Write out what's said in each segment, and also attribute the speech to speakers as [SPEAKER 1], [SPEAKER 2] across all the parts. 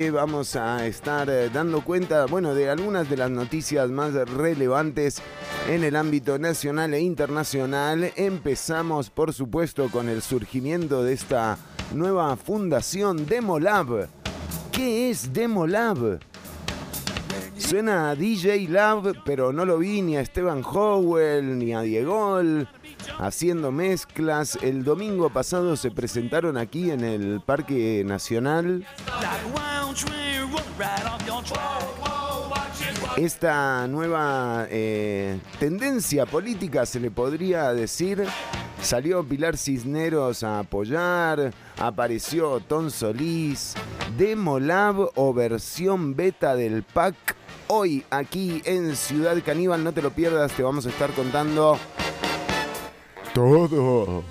[SPEAKER 1] Vamos a estar eh, dando cuenta, bueno, de algunas de las noticias más relevantes en el ámbito nacional e internacional. Empezamos, por supuesto, con el surgimiento de esta nueva fundación Demolab. ¿Qué es Demolab? Suena a DJ Lab, pero no lo vi ni a Esteban Howell ni a Diego haciendo mezclas. El domingo pasado se presentaron aquí en el Parque Nacional. Esta nueva eh, tendencia política, se le podría decir, salió Pilar Cisneros a apoyar, apareció Ton Solís, Demolab o versión beta del PAC. Hoy aquí en Ciudad Caníbal, no te lo pierdas, te vamos a estar contando todo.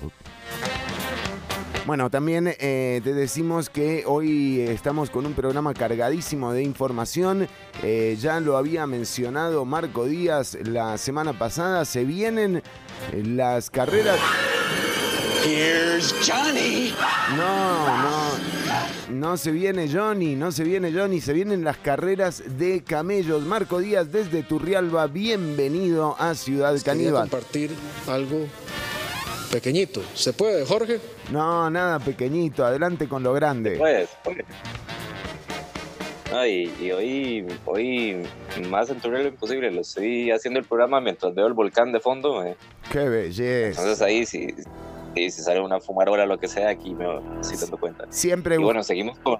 [SPEAKER 1] Bueno, también eh, te decimos que hoy estamos con un programa cargadísimo de información. Eh, ya lo había mencionado Marco Díaz la semana pasada. Se vienen las carreras.
[SPEAKER 2] Here's Johnny.
[SPEAKER 1] No, no. No se viene Johnny, no se viene Johnny, se vienen las carreras de camellos. Marco Díaz desde Turrialba, bienvenido a Ciudad Caníbal.
[SPEAKER 3] compartir algo pequeñito. ¿Se puede, Jorge?
[SPEAKER 1] No, nada pequeñito, adelante con lo grande.
[SPEAKER 4] Pues, pues. No, y, hoy, hoy más en lo imposible, lo estoy haciendo el programa mientras veo el volcán de fondo. Eh.
[SPEAKER 1] Qué belleza.
[SPEAKER 4] Entonces ahí si, si, sale una fumarola o lo que sea, aquí me estoy dando cuenta.
[SPEAKER 1] Siempre.
[SPEAKER 4] Y bueno, seguimos con.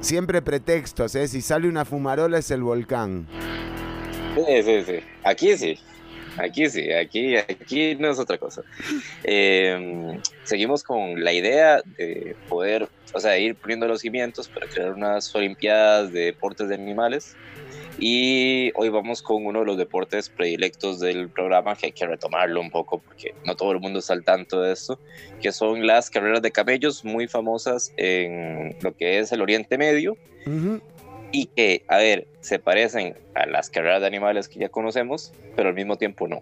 [SPEAKER 1] Siempre pretextos, ¿eh? Si sale una fumarola es el volcán.
[SPEAKER 4] Sí, sí, sí. Aquí sí. Aquí sí, aquí, aquí no es otra cosa. Em, seguimos con la idea de poder, o sea, ir poniendo los cimientos para crear unas Olimpiadas de deportes de animales. Y hoy vamos con uno de los deportes predilectos del programa, que hay que retomarlo un poco porque no todo el mundo está al tanto de esto, que son las carreras de camellos muy famosas en lo que es el Oriente Medio y que, a ver, se parecen a las carreras de animales que ya conocemos, pero al mismo tiempo no.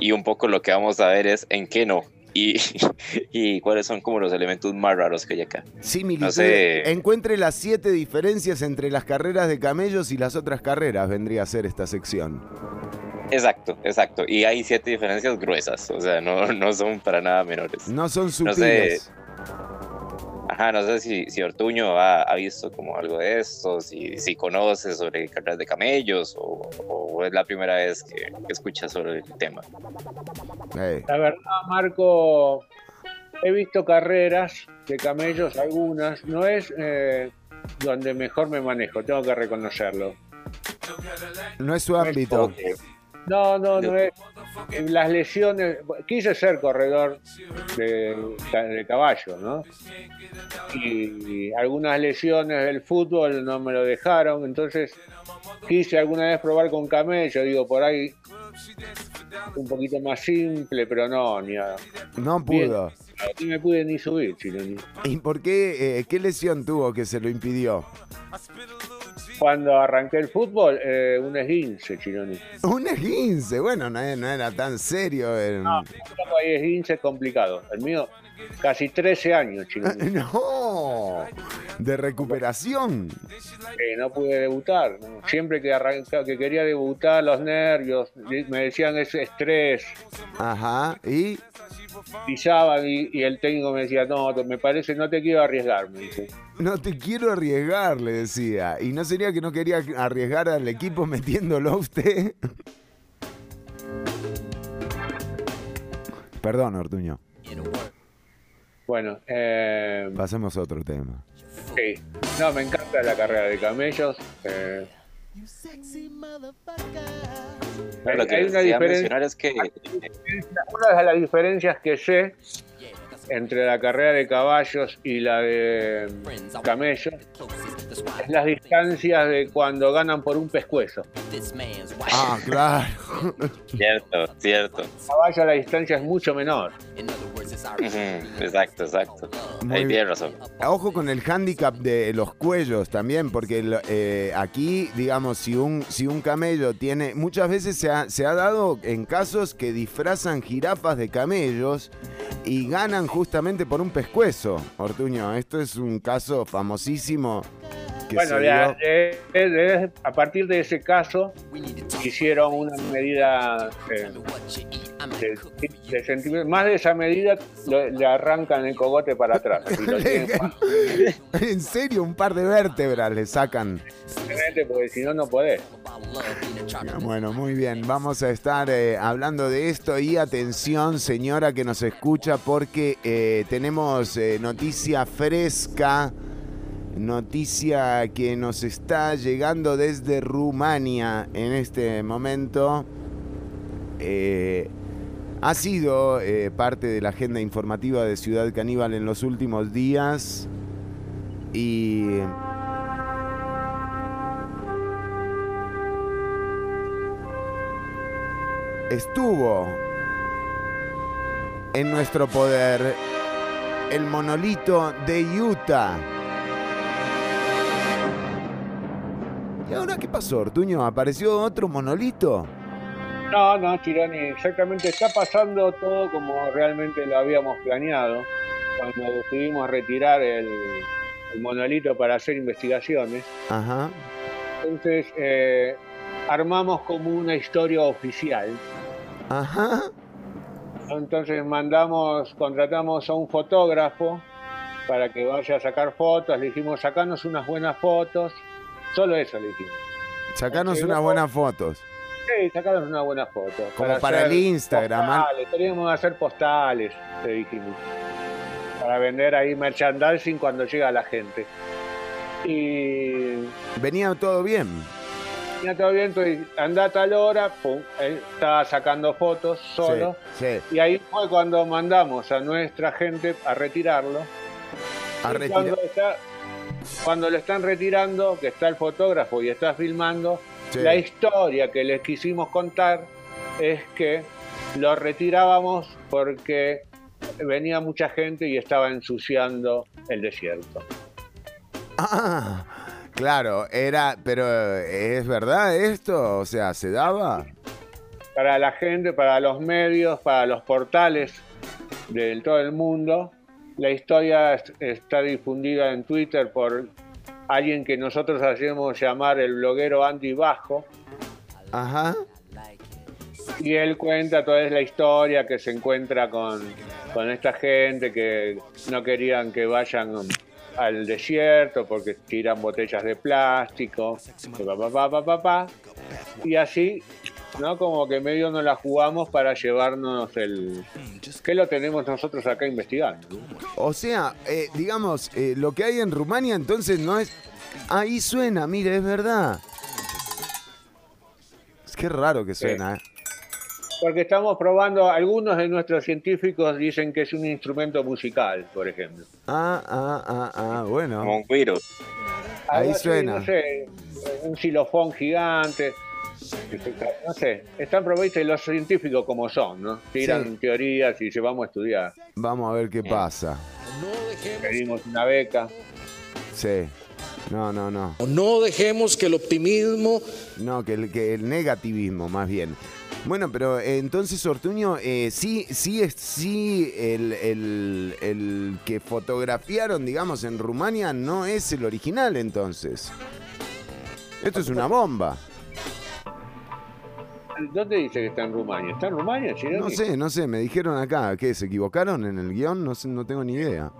[SPEAKER 4] Y un poco lo que vamos a ver es en qué no. Y, y cuáles son como los elementos más raros que hay acá.
[SPEAKER 1] Sí, no sé. encuentre las siete diferencias entre las carreras de camellos y las otras carreras, vendría a ser esta sección.
[SPEAKER 4] Exacto, exacto. Y hay siete diferencias gruesas, o sea, no, no son para nada menores.
[SPEAKER 1] No son sutiles.
[SPEAKER 4] Ajá, no sé si, si Ortuño ha, visto como algo de esto, si, si conoce sobre carreras de camellos o, es la primera vez que, escucha sobre el tema.
[SPEAKER 5] La verdad, Marco, he visto carreras de camellos, algunas, no es eh, donde mejor me manejo, tengo que reconocerlo.
[SPEAKER 1] No es su ámbito.
[SPEAKER 5] No, no, no es. Las lesiones. Quise ser corredor de, de caballo, ¿no? Y, algunas lesiones del fútbol no me lo dejaron, entonces quise alguna vez probar con camello, digo, por ahí un poquito más simple, pero no, ni a,
[SPEAKER 1] No pudo.
[SPEAKER 5] No me pude ni subir, Chiloni.
[SPEAKER 1] ¿Y por qué? Eh, ¿Qué lesión tuvo que se lo impidió?
[SPEAKER 5] Cuando arranqué el fútbol, eh, un esguince, Chironi.
[SPEAKER 1] Un esguince, bueno, no, era tan serio. El...
[SPEAKER 5] No, hay esguince complicado. El mío, casi 13 años, Chironi.
[SPEAKER 1] no, de recuperación.
[SPEAKER 5] no pude debutar. Siempre que, que quería debutar, los nervios, me decían ese estrés.
[SPEAKER 1] Ajá, ¿y?
[SPEAKER 5] Pisaban y, el técnico me decía, no, me parece, no te quiero arriesgar, me dice.
[SPEAKER 1] No te quiero arriesgar, le decía. ¿Y no sería que no quería arriesgar al equipo metiéndolo a usted? Perdón, Ortuño.
[SPEAKER 5] Bueno, eh,
[SPEAKER 1] pasemos a otro tema.
[SPEAKER 5] Sí, no, me encanta la carrera de camellos. Eh,
[SPEAKER 4] hay, una diferencia. Es que...
[SPEAKER 5] Una de las diferencias que sé entre la carrera de caballos y la de camellos es las distancias de cuando ganan por un pescuezo.
[SPEAKER 1] Ah, claro.
[SPEAKER 4] cierto, cierto.
[SPEAKER 5] El caballo la distancia es mucho menor.
[SPEAKER 4] Exacto, exacto. Ahí tiene razón.
[SPEAKER 1] Ojo con el handicap de los cuellos también, porque eh, aquí, digamos, si un, si un camello tiene. Muchas veces se ha, se ha dado en casos que disfrazan jirafas de camellos y ganan justamente por un pescuezo, Ortuño. Esto es un caso famosísimo que
[SPEAKER 5] Bueno,
[SPEAKER 1] se
[SPEAKER 5] de-
[SPEAKER 1] dio.
[SPEAKER 5] de- de- a partir de ese caso hicieron una medida eh, de, de centímetros. Más de esa medida lo- le arrancan el cogote para atrás. lo
[SPEAKER 1] en serio, un par de vértebras le sacan.
[SPEAKER 5] fácilmente, porque si no, no podés.
[SPEAKER 1] Bueno, muy bien. Vamos a estar eh, hablando de esto y atención, señora que nos escucha, porque eh, tenemos eh, noticia fresca, noticia que nos está llegando desde Rumania en este momento. Eh, ha sido eh, parte de la agenda informativa de Ciudad Caníbal en los últimos días y estuvo en nuestro poder el monolito de Utah. ¿Y ahora qué pasó, Ortuño? ¿Apareció otro monolito?
[SPEAKER 5] No, no, Chironi, exactamente está pasando todo como realmente lo habíamos planeado cuando decidimos retirar el, el monolito para hacer investigaciones.
[SPEAKER 1] Ajá.
[SPEAKER 5] Entonces eh, armamos como una historia oficial.
[SPEAKER 1] Ajá.
[SPEAKER 5] Entonces mandamos, contratamos a un fotógrafo para que vaya a sacar fotos. Le dijimos, sacanos unas buenas fotos. Solo eso le dijimos.
[SPEAKER 1] Sacanos unas buenas fotos.
[SPEAKER 5] Sí, sacanos unas buenas fotos.
[SPEAKER 1] Como para el Instagram.
[SPEAKER 5] Postales, teníamos que hacer postales, le dijimos. Para vender ahí merchandising cuando llega la gente. Y
[SPEAKER 1] Venía todo bien.
[SPEAKER 5] ya todo bien, entonces anda a tal hora, pum, él estaba sacando fotos solo.
[SPEAKER 1] Sí, sí.
[SPEAKER 5] Y ahí fue cuando mandamos a nuestra gente a retirarlo.
[SPEAKER 1] A retirar-
[SPEAKER 5] cuando, está- cuando lo están retirando, que está el fotógrafo y está filmando,
[SPEAKER 1] Sí.
[SPEAKER 5] la historia que les quisimos contar es que lo retirábamos porque venía mucha gente y estaba ensuciando el desierto.
[SPEAKER 1] Ah, claro, era, pero eh, ¿es verdad esto? O sea, ¿se daba?
[SPEAKER 5] Para la gente, para los medios, para los portales de todo el mundo, la historia es- está difundida en Twitter por alguien que nosotros hacemos llamar el bloguero Andy Bajo.
[SPEAKER 1] Ajá.
[SPEAKER 5] Y él cuenta toda la historia que se encuentra con, con esta gente que no querían que vayan al desierto porque tiran botellas de plástico, pa, pa, pa. y así, ¿no? Como que medio nos la jugamos para llevarnos el... que lo tenemos nosotros acá investigando? ¿no?
[SPEAKER 1] O sea, eh, digamos, eh, lo que hay en Rumania entonces no es... Ahí suena, mire, es verdad. Es que raro que suena, ¿eh?
[SPEAKER 5] Porque estamos probando, algunos de nuestros científicos dicen que es un instrumento musical, por ejemplo.
[SPEAKER 1] Ah, ah, ah, ah, bueno.
[SPEAKER 4] Como un guiro.
[SPEAKER 1] Ahí suena.
[SPEAKER 5] No sé, un xilofón gigante. No sé, están provistos los científicos como son, ¿no? Tiran
[SPEAKER 1] Sí.
[SPEAKER 5] teorías y llevamos a estudiar.
[SPEAKER 1] Vamos a ver qué pasa.
[SPEAKER 5] Pedimos una beca.
[SPEAKER 1] Sí. No, no, no.
[SPEAKER 3] No dejemos que el optimismo
[SPEAKER 1] No, que el, que el negativismo, más bien. Bueno, pero eh, entonces, Ortuño, eh, sí, sí, es, sí el, el- el que fotografiaron, digamos, en Rumania no es el original, entonces. Esto es una bomba.
[SPEAKER 5] ¿Dónde dice que está en Rumania? ¿Está en Rumania, Chironi?
[SPEAKER 1] No sé, no sé, me dijeron acá, ¿qué? ¿Se equivocaron en el guion? No, sé, no tengo ni idea.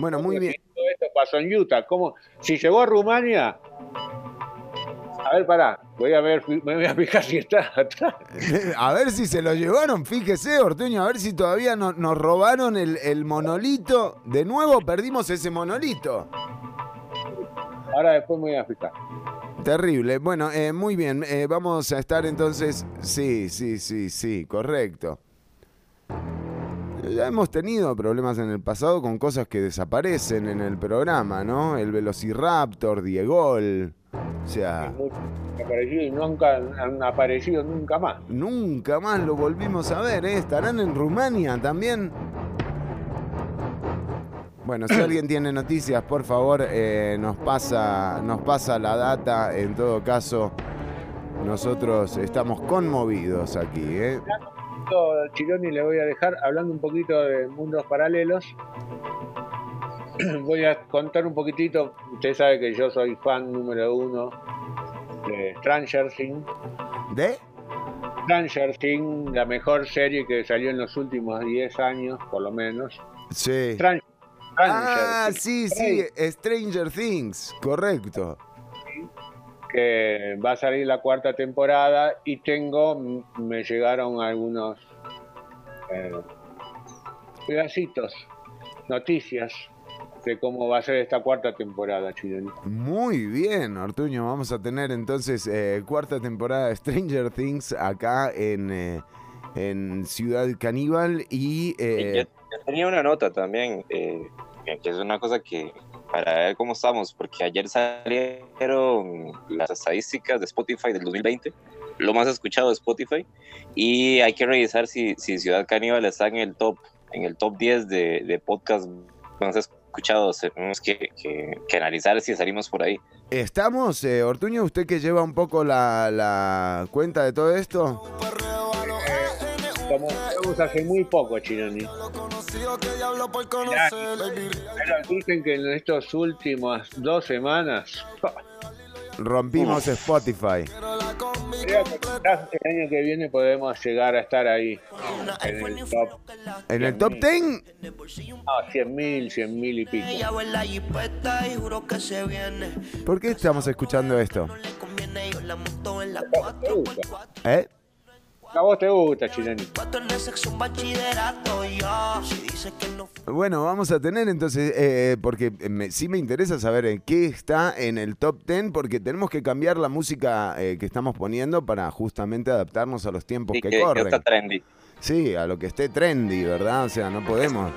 [SPEAKER 1] Bueno, muy bien.
[SPEAKER 5] Todo esto pasó en Utah. ¿Cómo? Si llegó a Rumania. A ver, pará. Voy a ver, me voy a fijar si está atrás.
[SPEAKER 1] A ver si se lo llevaron, fíjese, Ortuño, a ver si todavía no- nos robaron el, el monolito. De nuevo perdimos ese monolito.
[SPEAKER 5] Ahora después me voy a fijar.
[SPEAKER 1] Terrible. Bueno, eh, muy bien. eh, vamos a estar entonces. Sí, sí, sí, sí, correcto. Ya hemos tenido problemas en el pasado con cosas que desaparecen en el programa, ¿no? El Velociraptor, Diegol. O sea,
[SPEAKER 5] aparecido y nunca han aparecido nunca más.
[SPEAKER 1] nunca más lo volvimos a ver, ¿eh? ¿Estarán en Rumania también? Bueno, si alguien tiene noticias, por favor, eh, nos, pasa, nos pasa la data. En todo caso, nosotros estamos conmovidos aquí. ¿eh?
[SPEAKER 5] Chironi le voy a dejar hablando un poquito de mundos paralelos. voy a contar un poquitito. Usted sabe que yo soy fan número uno de Stranger Things.
[SPEAKER 1] ¿De?
[SPEAKER 5] Stranger Things, la mejor serie que salió en los últimos 10 años, por lo menos.
[SPEAKER 1] Sí.
[SPEAKER 5] Stranger,
[SPEAKER 1] Ah, sí, sí, Stranger Things, correcto.
[SPEAKER 5] que va a salir la cuarta temporada y tengo, me llegaron algunos eh, pedacitos, noticias de cómo va a ser esta cuarta temporada, Chileni.
[SPEAKER 1] Muy bien, Ortuño. Vamos a tener entonces eh, cuarta temporada de Stranger Things acá en, eh, en Ciudad Caníbal y...
[SPEAKER 4] Y
[SPEAKER 1] eh,
[SPEAKER 4] yo, yo tenía una nota también, eh, que es una cosa que para ver cómo estamos, porque ayer salieron las estadísticas de Spotify del 2020, lo más escuchado de Spotify, y hay que revisar si, si Ciudad Caníbal está en el top, en el top 10 de, de podcast más escuchados. Tenemos que, que- analizar si salimos por ahí.
[SPEAKER 1] ¿Estamos, eh, Ortuño, usted que lleva un poco la, la cuenta de todo esto?
[SPEAKER 5] Como hace muy poco, Chileni. Pero dicen que en estas últimas dos semanas,
[SPEAKER 1] Rompimos Spotify.
[SPEAKER 5] creo que quizás el año que viene podemos llegar a estar ahí, en el top,
[SPEAKER 1] En el top 10,
[SPEAKER 5] no, 100 mil, 100 mil y pico.
[SPEAKER 1] ¿por qué estamos escuchando esto?
[SPEAKER 6] Le conviene, yo la monto en la
[SPEAKER 5] ¿Te
[SPEAKER 6] 4
[SPEAKER 5] gusta?
[SPEAKER 1] ¿Eh?
[SPEAKER 5] A vos te gusta, Chileni.
[SPEAKER 6] Cuatro en el sexo, un bachillerato, yo. Si dice que no
[SPEAKER 1] Bueno, vamos a tener entonces, eh, porque me- sí me interesa saber en qué está en el top 10, porque tenemos que cambiar la música eh, que estamos poniendo para justamente adaptarnos a los tiempos
[SPEAKER 4] Y
[SPEAKER 1] que,
[SPEAKER 4] que, que
[SPEAKER 1] corren.
[SPEAKER 4] está trendy.
[SPEAKER 1] Sí, a lo que esté trendy, ¿verdad? O sea, no podemos.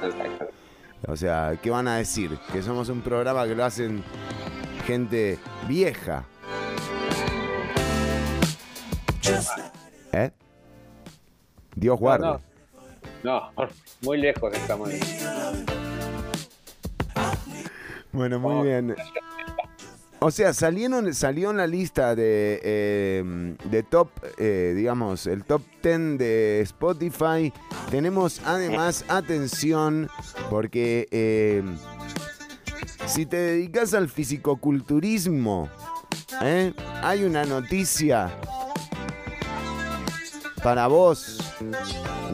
[SPEAKER 1] O sea, ¿qué van a decir? Que somos un programa que lo hacen gente vieja. ¿Eh? Dios guarde.
[SPEAKER 5] No, no, muy lejos estamos.
[SPEAKER 1] Bueno, muy
[SPEAKER 5] Oh.
[SPEAKER 1] bien. O sea, salieron, salió en la lista de, eh, de top, eh, digamos, el top 10 de Spotify. Tenemos además, atención, porque eh, si te dedicas al fisicoculturismo, ¿eh? hay una noticia para vos,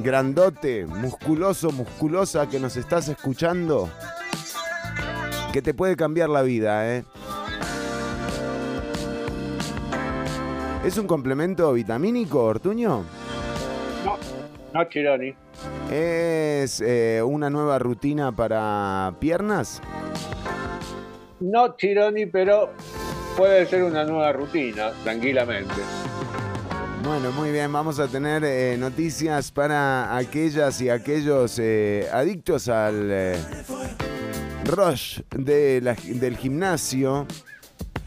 [SPEAKER 1] grandote, musculoso, musculosa, que nos estás escuchando que te puede cambiar la vida, ¿eh? ¿Es un complemento vitamínico, Ortuño?
[SPEAKER 5] No, no, Chironi.
[SPEAKER 1] ¿Es eh, una nueva rutina para piernas?
[SPEAKER 5] No, Chironi, pero puede ser una nueva rutina, tranquilamente.
[SPEAKER 1] Bueno, muy bien, vamos a tener eh, noticias para aquellas y aquellos eh, adictos al eh, rush de la- del gimnasio.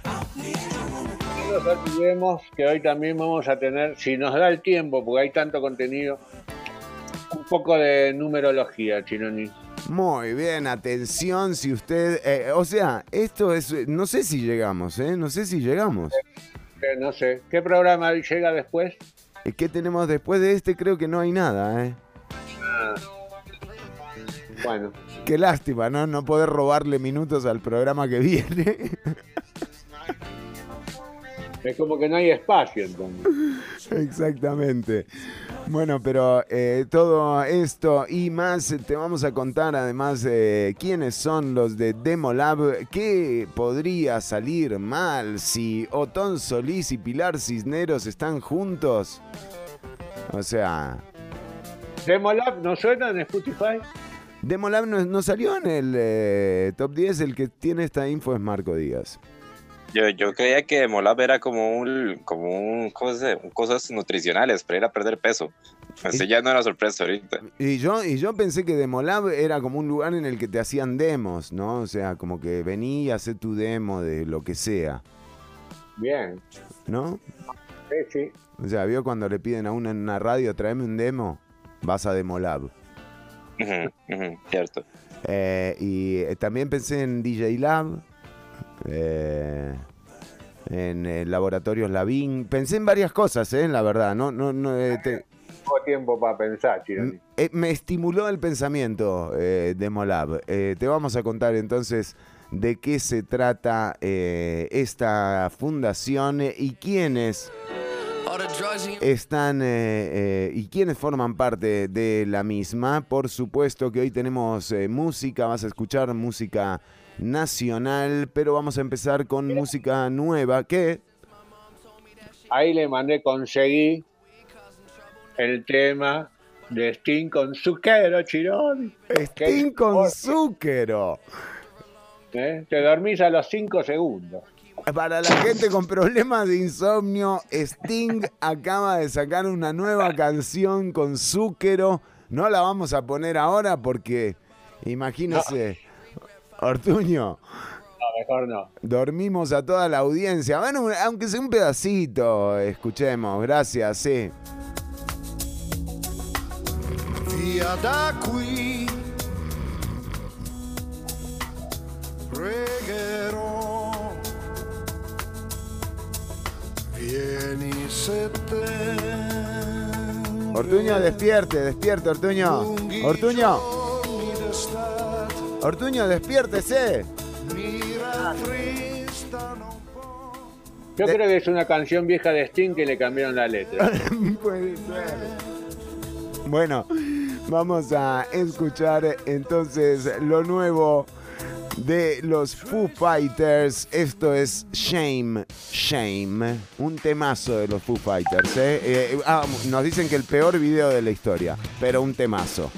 [SPEAKER 5] No nos olvidemos que hoy también vamos a tener, si nos da el tiempo, porque hay tanto contenido, un poco de numerología, Chironi.
[SPEAKER 1] Muy bien, atención si usted... eh, o sea, esto es... No sé si llegamos, ¿eh? No sé si llegamos.
[SPEAKER 5] Eh, no sé, ¿qué programa llega después?
[SPEAKER 1] Eh, ¿Qué tenemos después de este? Creo que no hay nada, ¿eh?
[SPEAKER 5] Bueno,
[SPEAKER 1] Qué lástima, ¿no? No poder robarle minutos al programa que viene.
[SPEAKER 5] es como que no hay espacio entonces.
[SPEAKER 1] Exactamente. Bueno, pero eh, todo esto y más te vamos a contar además de quiénes son los de Demolab, qué podría salir mal si Otón Solís y Pilar Cisneros están juntos. O sea,
[SPEAKER 5] Demolab, ¿no suena en Spotify?
[SPEAKER 1] Demolab no, no salió en el eh, top 10, el que tiene esta info es Marco Díaz.
[SPEAKER 4] Yo, yo creía que Molab era como un, como un, ¿cómo se dice? cosas nutricionales para ir a perder peso. Así ya no era sorpresa ahorita.
[SPEAKER 1] Y yo, y yo pensé que Demolab era como un lugar en el que te hacían demos, ¿no? O sea, como que vení y hacé tu demo de lo que sea,
[SPEAKER 5] Bien,
[SPEAKER 1] ¿no?
[SPEAKER 5] sí, sí.
[SPEAKER 1] O sea, vio cuando le piden a uno en una radio, tráeme un demo, vas a Demolab.
[SPEAKER 4] Ujú, cierto.
[SPEAKER 1] Eh, y eh, también pensé en DJ Lab, eh, en eh, Laboratorios Lavín. Pensé en varias cosas, ¿eh? La verdad, no, no, no. eh, te-
[SPEAKER 5] Tengo tiempo para pensar, Chironi.
[SPEAKER 1] Eh, me estimuló el pensamiento de Molab. Te vamos a contar entonces de qué se trata esta fundación y quiénes están eh, eh, y quiénes forman parte de la misma. Por supuesto que hoy tenemos eh, música, vas a escuchar música nacional, pero vamos a empezar con música nueva que
[SPEAKER 5] Ahí le mandé, conseguí el tema de Sting con Zucchero, Chironi.
[SPEAKER 1] Sting con Zúquero.
[SPEAKER 5] ¿Eh? Te dormís a los 5 segundos.
[SPEAKER 1] Para la gente con problemas de insomnio, Sting acaba de sacar una nueva canción con Zúquero. No la vamos a poner ahora porque, imagínese, Ortuño,
[SPEAKER 5] No, mejor no.
[SPEAKER 1] dormimos a toda la audiencia. Bueno, aunque sea un pedacito, escuchemos. Gracias, sí.
[SPEAKER 7] Via da qui pregherò. Vieni se te.
[SPEAKER 1] Ortuño, despierte, despierte, Ortuño. Ortuño, Ortuño, despiértese.
[SPEAKER 5] Yo
[SPEAKER 1] De-
[SPEAKER 5] creo que es una canción vieja de Sting que le cambiaron la letra.
[SPEAKER 1] Puede ser. Bueno, vamos a escuchar entonces lo nuevo de los Foo Fighters. Esto es Shame, Shame, un temazo de los Foo Fighters. ¿eh? Eh, ah, nos dicen que el peor video de la historia, pero un temazo.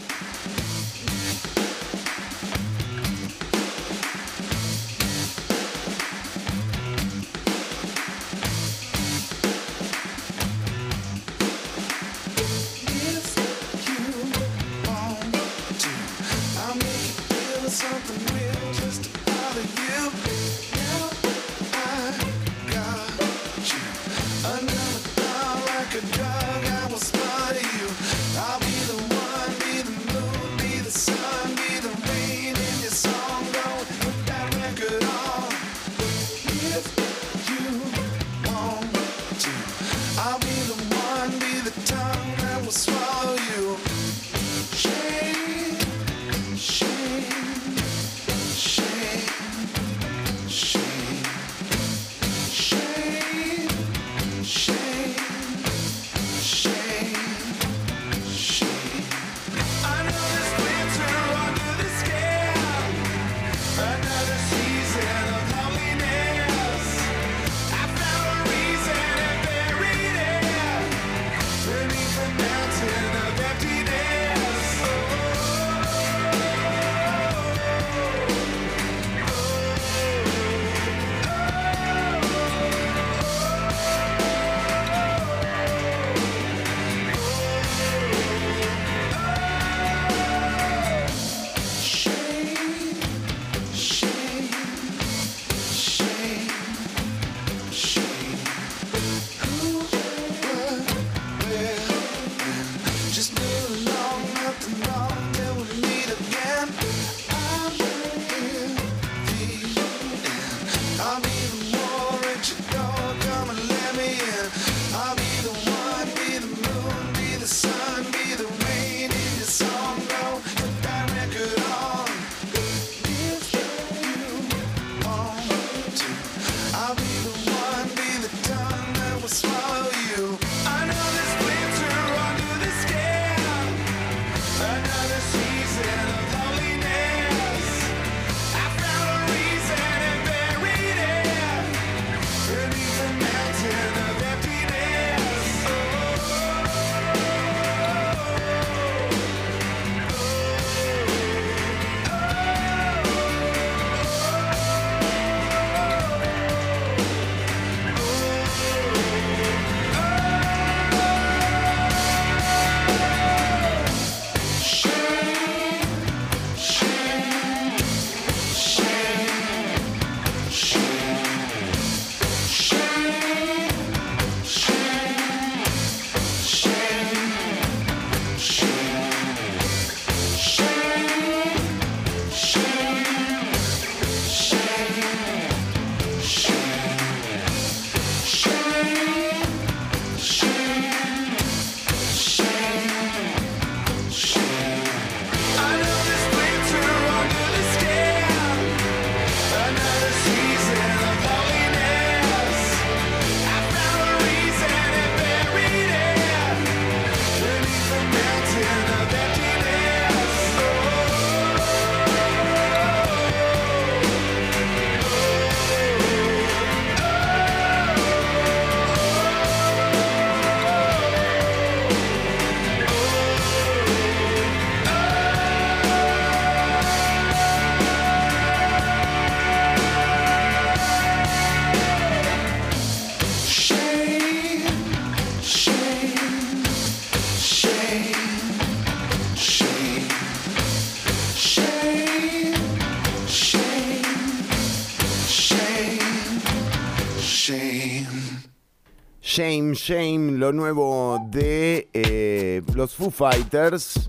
[SPEAKER 7] Shame,
[SPEAKER 1] lo nuevo de eh, los Foo Fighters.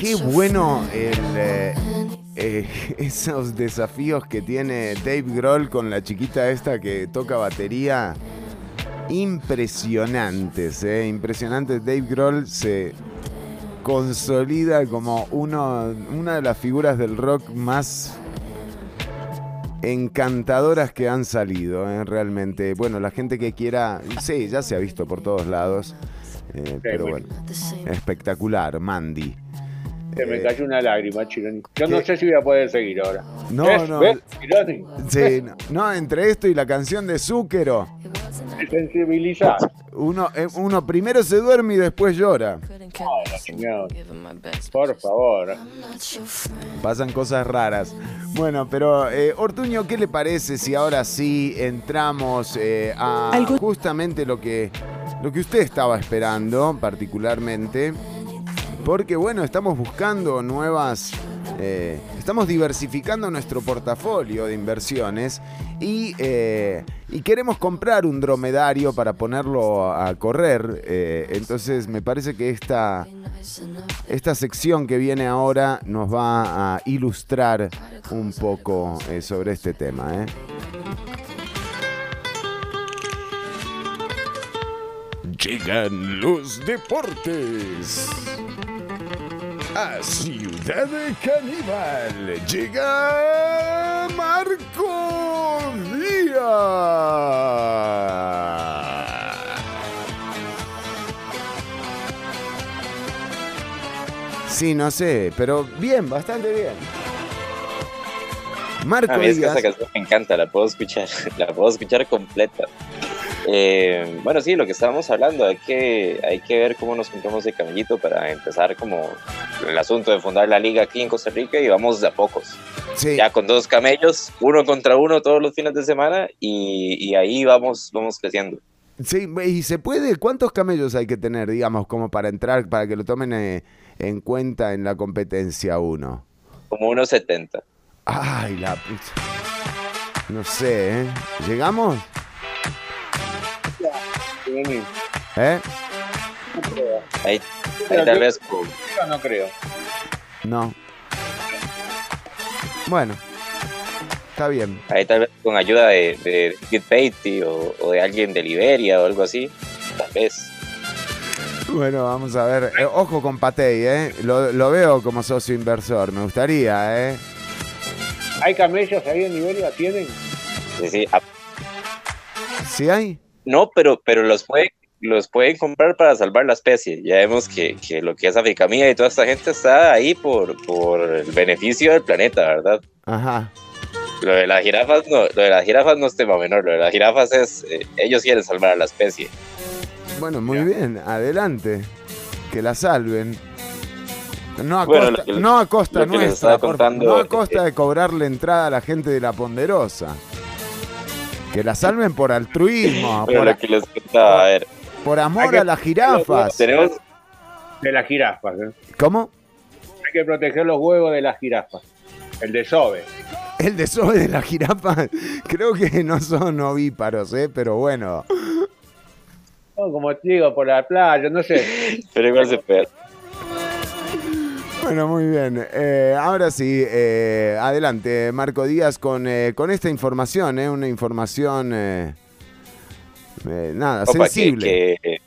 [SPEAKER 1] Qué bueno eh, eh, esos desafíos que tiene Dave Grohl con la chiquita esta que toca batería. Impresionantes, impresionantes. Dave Grohl se consolida como uno, una de las figuras del rock más encantadoras que han salido, eh, realmente. Bueno, la gente que quiera, sí, ya se ha visto por todos lados, eh, pero bueno, espectacular, Mandy.
[SPEAKER 5] Se me
[SPEAKER 1] Eh,
[SPEAKER 5] cayó una lágrima, Chironi. Yo no sé si voy a poder seguir ahora.
[SPEAKER 1] No,
[SPEAKER 5] ¿Ves?
[SPEAKER 1] no.
[SPEAKER 5] ¿Ves, Chironi?
[SPEAKER 1] Sí, no, no, entre esto y la canción de Zúquero,
[SPEAKER 5] sensibilizar.
[SPEAKER 1] uno, eh, uno primero se duerme y después llora.
[SPEAKER 5] Señor, por favor.
[SPEAKER 1] Pasan cosas raras. Bueno, pero eh, Ortuño, ¿qué le parece si ahora sí entramos eh, a justamente lo que, lo que usted estaba esperando particularmente? Porque bueno, estamos buscando nuevas, eh, estamos diversificando nuestro portafolio de inversiones y, eh, y queremos comprar un dromedario para ponerlo a correr. eh, entonces me parece que esta, esta sección que viene ahora nos va a ilustrar un poco sobre este tema. Llegan los deportes. A Ciudad Caníbal llega Marco Díaz. Sí, no sé, pero bien, bastante bien. Marco
[SPEAKER 4] A mí es que canción me encanta, la puedo escuchar, la puedo escuchar completa. Eh, bueno, sí, lo que estábamos hablando, hay que, hay que ver cómo nos compramos de camellito para empezar como el asunto de fundar la liga aquí en Costa Rica y vamos de a pocos.
[SPEAKER 1] Sí.
[SPEAKER 4] Ya con dos camellos, uno contra uno todos los fines de semana y, y ahí vamos, vamos creciendo.
[SPEAKER 1] Sí, y se puede, ¿cuántos camellos hay que tener, digamos, como para entrar, para que lo tomen eh, en cuenta en la competencia uno?
[SPEAKER 4] Como unos 70.
[SPEAKER 1] Ay, la pucha. No sé, ¿eh? ¿Llegamos? ¿Eh?
[SPEAKER 4] Ahí, tal vez
[SPEAKER 5] no creo.
[SPEAKER 1] No. Bueno, está bien.
[SPEAKER 4] ahí tal vez con ayuda de, de Kid Beatty o, o de alguien de Liberia o algo así. Tal vez.
[SPEAKER 1] Bueno, vamos a ver. Eh, ojo con Patey, ¿eh? Lo, lo veo como socio inversor, me gustaría, ¿eh?
[SPEAKER 5] ¿Hay camellos ahí en Liberia? ¿Tienen?
[SPEAKER 4] Sí, sí, a-
[SPEAKER 1] ¿Sí hay?
[SPEAKER 4] No, pero, pero los, pueden, los pueden comprar para salvar la especie. Ya vemos que, que lo que es Africamía y toda esta gente está ahí por, por el beneficio del planeta, ¿verdad?
[SPEAKER 1] Ajá.
[SPEAKER 4] Lo de las jirafas no, lo de las jirafas no es tema menor, lo de las jirafas es, eh, ellos quieren salvar a la especie.
[SPEAKER 1] Bueno, muy bien, adelante. Que la salven. No a
[SPEAKER 4] Bueno,
[SPEAKER 1] costa,
[SPEAKER 4] que-
[SPEAKER 1] no a costa nuestra,
[SPEAKER 4] estaba
[SPEAKER 1] por-
[SPEAKER 4] contando,
[SPEAKER 1] no a
[SPEAKER 4] eh,
[SPEAKER 1] costa de cobrarle entrada a la gente de la Ponderosa. Que la salven por altruismo,
[SPEAKER 4] Pero
[SPEAKER 1] por,
[SPEAKER 4] lo que les contaba, a ver,
[SPEAKER 1] por amor
[SPEAKER 5] que-
[SPEAKER 1] a las jirafas.
[SPEAKER 4] tenemos,
[SPEAKER 5] De las jirafas. ¿eh?
[SPEAKER 1] ¿Cómo?
[SPEAKER 5] Hay que proteger los huevos de las jirafas. El desove.
[SPEAKER 1] El desove de las jirafas, creo que no son ovíparos, ¿eh? pero bueno.
[SPEAKER 5] No, como te digo, por la playa, no sé.
[SPEAKER 4] pero igual se puede.
[SPEAKER 1] Bueno, muy bien. Eh, ahora sí, eh, adelante, Marco Díaz, con, eh, con esta información, ¿eh? una información, eh, nada,
[SPEAKER 4] Opa, que,
[SPEAKER 1] sensible.
[SPEAKER 4] que,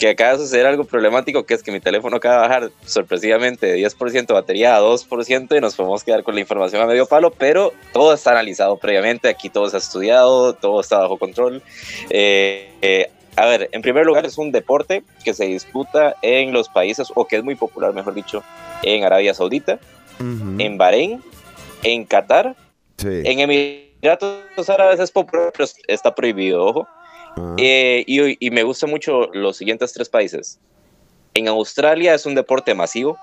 [SPEAKER 4] que acaba de suceder algo problemático, que es que mi teléfono acaba de bajar sorpresivamente de 10% batería a 2% y nos podemos quedar con la información a medio palo, pero todo está analizado previamente, aquí todo está estudiado, todo está bajo control. Eh, eh, a ver, en primer lugar es un deporte que se disputa en los países, o que es muy popular, mejor dicho, en Arabia Saudita, en Bahrein, en Qatar,
[SPEAKER 1] sí.
[SPEAKER 4] en Emiratos Árabes es popular, pero está prohibido, ojo. Eh, y, y me gustan mucho los siguientes tres países. En Australia es un deporte masivo.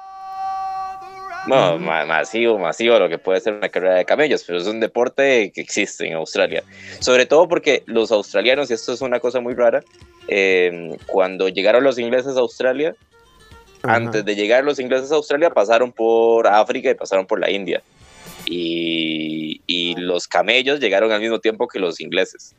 [SPEAKER 4] No, ma- masivo, masivo, lo que puede ser una carrera de camellos, pero es un deporte que existe en Australia. Sobre todo porque los australianos, y esto es una cosa muy rara, eh, cuando llegaron los ingleses a Australia, antes de llegar los ingleses a Australia pasaron por África y pasaron por la India. Y, y los camellos llegaron al mismo tiempo que los ingleses.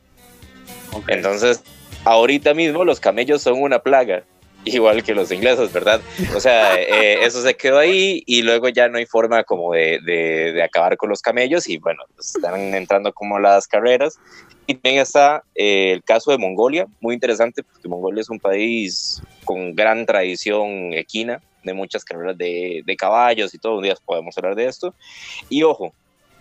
[SPEAKER 4] Entonces, ahorita mismo los camellos son una plaga, igual que los ingleses, ¿verdad? O sea, eh, eso se quedó ahí y luego ya no hay forma como de, de- de acabar con los camellos y bueno, pues están entrando como las carreras. Y también está eh, el caso de Mongolia, muy interesante porque Mongolia es un país con gran tradición equina, de muchas carreras de, de caballos y todo, un día podemos hablar de esto. Y ojo,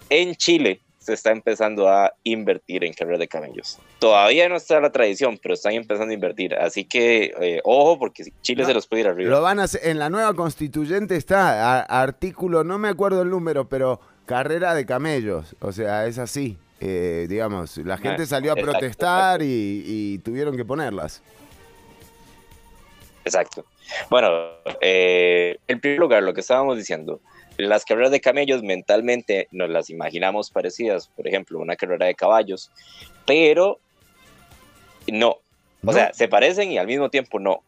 [SPEAKER 4] en Chile se está empezando a invertir en carreras de camellos. Todavía no está la tradición, pero están empezando a invertir. Así que eh, ojo, porque Chile se los puede ir arriba.
[SPEAKER 1] Lo van a hacer, en la nueva constituyente está a- artículo, no me acuerdo el número, pero carrera de camellos. O sea, es así. Eh, digamos, la gente
[SPEAKER 4] Ah,
[SPEAKER 1] salió a
[SPEAKER 4] exacto,
[SPEAKER 1] protestar y, y tuvieron que ponerlas.
[SPEAKER 4] Exacto. Bueno, eh, en primer lugar, lo que estábamos diciendo, las carreras de camellos mentalmente nos las imaginamos parecidas, por ejemplo, una carrera de caballos, pero no. O
[SPEAKER 1] No.
[SPEAKER 4] sea, se parecen y al mismo tiempo no.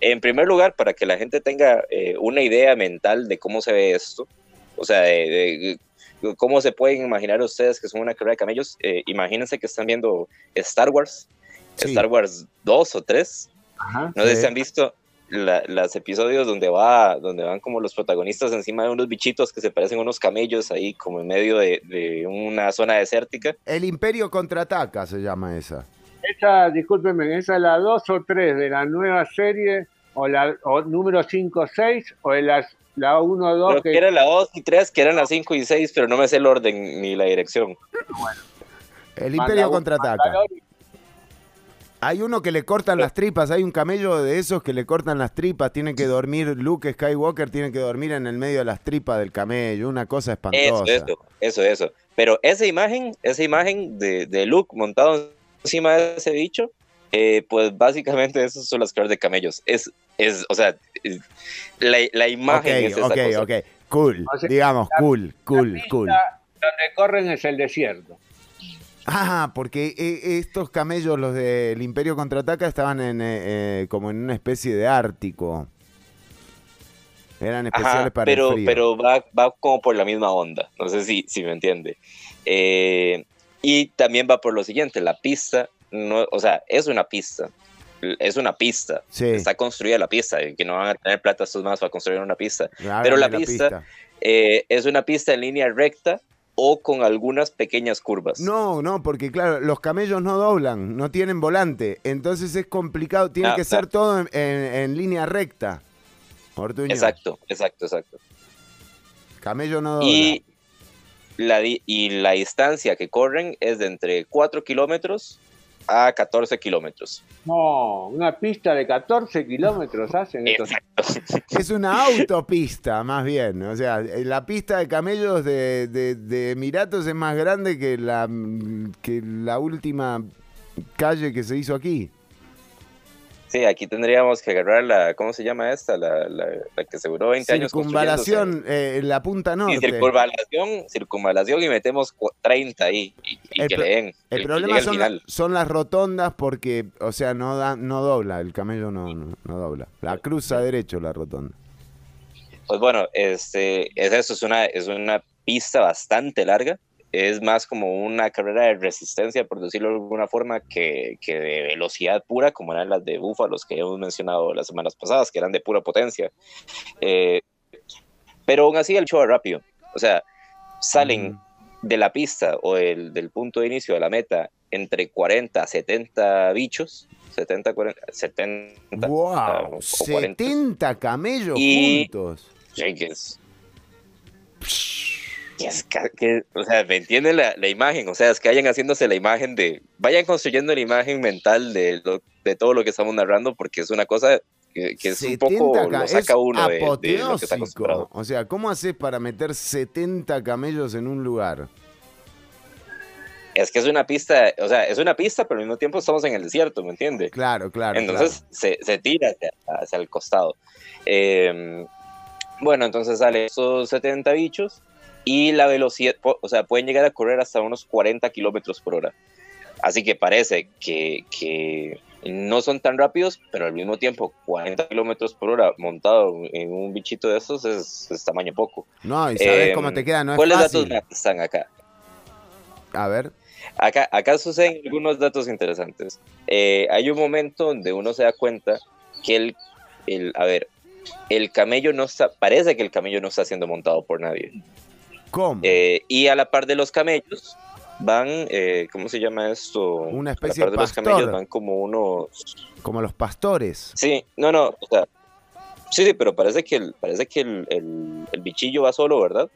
[SPEAKER 4] En primer lugar, para que la gente tenga eh, una idea mental de cómo se ve esto, o sea, de, de cómo se pueden imaginar ustedes que son una carrera de camellos, eh, imagínense que están viendo Star Wars,
[SPEAKER 1] Sí.
[SPEAKER 4] Star Wars 2 o 3,
[SPEAKER 5] Ajá.
[SPEAKER 4] no sé
[SPEAKER 1] Sí.
[SPEAKER 4] si han visto la- los episodios donde va, donde van como los protagonistas encima de unos bichitos que se parecen a unos camellos ahí como en medio de, de una zona desértica.
[SPEAKER 1] El Imperio contraataca se llama esa.
[SPEAKER 5] Esa, discúlpeme, ¿esa es la 2 o 3 de la nueva serie? ¿O la o número 5 o 6? ¿O de las, la 1 o 2?
[SPEAKER 4] Creo que era la 2 y 3, que eran las 5 y 6, pero no me sé el orden ni la dirección.
[SPEAKER 1] El Imperio contraataca.
[SPEAKER 5] Mandalor-
[SPEAKER 1] Hay uno que le cortan las tripas, hay un camello de esos que le cortan las tripas, tiene que dormir, Luke Skywalker tiene que dormir en el medio de las tripas del camello, una cosa
[SPEAKER 4] Eso,
[SPEAKER 1] espantosa.
[SPEAKER 4] eso, eso, eso. Pero esa imagen, esa imagen de, de Luke montado encima de ese bicho, eh, pues básicamente esas son las carreras de camellos. Es, es o sea, es- la, la imagen es
[SPEAKER 1] ok,
[SPEAKER 4] esa
[SPEAKER 1] ok,
[SPEAKER 4] cosa.
[SPEAKER 1] ok, cool, digamos, cool, cool, cool.
[SPEAKER 5] Donde corren es el desierto.
[SPEAKER 1] Ah, porque eh, estos camellos, los del Imperio Contraataca, estaban en, eh, eh, como en una especie de ártico. Eran especiales
[SPEAKER 4] Ajá,
[SPEAKER 1] para
[SPEAKER 4] pero,
[SPEAKER 1] el frío.
[SPEAKER 4] pero va, va como por la misma onda. No sé si, si me entiende. Eh, y también va por lo siguiente, la pista, no, o sea, es una pista. Es una pista.
[SPEAKER 1] Sí.
[SPEAKER 4] Está construida la pista. Que no van a tener plata estos más para construir una pista.
[SPEAKER 1] Háganme
[SPEAKER 4] pero la pista- Eh, es una pista en línea recta o con algunas pequeñas curvas.
[SPEAKER 1] No, no, porque claro, los camellos no doblan, no tienen volante, entonces es complicado, tiene
[SPEAKER 4] Ah,
[SPEAKER 1] que ser
[SPEAKER 4] ah.
[SPEAKER 1] todo en, en- en línea recta. Ortuño.
[SPEAKER 4] Exacto, exacto, exacto.
[SPEAKER 1] Camello no dobla.
[SPEAKER 4] Y la, y la distancia que corren es de entre 4 kilómetros a 14 kilómetros.
[SPEAKER 5] No, una pista de 14 kilómetros hacen estos.
[SPEAKER 1] Es una autopista, más bien. O sea, la pista de camellos de, de- de Emiratos es más grande que la, que la última calle que se hizo aquí.
[SPEAKER 4] Sí, aquí tendríamos que agarrar la, ¿cómo se llama esta? La, la, la que se duró 20 años
[SPEAKER 1] Circunvalación eh, la punta norte.
[SPEAKER 4] Y circunvalación, circunvalación y metemos cu- 30 ahí y, y
[SPEAKER 1] El
[SPEAKER 4] que
[SPEAKER 1] problema son, la-
[SPEAKER 4] final.
[SPEAKER 1] son las rotondas porque, o sea, no da, no dobla, el camello no, no, no dobla. La cruza derecho la rotonda.
[SPEAKER 4] Pues bueno, este, es eso, es una, es una pista bastante larga. Es más como una carrera de resistencia, por decirlo de alguna forma, que, que de velocidad pura, como eran las de búfalos que hemos mencionado las semanas pasadas, que eran de pura potencia. Eh, pero aún así el show es rápido. O sea, salen de la pista o del, del punto de inicio de la meta entre 40 a 70 bichos. 70, 40, 70
[SPEAKER 1] ¡Wow!
[SPEAKER 4] o 40.
[SPEAKER 1] 70 camellos
[SPEAKER 4] Y-
[SPEAKER 1] juntos.
[SPEAKER 4] Sí, que es. que es ca- que- o sea, ¿me entienden la, la imagen? O sea, es que vayan haciéndose la imagen de. Vayan construyendo la imagen mental de, lo- de todo lo que estamos narrando, porque es una cosa que, que es un poco. Lo saca
[SPEAKER 1] es
[SPEAKER 4] uno de, de lo que está
[SPEAKER 1] apoteósico.
[SPEAKER 4] acostumbrado.
[SPEAKER 1] O sea, ¿cómo haces para meter 70 camellos en un lugar?
[SPEAKER 4] Es que es una pista, o sea, es una pista, pero al mismo tiempo estamos en el desierto, ¿me entiende?
[SPEAKER 1] Claro, claro.
[SPEAKER 4] Entonces se, se tira hacia, hacia el costado. Eh, bueno, entonces sale esos 70 bichos y la velocidad, o sea, pueden llegar a correr hasta unos 40 kilómetros por hora. Así que parece que, que no son tan rápidos, pero al mismo tiempo 40 kilómetros por hora montado en un bichito de esos es, es tamaño poco.
[SPEAKER 1] No, y sabes
[SPEAKER 4] Eh,
[SPEAKER 1] cómo te queda, no es
[SPEAKER 4] ¿Cuáles
[SPEAKER 1] fácil.
[SPEAKER 4] datos están acá?
[SPEAKER 1] A ver.
[SPEAKER 4] Acá, acá suceden algunos datos interesantes. Eh, hay un momento donde uno se da cuenta que el, el, a ver, el camello no está, parece que el camello no está siendo montado por nadie.
[SPEAKER 1] ¿Cómo?
[SPEAKER 4] Eh, y a la par de los camellos van, eh, ¿cómo se llama esto?
[SPEAKER 1] Una
[SPEAKER 4] A
[SPEAKER 1] especie
[SPEAKER 4] la par
[SPEAKER 1] de
[SPEAKER 4] de los
[SPEAKER 1] pastor.
[SPEAKER 4] camellos van como unos,
[SPEAKER 1] Como los pastores.
[SPEAKER 4] sí, no, no, o sea, sí, sí, pero parece que el, parece que el, el- el bichillo va solo, ¿verdad?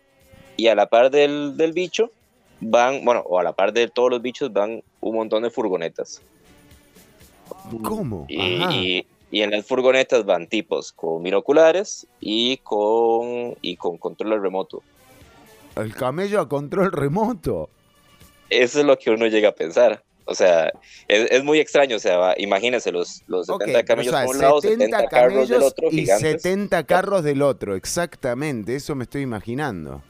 [SPEAKER 4] Y a la par del, del bicho van, bueno, o a la par de todos los bichos van un montón de furgonetas.
[SPEAKER 1] ¿Cómo?
[SPEAKER 4] Y- y en las furgonetas van tipos con binoculares y con, y con control remoto.
[SPEAKER 1] El camello a control remoto.
[SPEAKER 4] Eso es lo que uno llega a pensar. O sea, es, es muy extraño. O sea, imagínense los, los
[SPEAKER 1] Ok,
[SPEAKER 4] 70
[SPEAKER 1] pero,
[SPEAKER 4] camellos
[SPEAKER 1] o sea,
[SPEAKER 4] por un lado,
[SPEAKER 1] 70
[SPEAKER 4] 70 carros del otro,
[SPEAKER 1] y
[SPEAKER 4] gigantes.
[SPEAKER 1] 70 carros del otro, exactamente, eso me estoy imaginando.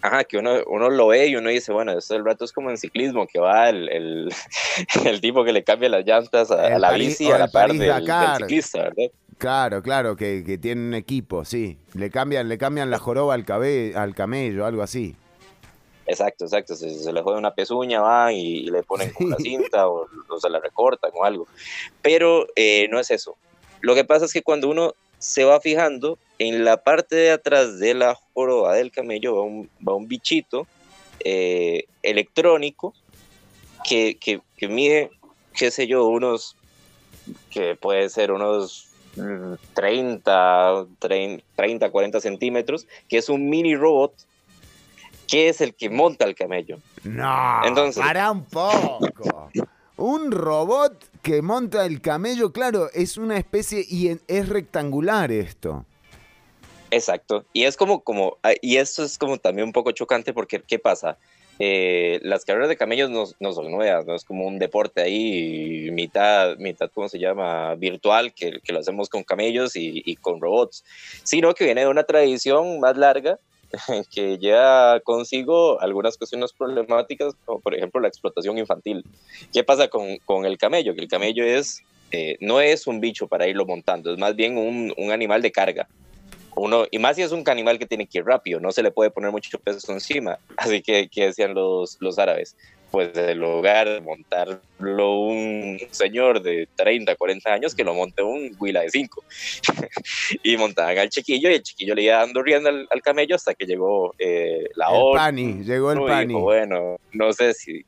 [SPEAKER 4] Ajá, que uno, uno lo ve y uno dice, bueno, esto el rato es como en ciclismo, que va el, el, el tipo que le cambia las llantas a, la bici a la par del, del ciclista, ¿verdad?
[SPEAKER 1] Claro, claro, que, que tienen un equipo, sí. Le cambian, le cambian la joroba al, cabe, al camello, algo así.
[SPEAKER 4] Exacto, exacto. Se, se le jode una pezuña, van y, y le ponen con la cinta o, o se la recortan o algo. Pero eh, no es eso. Lo que pasa es que cuando uno se va fijando, en la parte de atrás de la joroba del camello va un, va un bichito eh, electrónico que, que, que mide, qué sé yo, unos, que puede ser unos 30, 30, 30, 40 centímetros, que es un mini robot que es el que monta el camello.
[SPEAKER 1] No,
[SPEAKER 4] Entonces-
[SPEAKER 1] para un poco. Un robot que monta el camello, claro, es una especie y es rectangular esto.
[SPEAKER 4] Exacto. Y es como, como, ah, y esto es como también un poco chocante porque, ¿qué pasa? Eh, las carreras de camellos no, son nuevas, no es como un deporte ahí, mitad, mitad, ¿cómo se llama? Virtual, que, que lo hacemos con camellos y, con robots, sino que viene de una tradición más larga que lleva consigo algunas cuestiones problemáticas, como por ejemplo la explotación infantil. ¿Qué pasa con, el camello? Que el camello es, eh, no es un bicho para irlo montando, es más bien un animal de carga. Uno, y más si es un animal que tiene que ir rápido, no se le puede poner mucho peso encima. Así que, que decían los, los árabes, pues en lugar de montarlo un señor de 30, 40 años, que lo monte un huila de 5. y montaban al chiquillo y el chiquillo le iba dando rienda al, al camello hasta que llegó eh, la
[SPEAKER 1] El
[SPEAKER 4] hora.
[SPEAKER 1] pani, llegó el pani.
[SPEAKER 4] dijo, bueno, no sé si...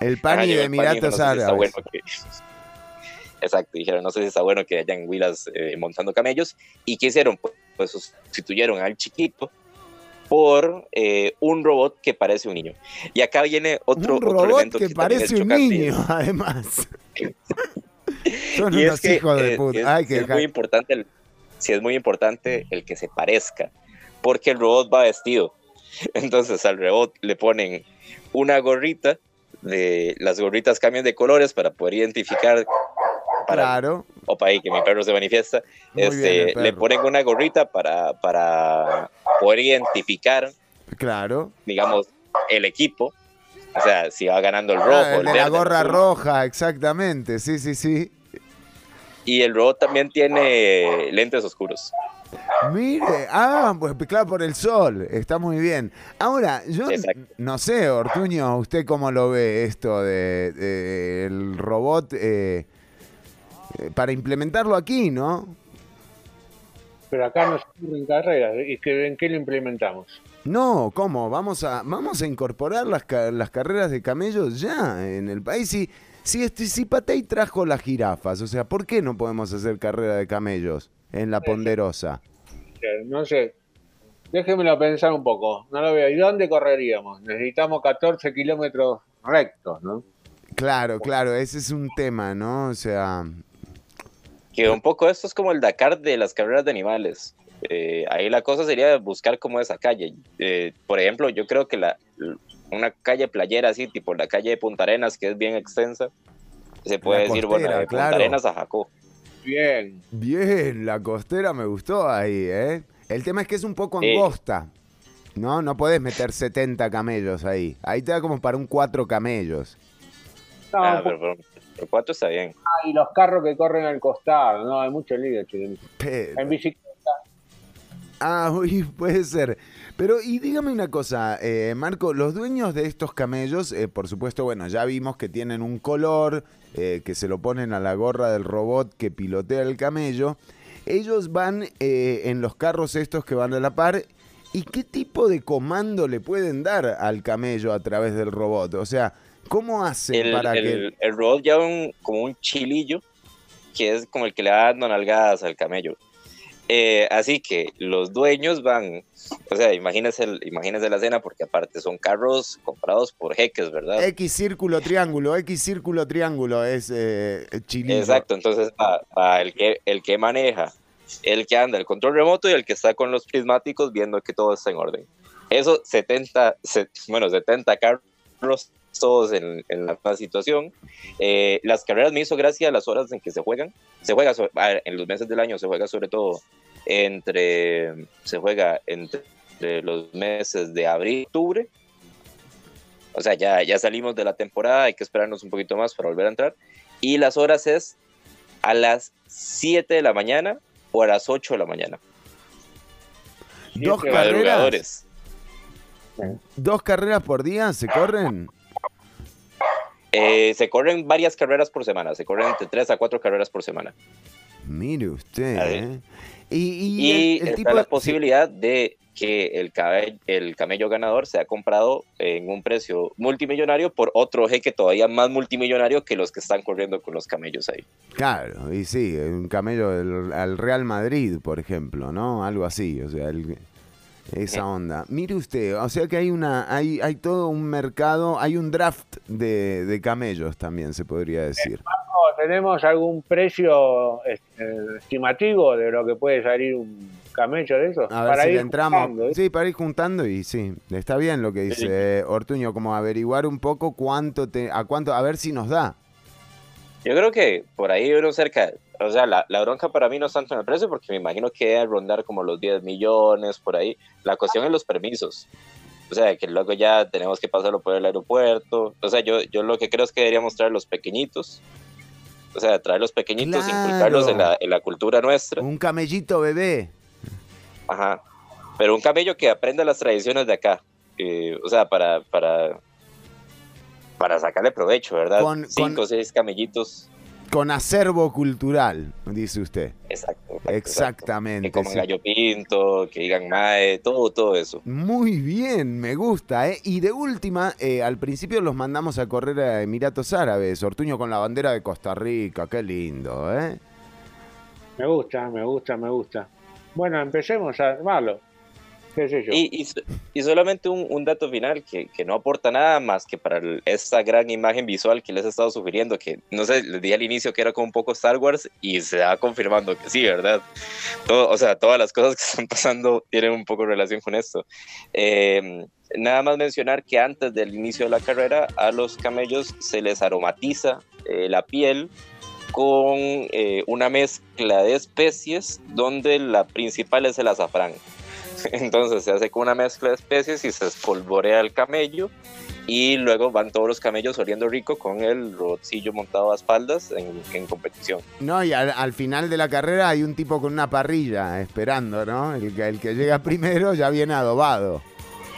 [SPEAKER 1] El pani
[SPEAKER 4] llegó
[SPEAKER 1] de Emiratos Árabes.
[SPEAKER 4] Exacto, dijeron, no sé si está bueno que hayan huilas eh, montando camellos. ¿Y qué hicieron? Pues, pues sustituyeron al chiquito por eh, un robot que parece un niño. Y acá viene otro,
[SPEAKER 1] un
[SPEAKER 4] otro
[SPEAKER 1] robot
[SPEAKER 4] elemento
[SPEAKER 1] que,
[SPEAKER 4] que,
[SPEAKER 1] parece un niño, además. Son
[SPEAKER 4] Y
[SPEAKER 1] unos
[SPEAKER 4] es que
[SPEAKER 1] hijos de
[SPEAKER 4] eh,
[SPEAKER 1] puta.
[SPEAKER 4] es,
[SPEAKER 1] Ay, que
[SPEAKER 4] es muy importante el, sí es muy importante el que se parezca, porque el robot va vestido. Entonces al robot le ponen una gorrita, de, las gorritas cambian de colores para poder identificar, para,
[SPEAKER 1] Claro.
[SPEAKER 4] opa ahí que mi perro se manifiesta, este, le ponen una gorrita para, para poder identificar,
[SPEAKER 1] Claro.
[SPEAKER 4] digamos, el equipo. O sea, si va ganando el rojo,
[SPEAKER 1] Ah, el
[SPEAKER 4] el
[SPEAKER 1] de la
[SPEAKER 4] el
[SPEAKER 1] gorra roja, exactamente. Sí, sí, sí.
[SPEAKER 4] Y el robot también tiene lentes oscuros.
[SPEAKER 1] Mire, ah, pues claro, por el sol, está muy bien. Ahora, yo
[SPEAKER 4] Exacto.
[SPEAKER 1] no sé, Ortuño, ¿usted cómo lo ve esto de, de el robot eh, para implementarlo aquí, no?
[SPEAKER 5] Pero acá no se ocurren carreras. ¿Y que, en qué lo implementamos?
[SPEAKER 1] No, ¿cómo? Vamos a, vamos a incorporar las, las carreras de camellos ya en el país. Si, si, este, si Patey trajo las jirafas, o sea, ¿por qué no podemos hacer carrera de camellos en la Ponderosa?
[SPEAKER 5] Eh, No sé. Déjemelo pensar un poco. No lo veo. ¿Y dónde correríamos? Necesitamos 14 kilómetros rectos, ¿no?
[SPEAKER 1] Claro, claro, ese es un tema, ¿no? O sea,
[SPEAKER 4] Que un poco esto es como el Dakar de las carreras de animales. Eh, ahí la cosa sería buscar como esa calle. Eh, por ejemplo, yo creo que la, una calle playera así, tipo la calle de Punta Arenas, que es bien extensa, se puede decir, bueno, de Punta. Arenas a Jacó.
[SPEAKER 5] Bien.
[SPEAKER 1] bien, la costera me gustó ahí, ¿eh? El tema es que es un poco
[SPEAKER 4] Sí.
[SPEAKER 1] angosta, ¿no? No podés meter 70 camellos ahí. Ahí te da como para un 4 camellos.
[SPEAKER 5] No,
[SPEAKER 4] Ah, pero, pero- pero cuatro está bien.
[SPEAKER 5] y los carros que corren al costado. No, hay mucho lío.
[SPEAKER 1] Pero-
[SPEAKER 5] En bicicleta.
[SPEAKER 1] Ah, uy, puede ser. Pero, y dígame una cosa, eh, Marco, los dueños de estos camellos, eh, por supuesto, bueno, ya vimos que tienen un color, eh, que se lo ponen a la gorra del robot que pilotea el camello. Ellos van eh, en los carros estos que van a la par. ¿Y qué tipo de comando le pueden dar al camello a través del robot? O sea, ¿cómo hacen
[SPEAKER 4] El,
[SPEAKER 1] para que...
[SPEAKER 4] el, el robot lleva un, como un chilillo que es como el que le da dando nalgadas al camello. Eh, así que los dueños van, o sea, imagínense, el- imagínense la escena porque aparte son carros comprados por jeques, ¿verdad?
[SPEAKER 1] X círculo triángulo, X círculo triángulo es eh, chilillo.
[SPEAKER 4] Exacto, entonces va, va el, que, el que maneja, el que anda el control remoto y el que está con los prismáticos viendo que todo está en orden. Eso 70, se- bueno, 70 carros todos en, en la misma situación. Eh, las carreras me hizo gracia las horas en que se juegan. Se juega en los meses del año, se juega sobre todo entre, se juega entre los meses de abril y octubre. O sea, ya, ya salimos de la temporada, hay que esperarnos un poquito más para volver a entrar. Y las horas es a las 7 de la mañana o a las 8 de la mañana.
[SPEAKER 1] Dos carreras. ¿Dos carreras por día se corren?
[SPEAKER 4] Eh, se corren varias carreras por semana, se corren entre 3 a 4 carreras por semana.
[SPEAKER 1] Mire usted. ¿eh? Y, y
[SPEAKER 4] Y
[SPEAKER 1] el, el
[SPEAKER 4] está
[SPEAKER 1] tipo
[SPEAKER 4] la
[SPEAKER 1] sí,
[SPEAKER 4] posibilidad de que el, cabe- el camello ganador sea comprado en un precio multimillonario por otro jeque todavía más multimillonario que los que están corriendo con los camellos ahí.
[SPEAKER 1] Claro, y sí, un camello del- al Real Madrid, por ejemplo, ¿no? Algo así, o sea, el- esa onda. Mire usted, o sea que hay una, hay, hay todo un mercado, hay un draft de, de camellos también, se podría decir.
[SPEAKER 5] ¿O ¿Tenemos algún precio este, estimativo de lo que puede salir un camello de esos?
[SPEAKER 1] A ver si le entramos.
[SPEAKER 5] juntando, ¿eh?
[SPEAKER 1] Sí, para ir juntando y sí, está bien lo que dice eh, Ortuño, como averiguar un poco cuánto te, a cuánto, a ver si nos da.
[SPEAKER 4] Yo creo que por ahí uno cerca, o sea, la, la bronca para mí no es tanto en el precio, porque me imagino que debe rondar como los 10 millones por ahí. La cuestión es los permisos. O sea, que luego ya tenemos que pasarlo por el aeropuerto. O sea, yo, yo lo que creo es que deberíamos traer los pequeñitos. O sea, traer los pequeñitos,
[SPEAKER 1] Claro.
[SPEAKER 4] inculcarlos en la, en la cultura nuestra.
[SPEAKER 1] Un camellito bebé.
[SPEAKER 4] Ajá. Pero un camello que aprenda las tradiciones de acá. Eh, o sea, para, para, para sacarle provecho, ¿verdad?
[SPEAKER 1] Con-
[SPEAKER 4] Cinco
[SPEAKER 1] con-
[SPEAKER 4] o seis camellitos.
[SPEAKER 1] Con acervo cultural, dice usted.
[SPEAKER 4] Exacto. exacto,
[SPEAKER 1] Exactamente,
[SPEAKER 4] Que coman
[SPEAKER 1] sí.
[SPEAKER 4] gallo pinto, que digan mae, todo, todo eso.
[SPEAKER 1] Muy bien, me gusta, ¿eh? Y de última, eh, al principio los mandamos a correr a Emiratos Árabes, Ortuño con la bandera de Costa Rica, qué lindo, ¿eh?
[SPEAKER 5] Me gusta, me gusta, me gusta. Bueno, empecemos a armarlo.
[SPEAKER 4] Y, y, y solamente un, un dato final que, que no aporta nada más que para esta gran imagen visual que les he estado sugiriendo, que no sé, les dije al inicio que era como un poco Star Wars y se va confirmando que sí, ¿verdad? Todo, o sea, todas las cosas que están pasando tienen un poco relación con esto. Eh, nada más mencionar que antes del inicio de la carrera a los camellos se les aromatiza eh, la piel con eh, una mezcla de especies donde la principal es el azafrán. Entonces se hace con una mezcla de especies y se espolvorea el camello y luego van todos los camellos oliendo rico con el robotcillo montado a espaldas en, en competición.
[SPEAKER 1] No, y al, al final de la carrera hay un tipo con una parrilla esperando, ¿no? El, que- el que llega primero ya viene adobado.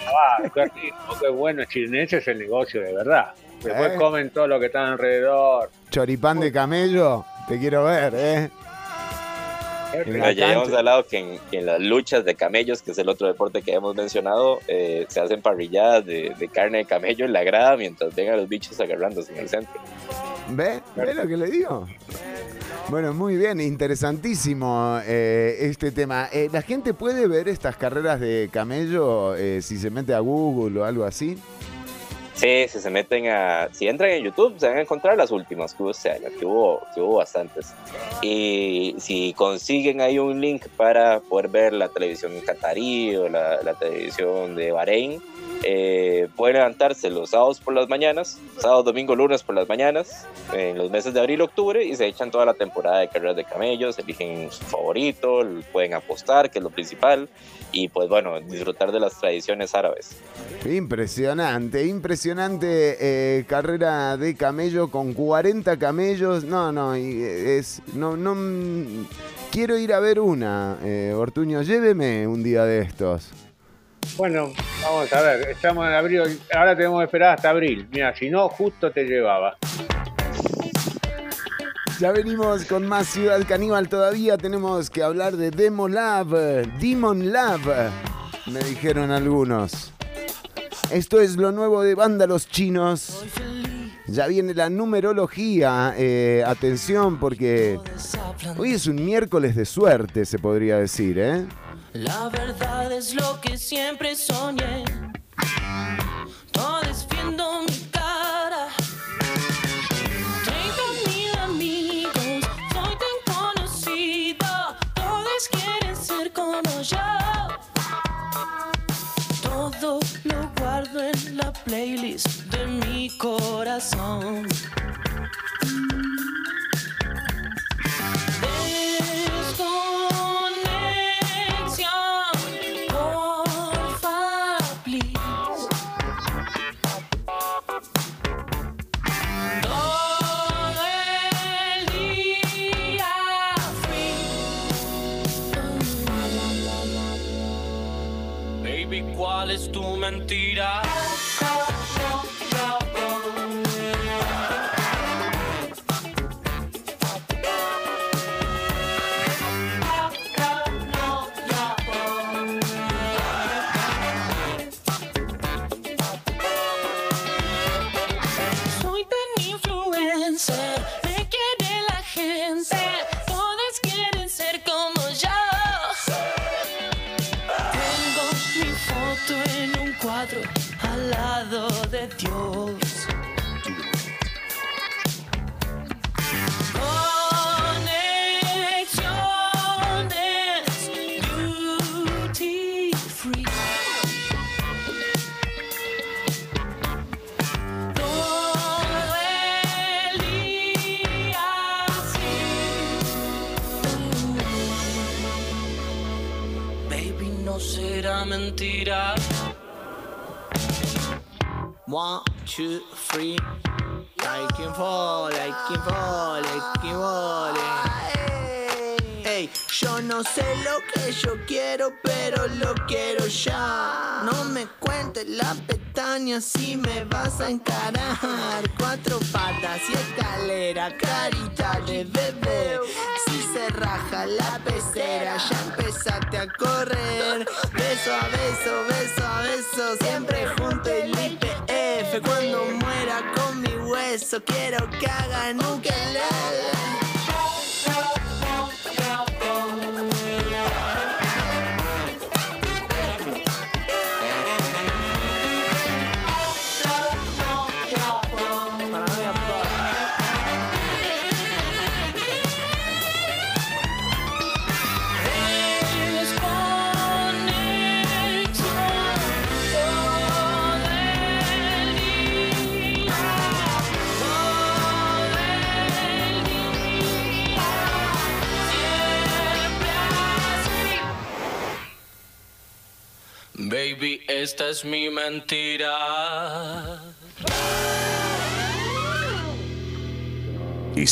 [SPEAKER 5] Ah, qué bueno, ese es el negocio de verdad. Después
[SPEAKER 1] Eh.
[SPEAKER 5] comen todo lo que está alrededor.
[SPEAKER 1] Choripán de camello, te quiero ver, ¿eh?
[SPEAKER 4] Pero ya
[SPEAKER 1] cancha.
[SPEAKER 4] hablado que en, que en las luchas de camellos, que es el otro deporte que hemos mencionado, eh, se hacen parrilladas de, de carne de camello en la grada mientras vengan los bichos agarrándose en el centro.
[SPEAKER 1] ¿Ve? ¿Ve lo que le digo? Bueno, muy bien, interesantísimo eh, este tema. Eh, ¿La gente puede ver estas carreras de camello eh, si se mete a Google o algo así?
[SPEAKER 4] Sí, si se meten a. Si entran en YouTube, se van a encontrar las últimas que hubo este año, que hubo, que hubo bastantes. Y si consiguen ahí un link para poder ver la televisión catarí o la, la televisión de Bahrein, eh, pueden levantarse los sábados por las mañanas, sábado, domingo, lunes por las mañanas, en los meses de abril, octubre, y se echan toda la temporada de carreras de camellos, eligen su favorito, pueden apostar, que es lo principal, y pues bueno, disfrutar de las tradiciones árabes.
[SPEAKER 1] Impresionante, impresionante eh, carrera de camello con 40 camellos. No, no, eh, es. No, no. mm, quiero ir a ver una. Eh, Ortuño, lléveme un día de estos.
[SPEAKER 5] Bueno, vamos a ver, estamos en abril, ahora tenemos que esperar hasta abril. Mira, si no, justo te llevaba.
[SPEAKER 1] Ya venimos con más Ciudad Caníbal todavía. Tenemos que hablar de Demo Lab, Demon Lab, me dijeron algunos. Esto es lo nuevo de Vándalos Chinos. Ya viene la numerología. eh, atención porque hoy es un miércoles de suerte, se podría decir, ¿eh?
[SPEAKER 8] La verdad es lo que siempre soñé. Todos viendo mi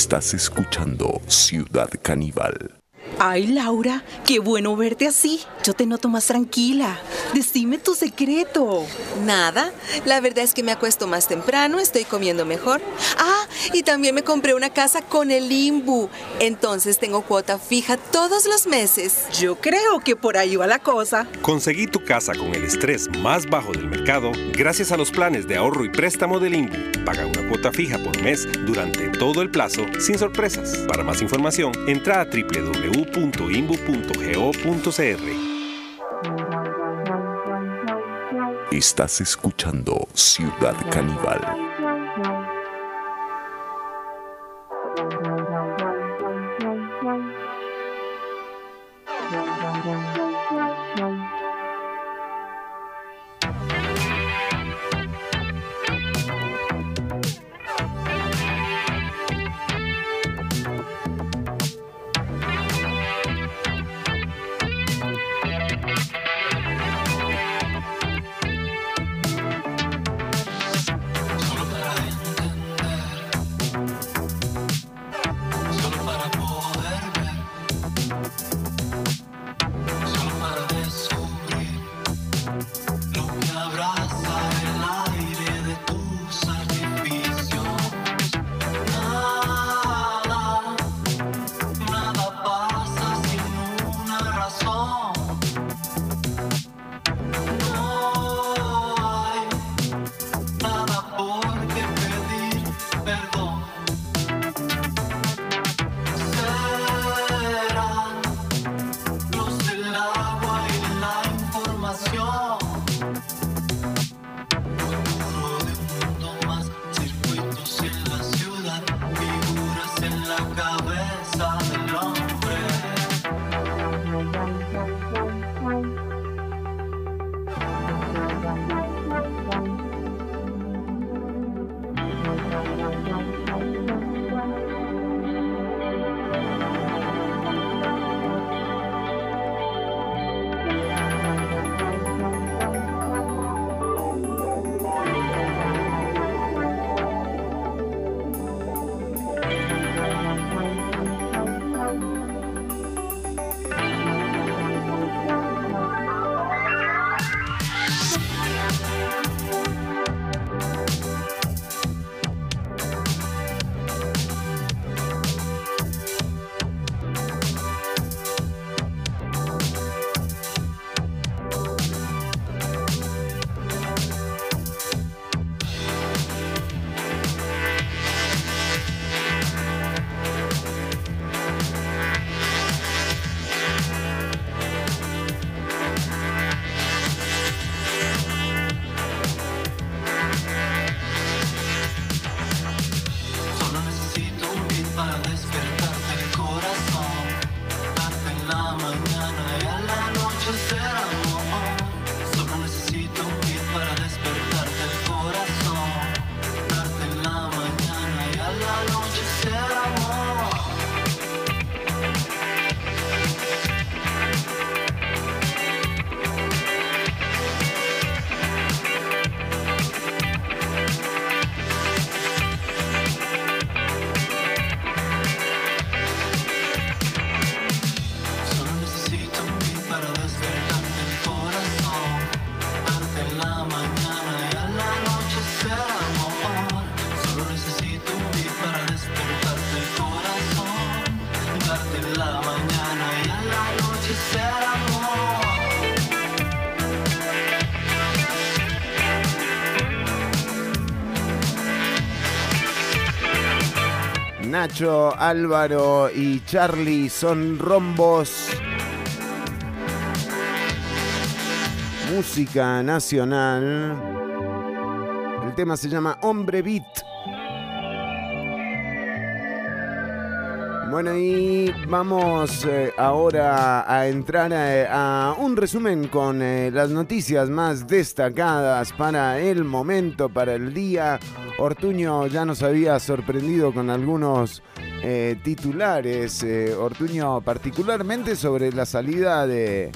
[SPEAKER 9] Estás escuchando Ciudad Caníbal.
[SPEAKER 10] Ay, Laura, qué bueno verte así. Yo te noto más tranquila. Decime tu secreto.
[SPEAKER 11] Nada, la verdad es que me acuesto más temprano, estoy comiendo mejor. Ah, y también me compré una casa con el Imbu. Entonces tengo cuota fija todos los meses.
[SPEAKER 10] Yo creo que por ahí va la cosa.
[SPEAKER 12] Conseguí tu casa con el estrés más bajo del mercado gracias a los planes de ahorro y préstamo del INBU. Paga una cuota fija por mes durante todo el plazo sin sorpresas. Para más información, entra a www.imbu.go.cr.
[SPEAKER 9] Estás escuchando Ciudad Caníbal.
[SPEAKER 1] Nacho, Álvaro y Charlie son rombos. Música nacional. El tema se llama Hombre Beat. Bueno, y vamos eh, ahora a entrar eh, a un resumen con eh, las noticias más destacadas para el momento, para el día. Ortuño ya nos había sorprendido con algunos eh, titulares. Ortuño, particularmente sobre la salida de.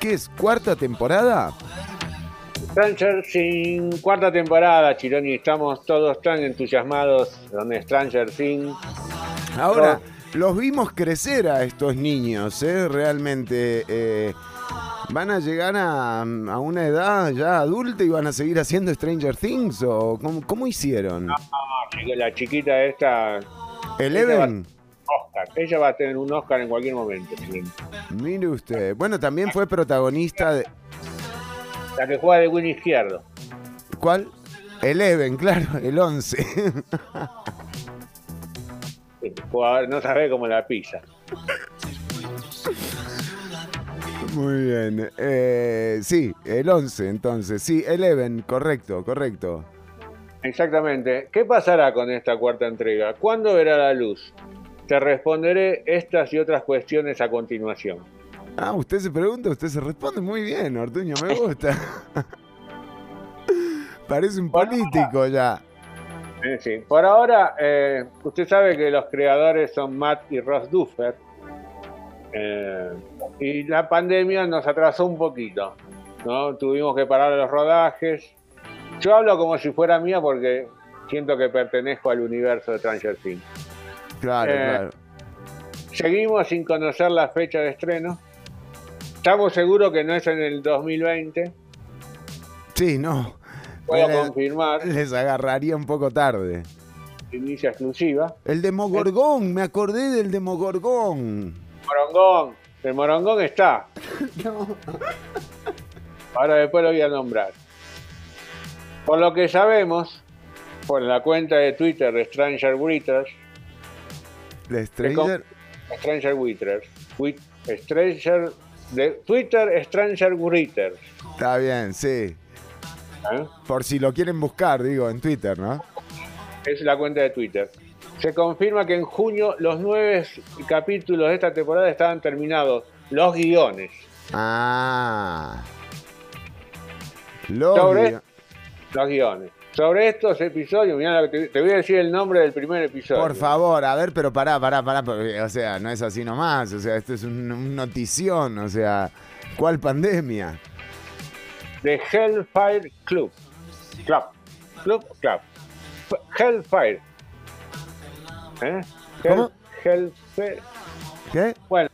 [SPEAKER 1] ¿Qué es? ¿Cuarta temporada?
[SPEAKER 5] Stranger Things, cuarta temporada, Chironi, estamos todos tan entusiasmados con Stranger Things.
[SPEAKER 1] Ahora, los vimos crecer a estos niños, ¿eh? Realmente. eh, ¿Van a llegar a, a una edad ya adulta y van a seguir haciendo Stranger Things? ¿O cómo, cómo hicieron?
[SPEAKER 5] Ah, la chiquita esta.
[SPEAKER 1] ¿Eleven?
[SPEAKER 5] Oscar. Ella va a tener un Oscar en cualquier momento.
[SPEAKER 1] Mire usted. Bueno, también fue protagonista de.
[SPEAKER 5] La que juega de win izquierdo.
[SPEAKER 1] ¿Cuál? Eleven, claro, el 11.
[SPEAKER 5] El jugador no sabe cómo la pisa.
[SPEAKER 1] Muy bien. Eh, sí, el 11, entonces. Sí, Eleven, correcto, correcto.
[SPEAKER 5] Exactamente. ¿Qué pasará con esta cuarta entrega? ¿Cuándo verá la luz? Te responderé estas y otras cuestiones a continuación.
[SPEAKER 1] Ah, usted se pregunta, usted se responde muy bien, Ortuño, me gusta. Parece un político ya.
[SPEAKER 5] Por ahora, eh, usted sabe que los creadores son Matt y Ross Duffer. Eh, y la pandemia nos atrasó un poquito. ¿no? Tuvimos que parar los rodajes. Yo hablo como si fuera mía porque siento que pertenezco al universo de Stranger Things.
[SPEAKER 1] Claro,
[SPEAKER 5] Eh,
[SPEAKER 1] claro.
[SPEAKER 5] Seguimos sin conocer la fecha de estreno. Estamos seguros que no es en el 2020.
[SPEAKER 1] Sí, no.
[SPEAKER 5] Puedo
[SPEAKER 1] Les-
[SPEAKER 5] confirmar.
[SPEAKER 1] Les agarraría un poco tarde.
[SPEAKER 5] Inicia exclusiva.
[SPEAKER 1] El Demogorgón, me acordé del Demogorgón.
[SPEAKER 5] Morongón. El Morongón está. Ahora después lo voy a nombrar. Por lo que sabemos, por la cuenta de Twitter de Stranger Writers,
[SPEAKER 1] La Stranger.
[SPEAKER 5] Stranger Writers, Stranger de Twitter Stranger Writers.
[SPEAKER 1] Está bien, sí.
[SPEAKER 5] ¿Eh?
[SPEAKER 1] Por si lo quieren buscar, digo, en Twitter, ¿no?
[SPEAKER 5] Es la cuenta de Twitter. Se confirma que en junio los nueve capítulos de esta temporada estaban terminados, los guiones.
[SPEAKER 1] Ah. Los
[SPEAKER 5] Sobre los guiones. sobre estos episodios, mirá te, te voy a decir el nombre del primer episodio.
[SPEAKER 1] Por favor, a ver, pero pará, pará, pará, porque, o sea, no es así nomás, o sea, esto es un, un notición, o sea, ¿cuál pandemia?
[SPEAKER 5] The Hellfire Club. Club. Club, club. Hellfire. ¿Eh? Hell-
[SPEAKER 1] ¿Cómo?
[SPEAKER 5] Hellfire.
[SPEAKER 1] ¿Qué?
[SPEAKER 5] Bueno,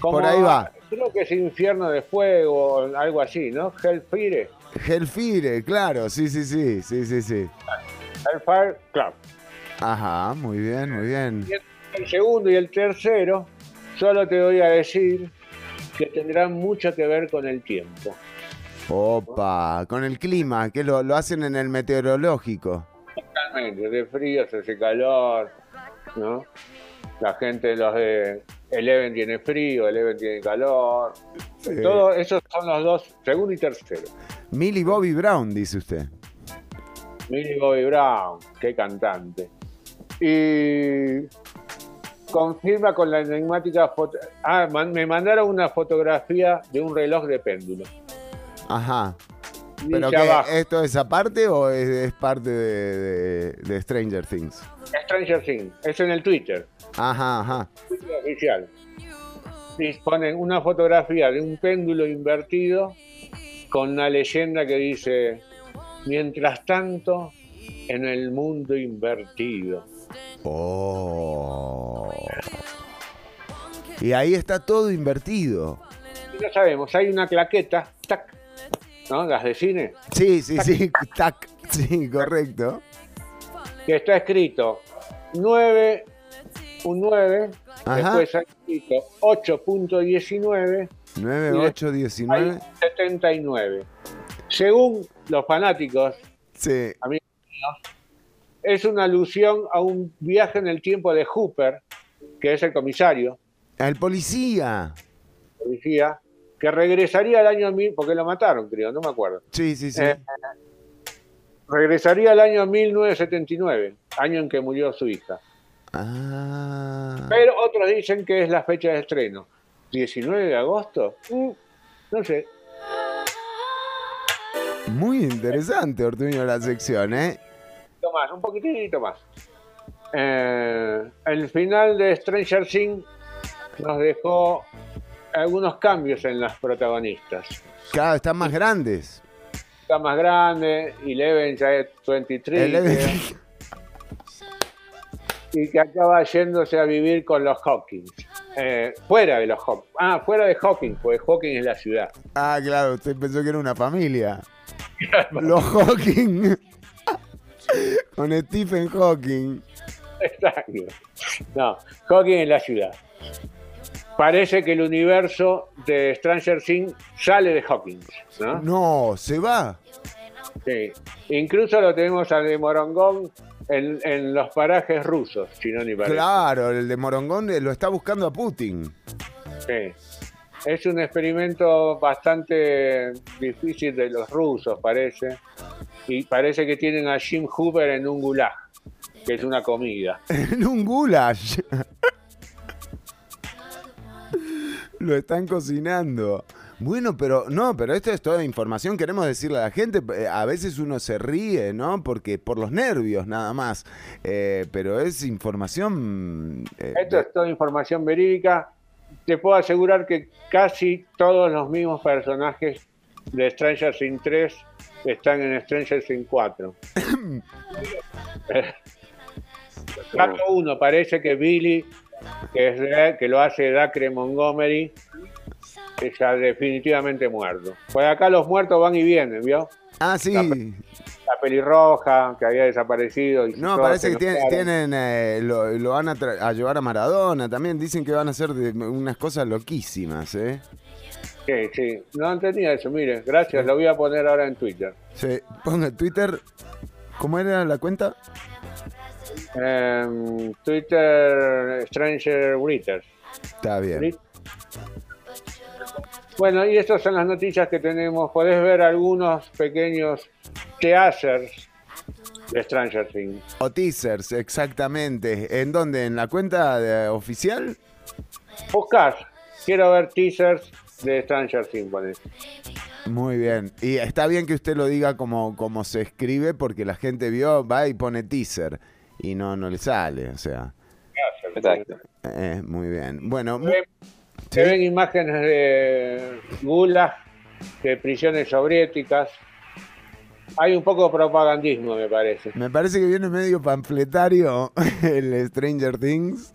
[SPEAKER 5] como-
[SPEAKER 1] Por ahí va.
[SPEAKER 5] Creo que es infierno de fuego o algo así, ¿no? Hellfire.
[SPEAKER 1] Hellfire, claro, sí, sí, sí, sí, sí, sí.
[SPEAKER 5] Hellfire Club.
[SPEAKER 1] Ajá, muy bien, muy bien.
[SPEAKER 5] El segundo y el tercero, solo te voy a decir que tendrán mucho que ver con el tiempo.
[SPEAKER 1] Opa, con el clima, que lo, lo hacen en el meteorológico.
[SPEAKER 5] Totalmente, de frío se hace calor, ¿no? La gente, los de Eleven tiene frío, Eleven tiene calor.
[SPEAKER 1] Sí.
[SPEAKER 5] Todos esos son los dos, segundo y tercero.
[SPEAKER 1] Millie Bobby Brown, dice usted.
[SPEAKER 5] Millie Bobby Brown, qué cantante. Y confirma con la enigmática foto. Ah, man- me mandaron una fotografía de un reloj de péndulo.
[SPEAKER 1] Ajá. ¿Pero esto es aparte o es, es parte de, de- de Stranger Things?
[SPEAKER 5] Stranger Things, es en el Twitter.
[SPEAKER 1] Ajá, ajá.
[SPEAKER 5] Twitter oficial. Y ponen una fotografía de un péndulo invertido con una leyenda que dice, mientras tanto, en el mundo invertido.
[SPEAKER 1] Oh. Y ahí está todo invertido.
[SPEAKER 5] Y no sabemos, hay una claqueta, tac, ¿no? Las de cine,
[SPEAKER 1] Sí, sí, sí, tac, sí, correcto.
[SPEAKER 5] que está escrito 9, un 9,
[SPEAKER 1] Ajá.
[SPEAKER 5] después ha escrito 8.19
[SPEAKER 1] 9,
[SPEAKER 5] Y
[SPEAKER 1] 8,
[SPEAKER 5] hay
[SPEAKER 1] 19.
[SPEAKER 5] 79. Según los fanáticos,
[SPEAKER 1] Sí.
[SPEAKER 5] amigos míos, es una alusión a un viaje en el tiempo de Hooper, que es el comisario,
[SPEAKER 1] El policía.
[SPEAKER 5] policía, que regresaría al año 1000, porque lo mataron, creo, no me acuerdo.
[SPEAKER 1] Sí, sí, sí.
[SPEAKER 5] Eh, regresaría al año 1979, año en que murió su hija.
[SPEAKER 1] Ah.
[SPEAKER 5] Pero otros dicen que es la fecha de estreno. ¿19 de agosto? Mm, no sé.
[SPEAKER 1] Muy interesante, Ortuño, la sección, ¿eh?
[SPEAKER 5] Más, un poquitito más. Eh, el final de Stranger Things nos dejó algunos cambios en las protagonistas.
[SPEAKER 1] Claro, están más grandes.
[SPEAKER 5] Está más grande, Eleven ya es 23,
[SPEAKER 1] Eleven-
[SPEAKER 5] y que acaba yéndose a vivir con los Hawkins. Eh, fuera de los Hawkins. Ah, fuera de Hawkins, porque Hawkins es la ciudad.
[SPEAKER 1] Ah, claro, usted pensó que era una familia. Los Hawking. Con Stephen Hawking.
[SPEAKER 5] Exacto. No, Hawkins es la ciudad. Parece que el universo de Stranger Things sale de Hawkins, ¿no?
[SPEAKER 1] No, se va.
[SPEAKER 5] Sí. Incluso lo tenemos a de Morongón en, en los parajes rusos, si no ni parece.
[SPEAKER 1] Claro, el de Morongón eh, lo está buscando a Putin.
[SPEAKER 5] Sí. Es un experimento bastante difícil de los rusos, parece. Y parece que tienen a Jim Hoover en un gulag, que es una comida.
[SPEAKER 1] En un goulash. Lo están cocinando. Bueno, pero no, pero esto es toda información. Queremos decirle a la gente, eh, a veces uno se ríe, ¿no? Porque por los nervios nada más. Eh, pero es información. eh,
[SPEAKER 5] Esto es toda información verídica. Te puedo asegurar que casi todos los mismos personajes de Stranger Things 3 están en Stranger Things 4. Dato 1, parece que Billy, que, es que lo hace Dacre Montgomery, está definitivamente muerto. Pues acá los muertos van y vienen, ¿vio?
[SPEAKER 1] Ah, sí.
[SPEAKER 5] La pelirroja, que había desaparecido. Y
[SPEAKER 1] No, parece que tiene- tienen, eh, lo, lo van a llevar a Maradona. También dicen que van a hacer de- unas cosas loquísimas, ¿eh?
[SPEAKER 5] Sí, sí. No entendía eso, mire. Gracias, lo voy a poner ahora en Twitter.
[SPEAKER 1] Sí, ponga Twitter. ¿Cómo era la cuenta?
[SPEAKER 5] Em, Twitter Stranger Readers.
[SPEAKER 1] Está bien.
[SPEAKER 5] Bueno, y estas son las noticias que tenemos. Podés ver algunos pequeños teasers de Stranger Things.
[SPEAKER 1] O teasers, exactamente. ¿En dónde? ¿En la cuenta de- oficial?
[SPEAKER 5] Buscás, quiero ver teasers de Stranger Things. ponés.
[SPEAKER 1] Muy bien. Y está bien que usted lo diga como, como se escribe porque la gente vio, va y pone teaser y no, no le sale, o sea.
[SPEAKER 4] Exacto.
[SPEAKER 1] eh, muy bien. Bueno,
[SPEAKER 5] Se ven imágenes de gulag, de prisiones soviéticas. Hay un poco de propagandismo, me parece.
[SPEAKER 1] me parece que viene medio panfletario el Stranger Things.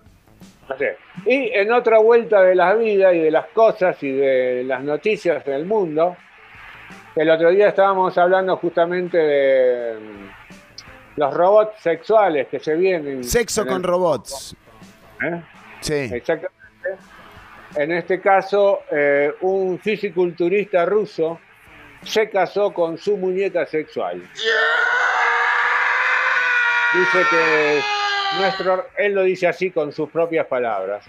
[SPEAKER 5] Y en otra vuelta de la vida y de las cosas y de las noticias del mundo, el otro día estábamos hablando justamente de los robots sexuales que se vienen.
[SPEAKER 1] Sexo con
[SPEAKER 5] el-
[SPEAKER 1] robots.
[SPEAKER 5] ¿Eh?
[SPEAKER 1] Sí.
[SPEAKER 5] Exactamente. En este caso, eh, un fisiculturista ruso se casó con su muñeca sexual. Dice que nuestro, él lo dice así con sus propias palabras.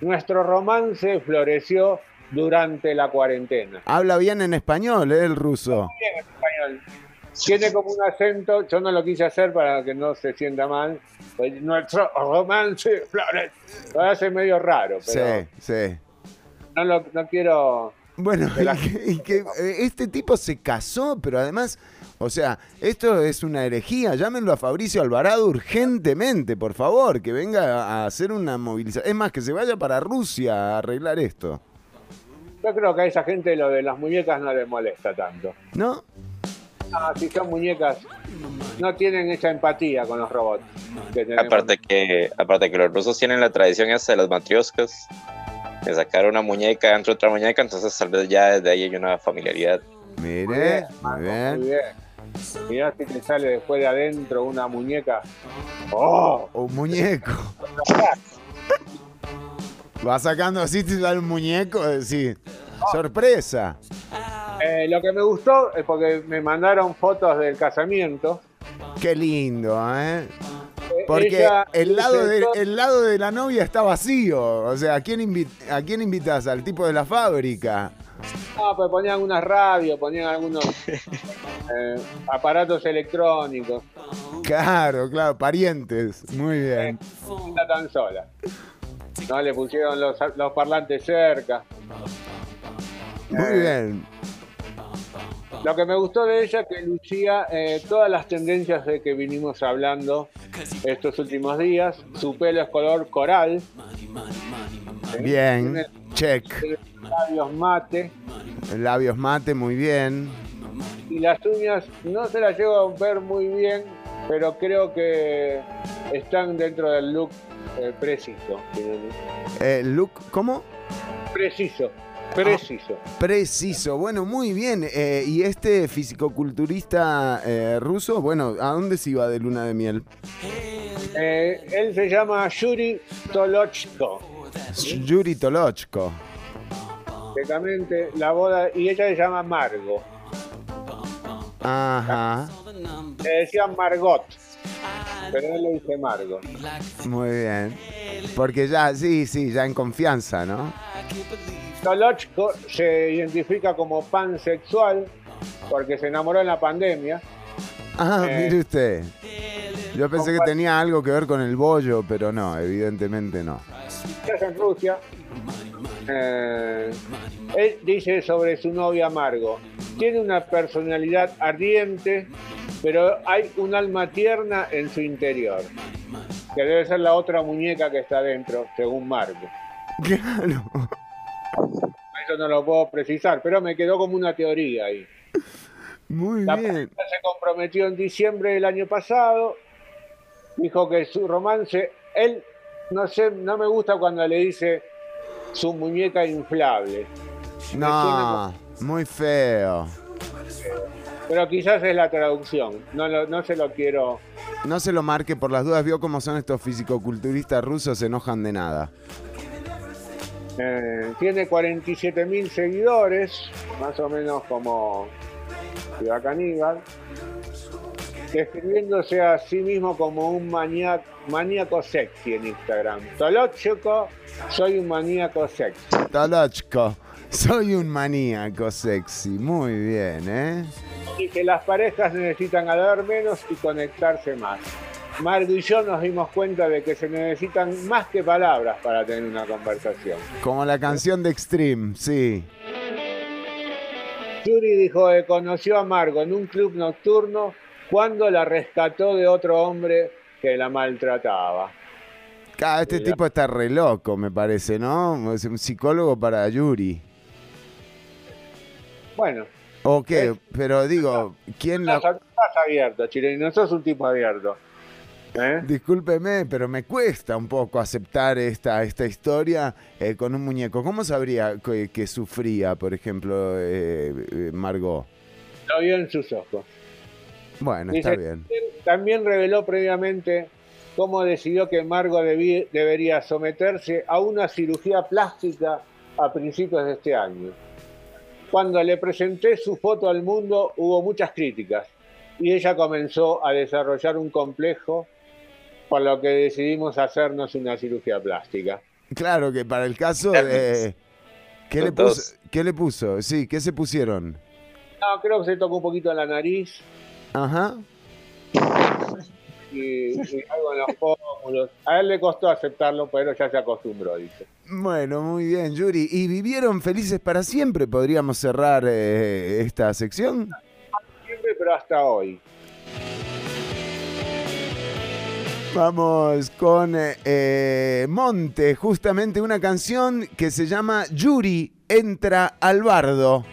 [SPEAKER 5] Nuestro romance floreció durante la cuarentena.
[SPEAKER 1] Habla bien en español, ¿eh? el ruso.
[SPEAKER 5] Bien en español. Tiene como un acento, yo no lo quise hacer para que no se sienta mal. pues, Nuestro romance floreció. Lo hace medio raro, pero
[SPEAKER 1] Sí, sí.
[SPEAKER 5] no, lo, no quiero.
[SPEAKER 1] Bueno,
[SPEAKER 5] de la-
[SPEAKER 1] y que, y que, eh, este tipo se casó, pero además, o sea, esto es una herejía. Llámenlo a Fabricio Alvarado urgentemente, por favor, que venga a hacer una movilización. Es más, que se vaya para Rusia a arreglar esto.
[SPEAKER 5] Yo creo que a esa gente lo de las muñecas no les molesta tanto.
[SPEAKER 1] ¿No?
[SPEAKER 5] Ah, si son muñecas, no tienen esa empatía con los robots. que.
[SPEAKER 4] Aparte que, aparte que los rusos tienen la tradición esa de las matrioscas, de sacar una muñeca dentro de otra muñeca, entonces tal vez ya desde ahí hay una familiaridad.
[SPEAKER 1] Mire, muy bien.
[SPEAKER 5] Muy bien. Mirá si te sale después de adentro una muñeca. ¡Oh!
[SPEAKER 1] Un muñeco. Va sacando así, te sale un muñeco, sí. Sorpresa.
[SPEAKER 5] Eh, lo que me gustó es porque me mandaron fotos del casamiento.
[SPEAKER 1] Qué lindo, ¿eh?
[SPEAKER 5] Eh,
[SPEAKER 1] Porque
[SPEAKER 5] ella
[SPEAKER 1] el lado, de, el lado de la novia está vacío. O sea, ¿a quién, invi- ¿a quién invitas? ¿Al tipo de la fábrica?
[SPEAKER 5] No, pues ponían unas radios, ponían algunos eh, aparatos electrónicos.
[SPEAKER 1] Claro, claro, parientes. Muy bien.
[SPEAKER 5] No está tan sola. No le pusieron los, los parlantes cerca.
[SPEAKER 1] Muy bien.
[SPEAKER 5] Lo que me gustó de ella es que lucía eh, todas las tendencias de que vinimos hablando estos últimos días. Su pelo es color coral.
[SPEAKER 1] Bien. Check.
[SPEAKER 5] Labios mate.
[SPEAKER 1] Labios mate, muy bien.
[SPEAKER 5] Y las uñas no se las llevo a ver muy bien, pero creo que están dentro del look eh, preciso.
[SPEAKER 1] Eh, look, ¿cómo?
[SPEAKER 5] Preciso, preciso.
[SPEAKER 1] Preciso. Bueno, muy bien. Eh, y este fisicoculturista eh, ruso, bueno, ¿a dónde se iba de luna de miel?
[SPEAKER 5] Eh, él se llama Yuri Tolochko.
[SPEAKER 1] Yuri Tolochko.
[SPEAKER 5] Exactamente, la boda, y ella se llama Margo.
[SPEAKER 1] Ajá.
[SPEAKER 5] Le decían Margot, pero él le dice Margo.
[SPEAKER 1] Muy bien. Porque ya, sí, sí, ya en confianza, ¿no?
[SPEAKER 5] Tolochko se identifica como pansexual porque se enamoró en la pandemia.
[SPEAKER 1] Ah,
[SPEAKER 5] Eh,
[SPEAKER 1] mire usted. Yo pensé que tenía algo que ver con el bollo, pero no, evidentemente no.
[SPEAKER 5] Estás en Rusia. Eh, él dice sobre su novia Margo, tiene una personalidad ardiente, pero hay un alma tierna en su interior, que debe ser la otra muñeca que está dentro, según Margo.
[SPEAKER 1] Claro.
[SPEAKER 5] No lo puedo precisar, pero me quedó como una teoría ahí.
[SPEAKER 1] Muy
[SPEAKER 5] La
[SPEAKER 1] bien.
[SPEAKER 5] se comprometió en diciembre del año pasado. Dijo que su romance, él, no sé, no me gusta cuando le dice su muñeca inflable.
[SPEAKER 1] No, muy feo.
[SPEAKER 5] Pero quizás es la traducción. No, lo- no se lo quiero.
[SPEAKER 1] No se lo marque por las dudas, vio cómo son estos fisicoculturistas rusos, se enojan de nada.
[SPEAKER 5] Eh, tiene 47 mil seguidores, más o menos como Ciudad Caníbal. Describiéndose a sí mismo como un maníaco, maníaco sexy en Instagram. Tolochko, soy un maníaco sexy.
[SPEAKER 1] Tolochko, soy un maníaco sexy. Muy bien, ¿eh?
[SPEAKER 5] y que las parejas necesitan hablar menos y conectarse más. Margo y yo nos dimos cuenta de que se necesitan más que palabras para tener una conversación.
[SPEAKER 1] Como la canción de Extreme, sí.
[SPEAKER 5] Yuri dijo que conoció a Margo en un club nocturno cuando la rescató de otro hombre que la maltrataba.
[SPEAKER 1] Cada este tipo está re loco, me parece, ¿no? Es un psicólogo para Yuri.
[SPEAKER 5] Bueno,
[SPEAKER 1] ¿O qué? Pero digo, ¿quién la...
[SPEAKER 5] estás, abierto, chileno, no sos un tipo abierto. ¿Eh?
[SPEAKER 1] Discúlpeme, pero me cuesta un poco aceptar esta, esta historia eh, con un muñeco. ¿Cómo sabría que, que sufría, por ejemplo, eh, Margot?
[SPEAKER 5] Lo vio en sus ojos.
[SPEAKER 1] Bueno,
[SPEAKER 5] Dice,
[SPEAKER 1] está bien.
[SPEAKER 5] También reveló previamente cómo decidió que Margo debí- debería someterse a una cirugía plástica a principios de este año. Cuando le presenté su foto al mundo hubo muchas críticas y ella comenzó a desarrollar un complejo por lo que decidimos hacernos una cirugía plástica.
[SPEAKER 1] Claro que para el caso de... ¿Qué le,
[SPEAKER 4] Son dos.
[SPEAKER 1] puso? ¿Qué le puso? Sí, ¿qué se pusieron?
[SPEAKER 5] No, creo que se tocó un poquito la nariz
[SPEAKER 1] Ajá.
[SPEAKER 5] y, y algo en los pómulos. A él le costó aceptarlo, pero ya se acostumbró, dice.
[SPEAKER 1] Bueno, muy bien, Yuri. ¿Y vivieron felices para siempre? ¿Podríamos cerrar eh, esta sección?
[SPEAKER 5] Siempre, pero hasta hoy.
[SPEAKER 1] Vamos con eh, eh, Monte, justamente una canción que se llama Yuri entra al bardo.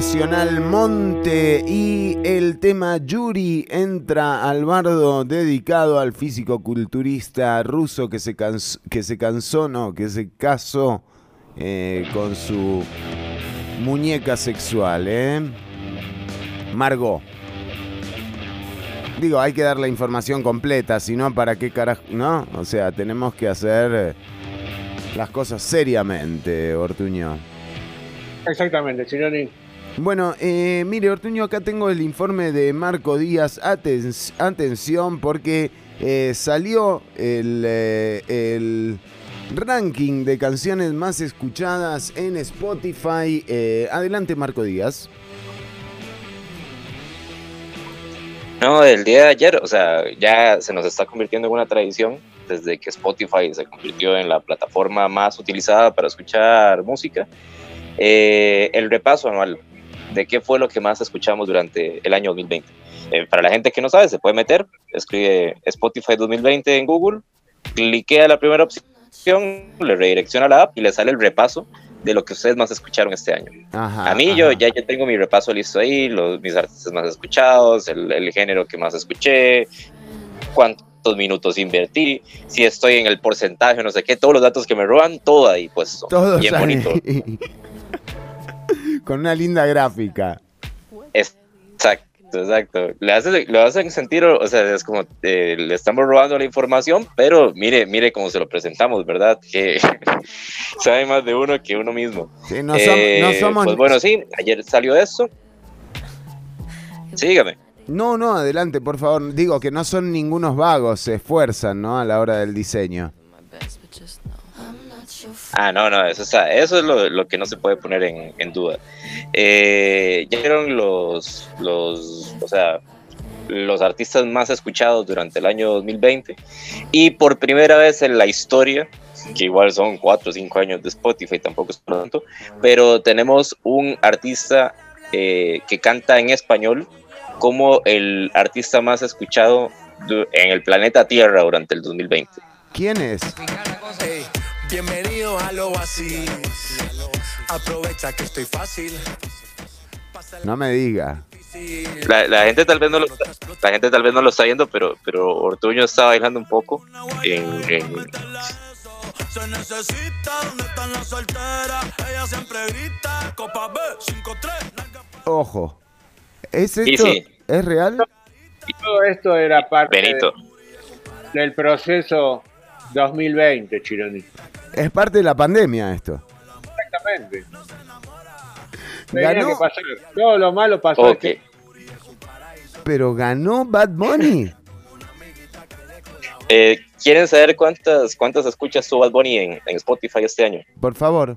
[SPEAKER 1] Nacional Monte y el tema Yuri entra al bardo dedicado al físico-culturista ruso que se, cans- que se cansó, no, que se casó eh, con su muñeca sexual, ¿eh? Margot. Digo, hay que dar la información completa, si no, ¿para qué carajo? ¿No? O sea, tenemos que hacer eh, las cosas seriamente, Ortuño.
[SPEAKER 5] Exactamente, Chironi.
[SPEAKER 1] Bueno, eh, mire, Ortuño, acá tengo el informe de Marco Díaz. Aten- atención, porque eh, salió el, eh, el ranking de canciones más escuchadas en Spotify. Eh, adelante, Marco Díaz.
[SPEAKER 4] No, el día de ayer, o sea, ya se nos está convirtiendo en una tradición desde que Spotify se convirtió en la plataforma más utilizada para escuchar música. eh, el repaso anual de qué fue lo que más escuchamos durante el año 2020. Eh, para la gente que no sabe, se puede meter, escribe Spotify 2020 en Google, cliquea la primera opción, le redirecciona la app y le sale el repaso de lo que ustedes más escucharon este año.
[SPEAKER 1] Ajá,
[SPEAKER 4] A mí yo ya, ya tengo mi repaso listo ahí, los, mis artistas más escuchados, el, el género que más escuché, cuántos minutos invertí, si estoy en el porcentaje, no sé qué, todos los datos que me roban, todo ahí puesto.
[SPEAKER 1] Todo
[SPEAKER 4] bien
[SPEAKER 1] sale
[SPEAKER 4] bonito.
[SPEAKER 1] Con una linda gráfica.
[SPEAKER 4] Exacto, exacto. Le hacen, lo hacen sentir, o sea, es como eh, le estamos robando la información, pero mire, mire cómo se lo presentamos, ¿verdad? Que sabe más de uno que uno mismo.
[SPEAKER 1] Sí, no som- no somos-
[SPEAKER 4] Pues bueno, sí, ayer salió eso. Sígame.
[SPEAKER 1] No, no, adelante, por favor. Digo que no son ningunos vagos, se esfuerzan, ¿no? A la hora del diseño.
[SPEAKER 4] Ah, no, no, eso, está- eso es lo, lo que no se puede poner en, en duda. Eh, ya vieron los, los, o sea, los artistas más escuchados durante el año 2020 y por primera vez en la historia, que igual son cuatro o cinco años de Spotify, tampoco es tanto, pero tenemos un artista eh, que canta en español como el artista más escuchado en el planeta Tierra durante el 2020.
[SPEAKER 1] ¿Quién es?
[SPEAKER 13] Ey, bienvenido al oasis. Aprovecha que estoy fácil.
[SPEAKER 1] No me diga.
[SPEAKER 4] La, la gente tal vez no lo la gente tal vez no lo está viendo, pero pero Ortuño está bailando un poco en, en-
[SPEAKER 13] Se necesita, ¿dónde están las solteras? Ella siempre grita, copa B, 5-3.
[SPEAKER 1] Ojo. ¿Es
[SPEAKER 4] Sí,
[SPEAKER 1] esto?
[SPEAKER 4] sí.
[SPEAKER 1] ¿Es real?
[SPEAKER 5] Y todo esto era parte
[SPEAKER 4] Benito.
[SPEAKER 5] de- del proceso 2020, Chironi.
[SPEAKER 1] Es parte de la pandemia esto.
[SPEAKER 5] Exactamente. Tenía
[SPEAKER 1] Ganó,
[SPEAKER 5] que pasar. Todo lo malo pasó.
[SPEAKER 4] Ok.
[SPEAKER 5] este-
[SPEAKER 1] pero ganó Bad Bunny.
[SPEAKER 4] Eh, ¿Quieren saber cuántas cuántas escuchas tuvo Bad Bunny en, en Spotify este año?
[SPEAKER 1] Por favor.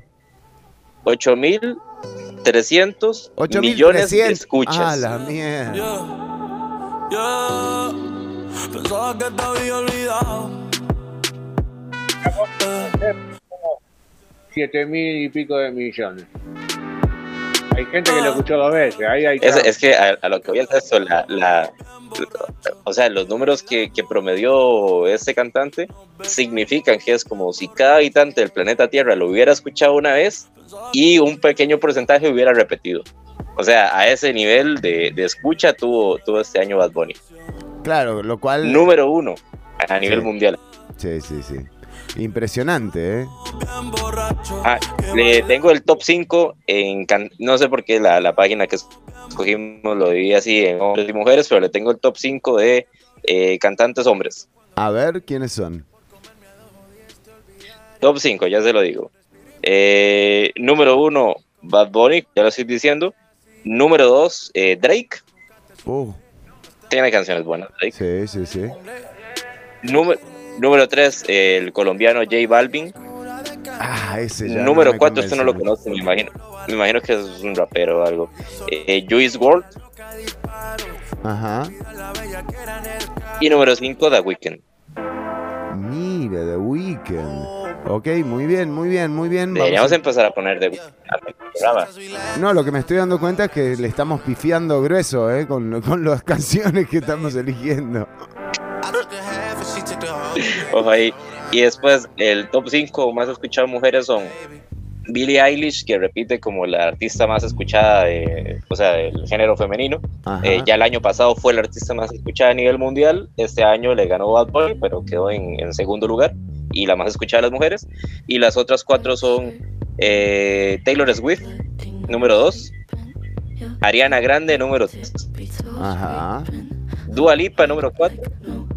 [SPEAKER 4] 8.300 millones de
[SPEAKER 1] 8.300.
[SPEAKER 4] escuchas.
[SPEAKER 1] Ah, la mierda.
[SPEAKER 13] Yeah. Pensaba que te había olvidado.
[SPEAKER 5] Siete mil y pico de millones. Hay gente que lo escuchó dos veces. Ahí hay
[SPEAKER 4] Es, es que a, a lo que voy a hacer esto, la, la- o sea, los números que, que promedió este cantante significan que es como si cada habitante del planeta Tierra lo hubiera escuchado una vez y un pequeño porcentaje hubiera repetido. O sea, a ese nivel de, de escucha tuvo, tuvo este año Bad Bunny.
[SPEAKER 1] Claro, lo cual.
[SPEAKER 4] Número uno a nivel
[SPEAKER 1] Sí.
[SPEAKER 4] mundial.
[SPEAKER 1] Sí, sí, sí. Impresionante, ¿eh?
[SPEAKER 4] Ah, le tengo el top 5 en, can- no sé por qué la, la página que escogimos lo dividí así en hombres y mujeres, pero le tengo el top 5 de eh, cantantes hombres.
[SPEAKER 1] A ver, ¿quiénes son?
[SPEAKER 4] Top 5, ya se lo digo. Eh, número 1, Bad Bunny, ya lo estoy diciendo. Número 2, Drake.
[SPEAKER 1] Uh,
[SPEAKER 4] Tiene canciones buenas, Drake.
[SPEAKER 1] sí, sí, sí.
[SPEAKER 4] Número, número 3, el colombiano J Balvin.
[SPEAKER 1] Ah, ese ya.
[SPEAKER 4] número
[SPEAKER 1] no me
[SPEAKER 4] 4, este no lo conoce, me imagino. Me imagino que es un rapero o algo. Eh, Juice WRLD.
[SPEAKER 1] Ajá.
[SPEAKER 4] Y número 5, The Weeknd.
[SPEAKER 1] Mira, The Weeknd. Ok, muy bien, muy bien, muy bien.
[SPEAKER 4] Deberíamos
[SPEAKER 1] a-
[SPEAKER 4] empezar a poner The Weeknd al programa.
[SPEAKER 1] No, lo que me estoy dando cuenta es que le estamos pifiando grueso, ¿eh? Con, con las canciones que estamos eligiendo.
[SPEAKER 4] Ojo ahí. Y después, el top 5 más escuchado mujeres son Billie Eilish, que repite como la artista más escuchada de, o sea, del género femenino. Eh, ya el año pasado fue la artista más escuchada a nivel mundial. Este año le ganó Bad Bunny, pero quedó en, en segundo lugar. Y la más escuchada de las mujeres. Y las otras cuatro son eh, Taylor Swift, número 2. Ariana Grande, número 3.
[SPEAKER 1] Ajá.
[SPEAKER 4] Dua Lipa, número 4.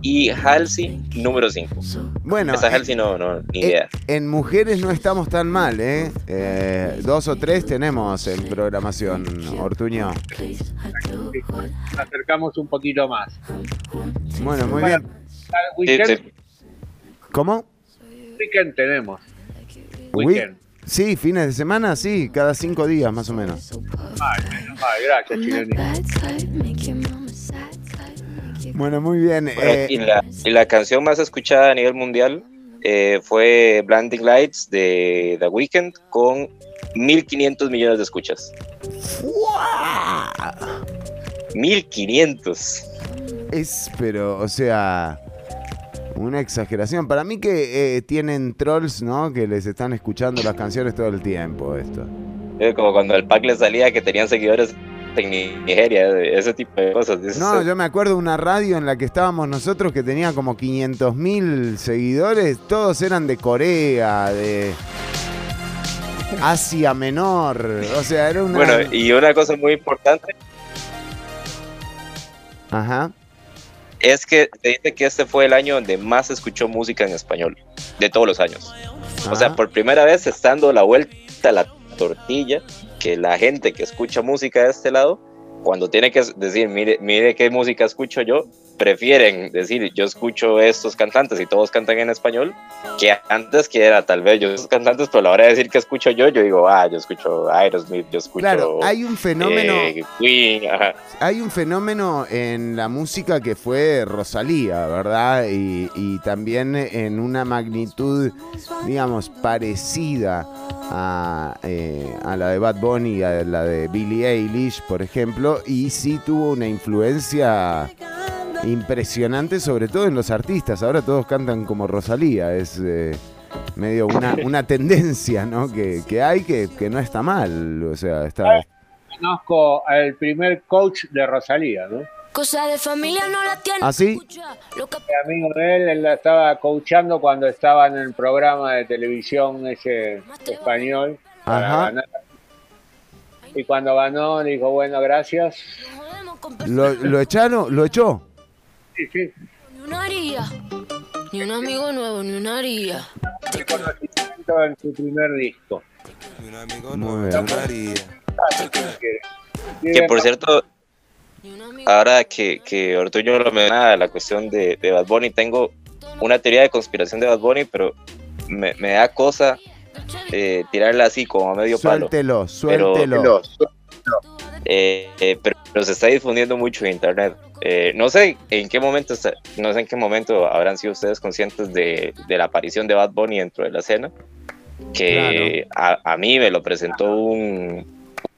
[SPEAKER 4] Y Halsey, número 5.
[SPEAKER 1] Bueno,
[SPEAKER 4] Esa Halsey no, no, ni idea.
[SPEAKER 1] En mujeres no estamos tan mal, ¿eh? Eh, dos o tres tenemos en programación, Ortuño.
[SPEAKER 5] Nos acercamos un poquito más.
[SPEAKER 1] Bueno, muy
[SPEAKER 5] Bueno,
[SPEAKER 1] bien. ¿Cómo?
[SPEAKER 5] weekend tenemos. Weekend.
[SPEAKER 1] Sí, fines de semana, sí, cada cinco días más o menos.
[SPEAKER 5] Ay, gracias, Chilenito.
[SPEAKER 1] Bueno, muy bien.
[SPEAKER 4] Bueno,
[SPEAKER 1] eh,
[SPEAKER 4] y, la, y la canción más escuchada a nivel mundial eh, fue Blinding Lights de The Weeknd con 1.500 millones de escuchas. 1.500.
[SPEAKER 1] es, pero, o sea, una exageración. Para mí que eh, tienen trolls, ¿no? Que les están escuchando las canciones todo el tiempo, esto.
[SPEAKER 4] Es como cuando el pack le salía que tenían seguidores en Nigeria, ese tipo de cosas.
[SPEAKER 1] No, yo me acuerdo de una radio en la que estábamos nosotros que tenía como 500 mil seguidores. Todos eran de Corea, de Asia Menor. O sea, era una...
[SPEAKER 4] Bueno, y una cosa muy importante
[SPEAKER 1] Ajá.
[SPEAKER 4] es que se dice que este fue el año donde más se escuchó música en español, de todos los años. O sea, por primera vez dando la vuelta a la tortilla, que la gente que escucha música de este lado, cuando tiene que decir, mire, mire qué música escucho yo, prefieren decir, yo escucho estos cantantes y todos cantan en español, que antes que era tal vez yo estos cantantes, pero a la hora de decir que escucho yo, yo digo, ah, yo escucho Aerosmith, yo escucho...
[SPEAKER 1] Claro, hay un fenómeno...
[SPEAKER 4] eh, Queen, ajá.
[SPEAKER 1] Hay un fenómeno en la música que fue Rosalía, ¿verdad? Y, y también en una magnitud, digamos, parecida a, eh, a la de Bad Bunny, a la de Billie Eilish, por ejemplo, y sí tuvo una influencia impresionante, sobre todo en los artistas. Ahora todos cantan como Rosalía, es eh, medio una, una tendencia, ¿no? Que, que hay que, que no está mal, o sea, está...
[SPEAKER 5] Conozco al primer coach de Rosalía, ¿no?
[SPEAKER 6] Cosa de familia no la tiene.
[SPEAKER 1] ¿Ah, sí?
[SPEAKER 5] Mi amigo de él, él la estaba coachando cuando estaba en el programa de televisión ese español.
[SPEAKER 1] Ajá.
[SPEAKER 5] Y cuando ganó, dijo, bueno, gracias.
[SPEAKER 1] ¿Lo, lo echaron? ¿Lo echó?
[SPEAKER 5] Sí, sí.
[SPEAKER 6] ni una haría. Ni un amigo nuevo, ni una haría.
[SPEAKER 5] Reconocimiento en su primer disco.
[SPEAKER 1] Muy bien.
[SPEAKER 4] Que por cierto, ahora que, que Ortuño lo menciona, la cuestión de, de Bad Bunny, tengo una teoría de conspiración de Bad Bunny, pero me, me da cosa eh, tirarla así como a medio palo.
[SPEAKER 1] Suéltelo,
[SPEAKER 4] Pero-
[SPEAKER 1] suéltelo.
[SPEAKER 4] Eh, eh, pero, pero se está difundiendo mucho en internet. Eh, no sé en qué momento está- no sé en qué momento habrán sido ustedes conscientes de, de la aparición de Bad Bunny dentro de la escena. Que a, a mí me lo presentó un,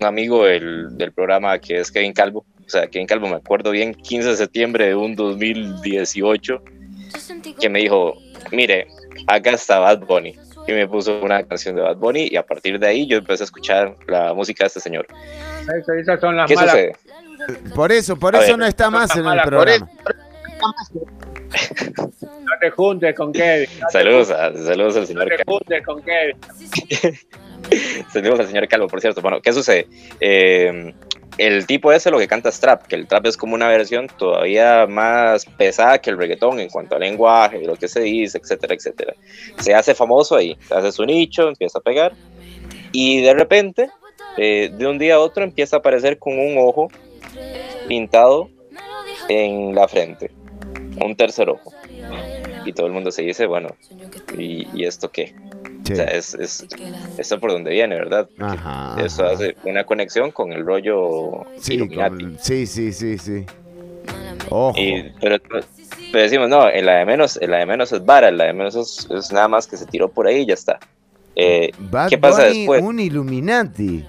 [SPEAKER 4] un amigo del, del programa que es Kevin Calvo. O sea, Kevin Calvo, me acuerdo bien, 15 de septiembre de un 2018, que me dijo, mire, acá está Bad Bunny. Y me puso una canción de Bad Bunny y a partir de ahí yo empecé a escuchar la música de este señor.
[SPEAKER 5] Eso- esas son las
[SPEAKER 4] ¿Qué
[SPEAKER 5] malas.
[SPEAKER 4] sucede?
[SPEAKER 1] Por eso, por
[SPEAKER 4] A
[SPEAKER 1] eso
[SPEAKER 4] ver.
[SPEAKER 1] no está más en el programa.
[SPEAKER 5] No te juntes con Kevin. No
[SPEAKER 4] Saludos, a- saludos al señor
[SPEAKER 5] No te
[SPEAKER 4] Calvo.
[SPEAKER 5] juntes con Kevin.
[SPEAKER 4] Saludos al señor Calvo, por cierto. Bueno, ¿qué sucede? Eh, el tipo ese lo que canta es trap, que el trap es como una versión todavía más pesada que el reggaetón en cuanto al lenguaje, lo que se dice, etcétera, etcétera. Se hace famoso ahí, hace su nicho, empieza a pegar y de repente, eh, de un día a otro, empieza a aparecer con un ojo pintado en la frente, un tercer ojo. Y todo el mundo se dice, bueno, ¿y, y esto qué?
[SPEAKER 1] Sí.
[SPEAKER 4] O sea, es, es, esto por donde viene, ¿verdad?
[SPEAKER 1] Ajá.
[SPEAKER 4] Eso hace una conexión con el rollo
[SPEAKER 1] Sí, sí, sí, sí, sí. Ojo.
[SPEAKER 4] Y- pero, pero decimos, no, en la de menos, en la de menos es vara, en la de menos es, es nada más que se tiró por ahí y ya está. Eh, ¿Qué pasa
[SPEAKER 1] Bunny,
[SPEAKER 4] después?
[SPEAKER 1] un Illuminati.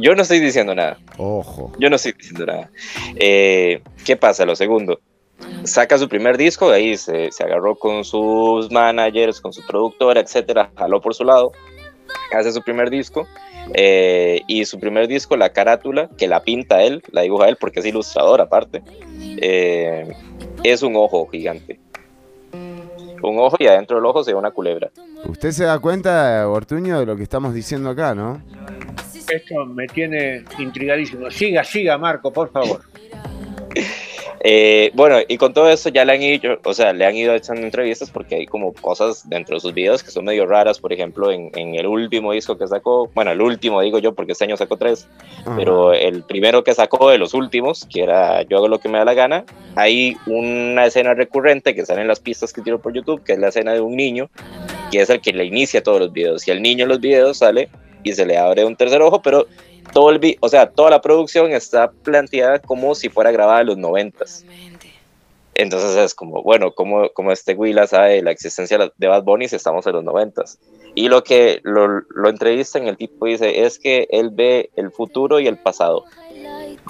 [SPEAKER 4] Yo no estoy diciendo nada.
[SPEAKER 1] Ojo.
[SPEAKER 4] Yo no estoy diciendo nada. Eh, ¿Qué pasa? Lo segundo, saca su primer disco, de ahí se, se agarró con sus managers, con su productora, etcétera, jaló por su lado. hace su primer disco. eh, y su primer disco, la carátula, que la pinta él, la dibuja él porque es ilustrador aparte, eh, es un ojo gigante. Un ojo y adentro del ojo se ve una culebra.
[SPEAKER 1] Usted se da cuenta, Ortuño, de lo que estamos diciendo acá, ¿no?
[SPEAKER 5] Esto me tiene intrigadísimo. Siga, siga, Marco, por favor.
[SPEAKER 4] Eh, bueno, y con todo eso ya le han ido, o sea, le han ido echando entrevistas porque hay como cosas dentro de sus videos que son medio raras, por ejemplo, en, en el último disco que sacó, bueno, el último digo yo porque este año sacó tres, pero el primero que sacó de los últimos, que era Yo hago lo que me da la gana, hay una escena recurrente que sale en las pistas que tiro por YouTube, que es la escena de un niño, que es el que le inicia todos los videos, y el niño en los videos sale y se le abre un tercer ojo, pero todo el o sea, toda la producción está planteada como si fuera grabada en los noventas. Entonces es como, bueno, como, como este Willa sabe la existencia de Bad Bunny si estamos en los noventas. Y lo que lo, lo entrevistan, el tipo dice, es que él ve el futuro y el pasado.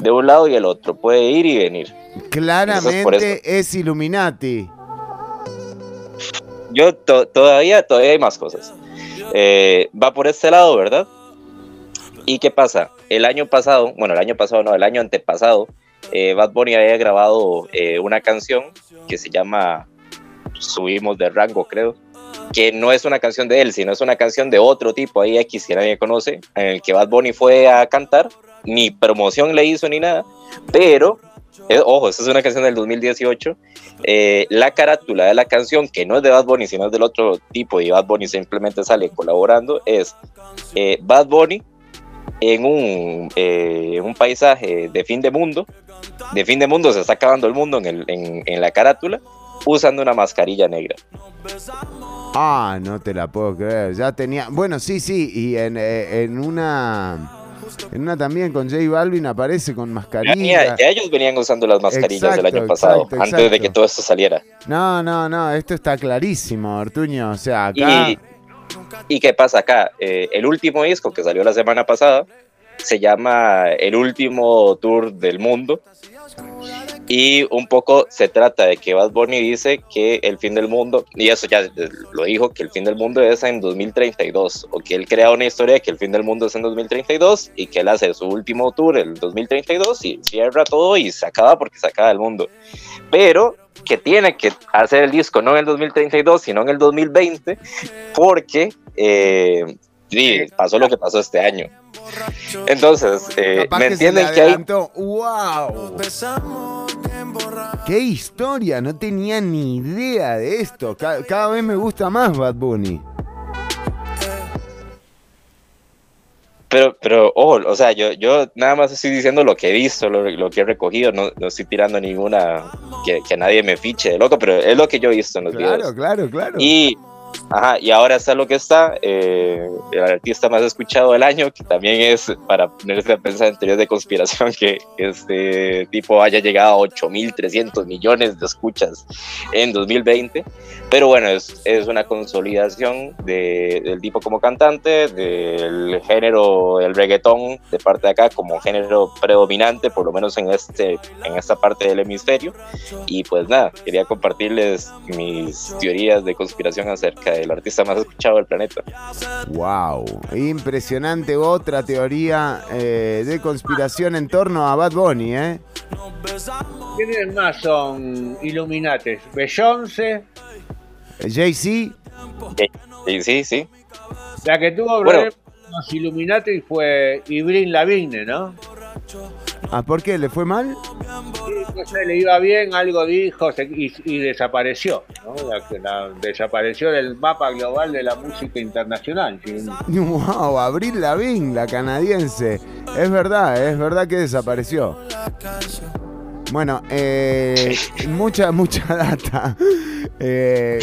[SPEAKER 4] De un lado y el otro, puede ir y venir.
[SPEAKER 1] Claramente es Illuminati.
[SPEAKER 4] Yo to- todavía, todavía hay más cosas. Eh, va por este lado, ¿verdad? ¿Y qué pasa? El año pasado, bueno, el año pasado no, el año antepasado, eh, Bad Bunny había grabado eh, una canción que se llama Subimos de Rango, creo, que no es una canción de él, sino es una canción de otro tipo, ahí X que nadie conoce, en el que Bad Bunny fue a cantar, ni promoción le hizo ni nada, pero, ojo, esta es una canción del 2018, eh, la carátula de la canción, que no es de Bad Bunny, sino es del otro tipo, y Bad Bunny simplemente sale colaborando, es eh, Bad Bunny en un, eh, un paisaje de fin de mundo, de fin de mundo se está acabando el mundo en la carátula, usando una mascarilla negra.
[SPEAKER 1] Ah, no te la puedo creer. Ya tenía. Bueno, sí, sí. Y en, eh, en una. En una también con J Balvin aparece con
[SPEAKER 4] Ya,
[SPEAKER 1] mascarilla.
[SPEAKER 4] ya ellos venían usando las mascarillas del
[SPEAKER 1] Exacto,
[SPEAKER 4] año pasado,
[SPEAKER 1] exacto,
[SPEAKER 4] antes de
[SPEAKER 1] exacto.
[SPEAKER 4] que todo esto saliera.
[SPEAKER 1] No, no, no. Esto está clarísimo, Ortuño. O sea, acá.
[SPEAKER 4] Y, ¿Y qué pasa acá? Eh, el último disco que salió la semana pasada se llama El último tour del mundo. Y un poco se trata de que Bad Bunny dice que el fin del mundo, y eso ya lo dijo, que el fin del mundo es en 2032, o que él crea una historia de que el fin del mundo es en 2032 y que él hace su último tour en 2032 y cierra todo y se acaba porque se acaba el mundo. Pero que tiene que hacer el disco no en el 2032, sino en el 2020, porque eh, sí, pasó lo que pasó este año. Entonces, eh, ¿me
[SPEAKER 1] que
[SPEAKER 4] entienden
[SPEAKER 1] le
[SPEAKER 4] que hay.
[SPEAKER 1] ¡Wow! ¡Qué historia! No tenía ni idea de esto. Ca- cada vez me gusta más Bad Bunny.
[SPEAKER 4] Pero, pero, ojo, o sea, yo, yo nada más estoy diciendo lo que he visto, lo, lo que he recogido, no, no estoy tirando ninguna que, que nadie me fiche de loco, pero es lo que yo he visto en los
[SPEAKER 1] Claro,
[SPEAKER 4] videos.
[SPEAKER 1] claro, claro.
[SPEAKER 4] Y, ajá, y ahora está lo que está, eh, el artista más escuchado del año, que también es para ponerse a pensar en teorías de conspiración, que este tipo haya llegado a 8.300 millones de escuchas en 2020. Pero bueno, es, una consolidación de- del tipo como cantante, del género del reggaetón de parte de acá como género predominante, por lo menos en, este, en esta parte del hemisferio. Y pues nada, quería compartirles mis teorías de conspiración acerca del artista más escuchado del planeta.
[SPEAKER 1] ¡Wow! Impresionante otra teoría eh, de conspiración en torno a Bad Bunny, ¿eh?
[SPEAKER 5] ¿Quiénes más son Illuminates? Beyoncé,
[SPEAKER 1] Jay-Z.
[SPEAKER 4] Sí, sí, sí.
[SPEAKER 5] la que tuvo
[SPEAKER 4] Bueno.
[SPEAKER 5] problemas con los Illuminati fue Ibrin Lavigne, ¿no?
[SPEAKER 1] ¿Ah, por qué? ¿Le fue mal?
[SPEAKER 5] No sé, le iba bien, algo dijo se- y, y desapareció, ¿no? La, que la- desapareció del mapa global de la música internacional. Sí,
[SPEAKER 1] ¡Wow! Abril Lavigne, la canadiense. Es verdad, es verdad que desapareció. Bueno, eh, mucha, mucha data. Eh,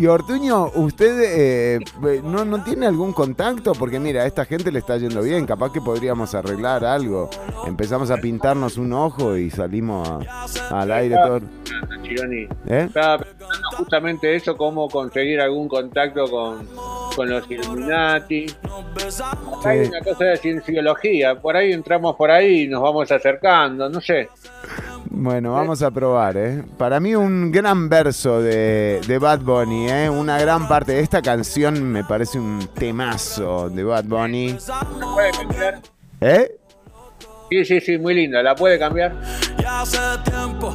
[SPEAKER 1] y Ortuño, ¿usted eh, no, no tiene algún contacto? Porque mira, a esta gente le está yendo bien. Capaz que podríamos arreglar algo. Empezamos a pintarnos un ojo y salimos a- al aire todo.
[SPEAKER 5] Chironi.
[SPEAKER 1] ¿Eh?
[SPEAKER 5] Estaba pensando justamente eso, cómo conseguir algún contacto con, con los Illuminati. Acá Hay una cosa de cienciología, por ahí entramos por ahí y nos vamos acercando, no sé.
[SPEAKER 1] Bueno, vamos a probar, ¿eh? Para mí un gran verso de, de Bad Bunny, ¿eh? Una gran parte de esta canción me parece un temazo de Bad Bunny.
[SPEAKER 5] ¿Puede cambiar?
[SPEAKER 1] ¿Eh?
[SPEAKER 5] Sí, sí, sí, muy linda. ¿La puede cambiar?
[SPEAKER 13] Ya hace tiempo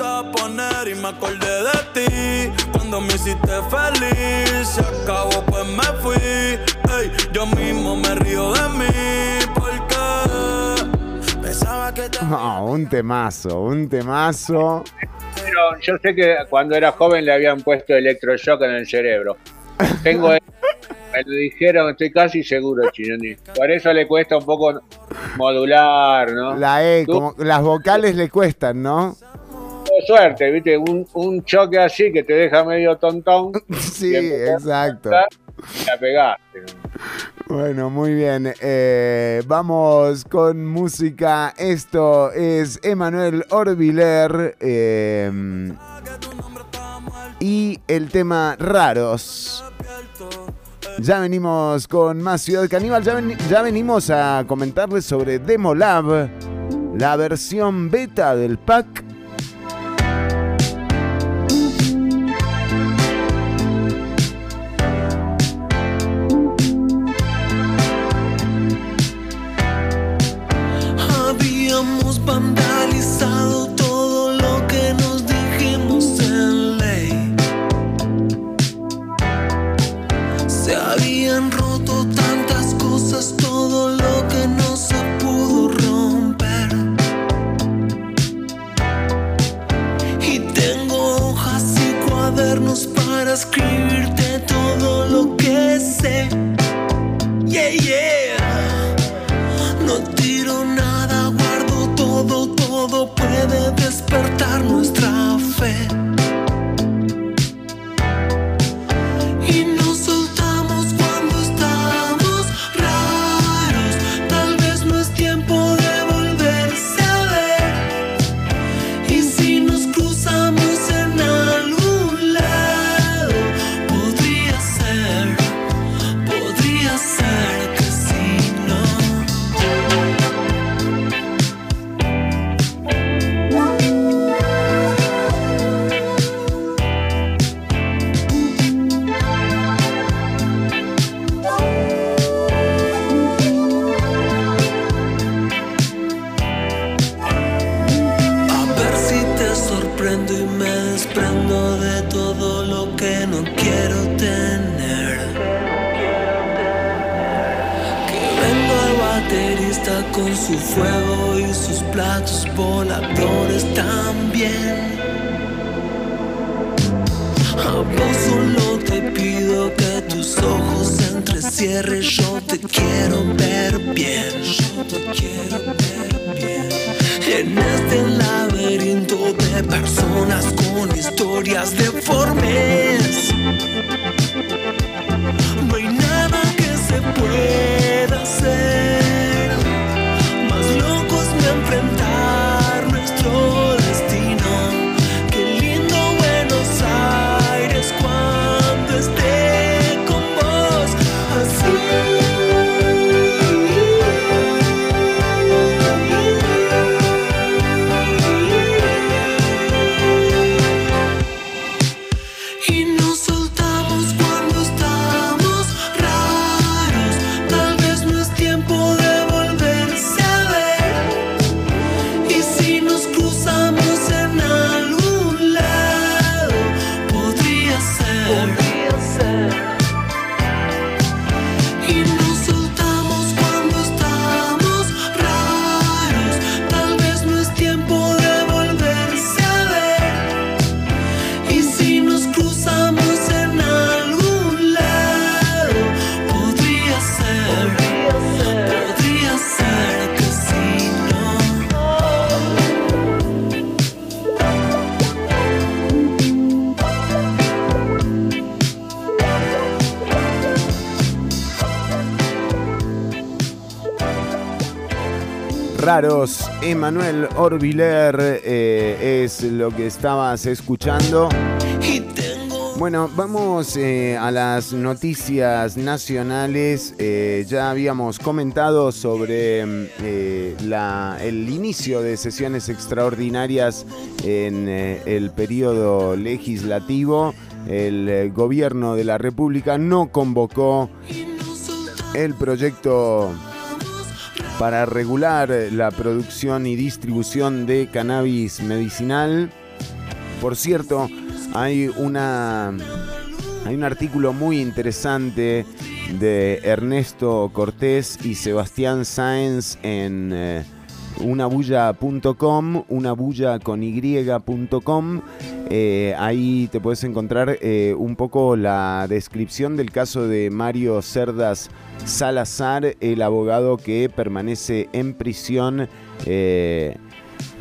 [SPEAKER 13] gustaba poner y me acordé de ti cuando me hiciste feliz. Se acabó, pues me fui. Ey, yo mismo me río de mí porque pensaba que te.
[SPEAKER 1] Ah, un temazo, un temazo.
[SPEAKER 5] Pero yo sé que cuando era joven le habían puesto electroshock en el cerebro. Tengo. me lo dijeron, estoy casi seguro, Chinoni. Por eso le cuesta un poco modular, ¿no?
[SPEAKER 1] La E,
[SPEAKER 5] Tú-
[SPEAKER 1] como las vocales le cuestan, ¿no?
[SPEAKER 5] Suerte, ¿viste? Un, un choque así que te deja medio tontón.
[SPEAKER 1] Sí, exacto.
[SPEAKER 5] La pegaste.
[SPEAKER 1] Bueno, muy bien. Eh, vamos con música. Esto es Emanuel Orbiler eh, y el tema Raros. Ya venimos con más Ciudad Caníbal. Ya, ven- ya venimos a comentarles sobre Demolab, la versión beta del pack.
[SPEAKER 7] Para escribirte todo lo que sé. Yeah, yeah. No tiro nada, guardo todo, todo puede despertar nuestra voladores también. A vos solo te pido que tus ojos se entrecierren. Yo te quiero ver bien. Yo te quiero ver bien. En este laberinto de personas con historias deformes. No hay nada que se pueda hacer. Raros.
[SPEAKER 1] Emanuel Orbiler eh, es lo que estabas escuchando. Bueno, vamos eh, a las noticias nacionales. Eh, ya habíamos comentado sobre mm, el inicio de sesiones extraordinarias en el periodo legislativo. El gobierno de la República no convocó el proyecto para regular la producción y distribución de cannabis medicinal. Por cierto, hay una hay un artículo muy interesante de Ernesto Cortés y Sebastián Sáenz en eh, unabulla.com, unabulla con. Eh, ahí te puedes encontrar eh, un poco la descripción del caso de Mario Cerdas Salazar, el abogado que permanece en prisión.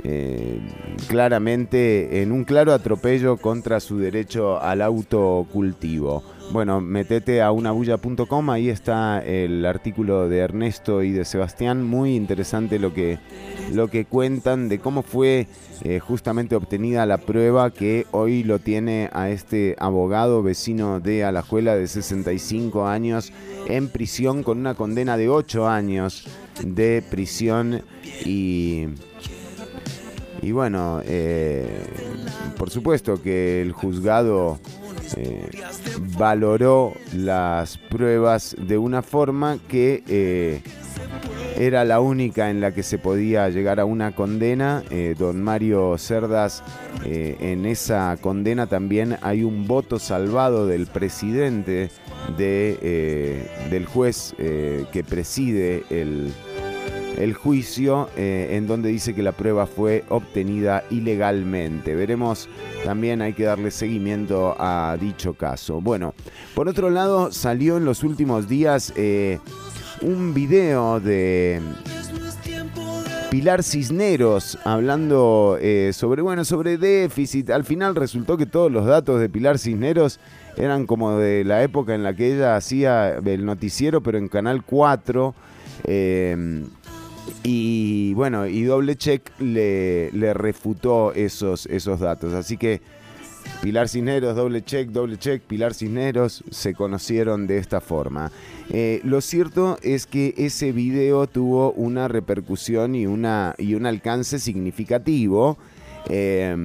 [SPEAKER 1] eh, claramente en un claro atropello contra su derecho al autocultivo. Bueno, metete a unabulla.com, ahí está el artículo de Ernesto y de Sebastián, muy interesante lo que, lo que cuentan de cómo fue eh, justamente obtenida la prueba que hoy lo tiene a este abogado vecino de Alajuela de 65 años en prisión con una condena de 8 años de prisión. Y y bueno, eh, por supuesto que el juzgado eh, valoró las pruebas de una forma que eh, era la única en la que se podía llegar a una condena. Eh, don Mario Cerdas, en esa condena también hay un voto salvado del presidente de, del juez que preside el, el juicio eh, en donde dice que la prueba fue obtenida ilegalmente. Veremos, también hay que darle seguimiento a dicho caso. Bueno, por otro lado, salió en los últimos días eh, un video de Pilar Cisneros hablando eh, sobre, bueno, sobre déficit. Al final resultó que todos los datos de Pilar Cisneros eran como de la época en la que ella hacía el noticiero, pero en Canal 4. eh, y bueno, y Doble Check le, refutó esos, datos. Así que Pilar Cisneros, Doble Check, Doble Check, Pilar Cisneros se conocieron de esta forma. Eh, lo cierto es que ese video tuvo una repercusión y, una, y un alcance significativo. eh,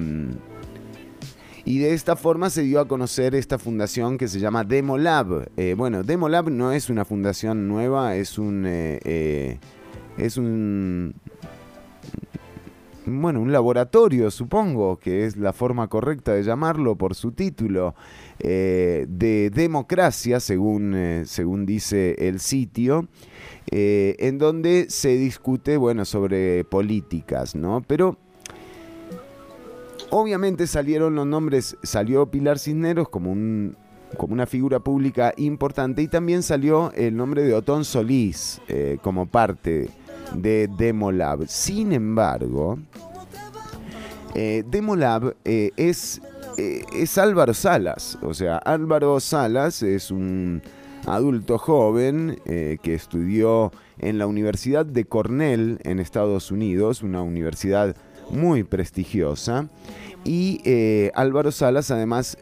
[SPEAKER 1] y de esta forma se dio a conocer esta fundación que se llama Demolab. Eh, bueno, Demolab no es una fundación nueva, es un... es un... Bueno, un laboratorio, supongo, que es la forma correcta de llamarlo por su título, eh, de democracia, según, eh, según dice el sitio, eh, en donde se discute, bueno, sobre políticas, ¿no? Pero Obviamente salieron los nombres, salió Pilar Cisneros como, un, como una figura pública importante y también salió el nombre de Otón Solís como parte de Demolab. Sin embargo, eh, Demolab eh, es, eh, es Álvaro Salas. O sea, Álvaro Salas es un adulto joven que estudió en la Universidad de Cornell en Estados Unidos, una universidad muy prestigiosa. Y Álvaro Salas además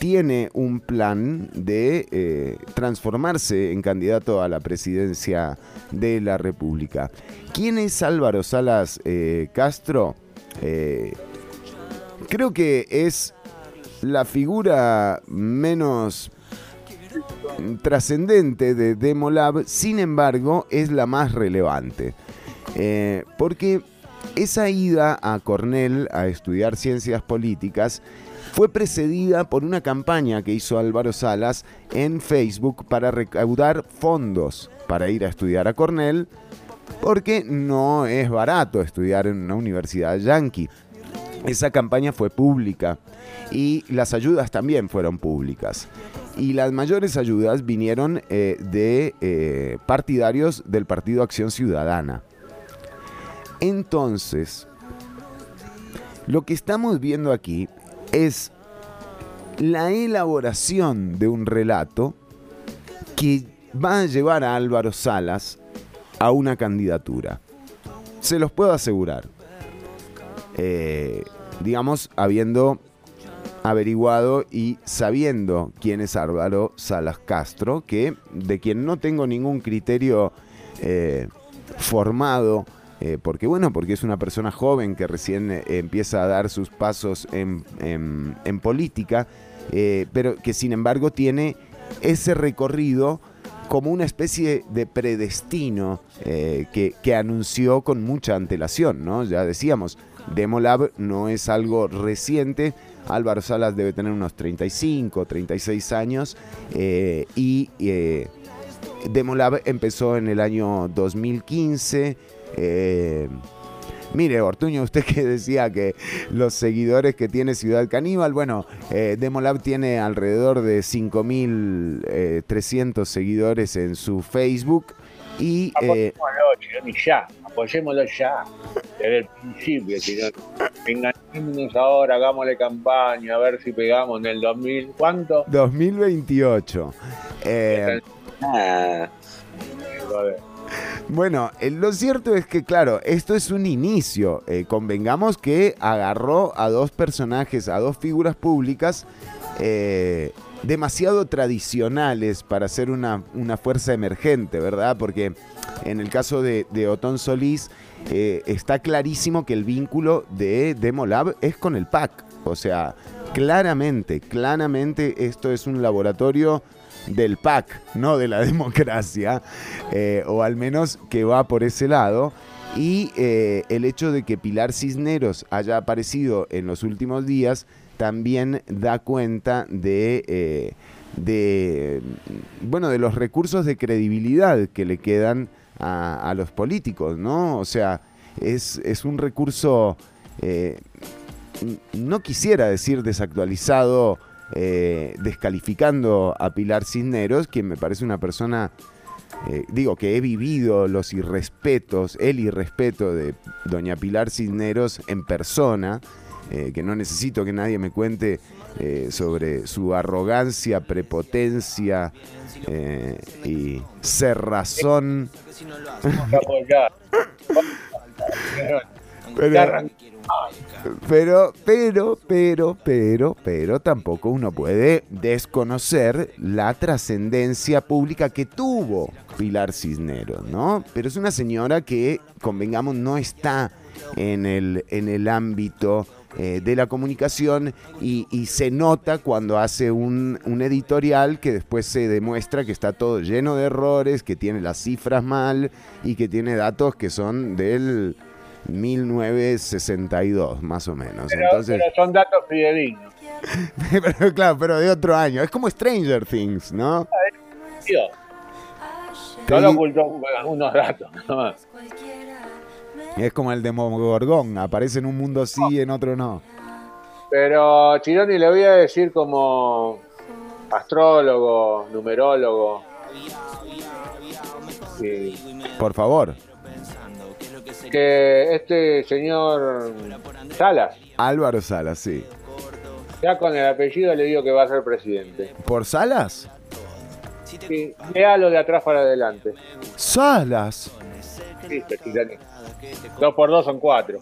[SPEAKER 1] tiene un plan de eh, transformarse en candidato a la presidencia de la República. ¿Quién es Álvaro Salas eh, Castro? Eh, creo que es la figura menos trascendente de Demolab, sin embargo, es la más relevante. Porque esa ida a Cornell a estudiar ciencias políticas fue precedida por una campaña que hizo Álvaro Salas en Facebook para recaudar fondos para ir a estudiar a Cornell, porque no es barato estudiar en una universidad yankee. Esa campaña fue pública y las ayudas también fueron públicas. Y las mayores ayudas vinieron eh, de eh, partidarios del Partido Acción Ciudadana. Entonces, lo que estamos viendo aquí es la elaboración de un relato que va a llevar a Álvaro Salas a una candidatura. se los puedo asegurar. Eh, digamos, habiendo averiguado y sabiendo quién es Álvaro Salas Castro, que de quien no tengo ningún criterio eh, formado, eh, porque bueno, porque es una persona joven que recién eh, empieza a dar sus pasos en, política, eh, pero que sin embargo tiene ese recorrido como una especie de predestino que, que anunció con mucha antelación, ¿no? Ya decíamos, Demolab no es algo reciente, Álvaro Salas debe tener unos 35, 36 años eh, y eh, Demolab empezó en el año 2015. Eh, Mire, Ortuño, usted que decía que los seguidores que tiene Ciudad Caníbal, bueno, eh, Demolab tiene alrededor de 5.300 seguidores en su Facebook y... eh,
[SPEAKER 5] Apoyémoslo, ya. Apoyémoslo ya. Desde el principio, Chironi. Ahora, hagámosle campaña, a ver si pegamos en el 2000. ¿Cuánto?
[SPEAKER 1] 2028. Eh,
[SPEAKER 5] Joder.
[SPEAKER 1] Bueno, eh, lo cierto es que, claro, esto es un inicio. Eh, convengamos que agarró a dos personajes, a dos figuras públicas eh, demasiado tradicionales para ser una, una fuerza emergente, ¿verdad? Porque en el caso de, de Otón Solís eh, está clarísimo que el vínculo de Demolab es con el PAC. O sea, claramente, claramente esto es un laboratorio del PAC, no de la democracia, eh, o al menos que va por ese lado. Y eh, el hecho de que Pilar Cisneros haya aparecido en los últimos días también da cuenta de, eh, de, bueno, de los recursos de credibilidad que le quedan a, a los políticos, ¿no? O sea, es, es un recurso, no quisiera decir desactualizado, eh, descalificando a Pilar Cisneros, quien me parece una persona, eh, digo, que he vivido los irrespetos, el irrespeto de doña Pilar Cisneros en persona, eh, que no necesito que nadie me cuente sobre su arrogancia, prepotencia y cerrazón. Pero, pero, pero, pero, pero, pero tampoco uno puede desconocer la trascendencia pública que tuvo Pilar Cisneros, ¿no? Pero es una señora que, convengamos, no está en el, en el ámbito eh, de la comunicación y, y se nota cuando hace un, un editorial que después se demuestra que está todo lleno de errores, que tiene las cifras mal y que tiene datos que son del 1962, más o menos.
[SPEAKER 5] Pero,
[SPEAKER 1] Entonces,
[SPEAKER 5] pero son datos fidedignos.
[SPEAKER 1] pero claro, pero de otro año. Es como Stranger Things, ¿no?
[SPEAKER 5] Tío, solo ocultó unos datos. ¿no?
[SPEAKER 1] Es como el Demogorgón, aparece en un mundo sí y en otro no.
[SPEAKER 5] Pero Chironi le voy a decir como astrólogo, numerólogo. sí,
[SPEAKER 1] Por favor.
[SPEAKER 5] Que este señor Salas,
[SPEAKER 1] Álvaro Salas, sí.
[SPEAKER 5] ya con el apellido le digo que va a ser presidente.
[SPEAKER 1] ¿Por Salas?
[SPEAKER 5] Sí, léalo de atrás para adelante.
[SPEAKER 1] Salas.
[SPEAKER 5] Chironi. Dos por dos son cuatro.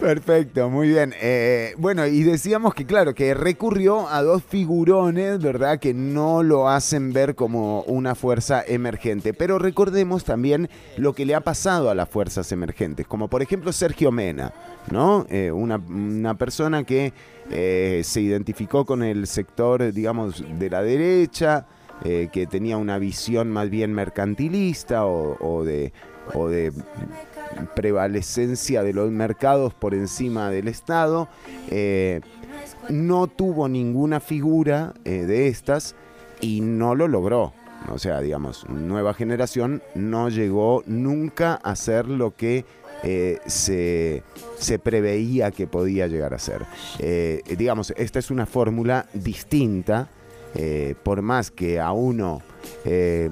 [SPEAKER 1] Perfecto, muy bien. Eh, bueno, y decíamos que claro, que recurrió a dos figurones, ¿verdad? Que no lo hacen ver como una fuerza emergente. Pero recordemos también lo que le ha pasado a las fuerzas emergentes, como por ejemplo Sergio Mena, ¿no? Eh, una, una persona que eh, se identificó con el sector, digamos, de la derecha, que tenía una visión más bien mercantilista. O de prevalecencia de los mercados por encima del Estado. eh, no tuvo ninguna figura eh, de estas y no lo logró. O sea, digamos, nueva generación no llegó nunca a ser lo que eh, se, se preveía que podía llegar a ser. Digamos, esta es una fórmula distinta. por más que a uno eh,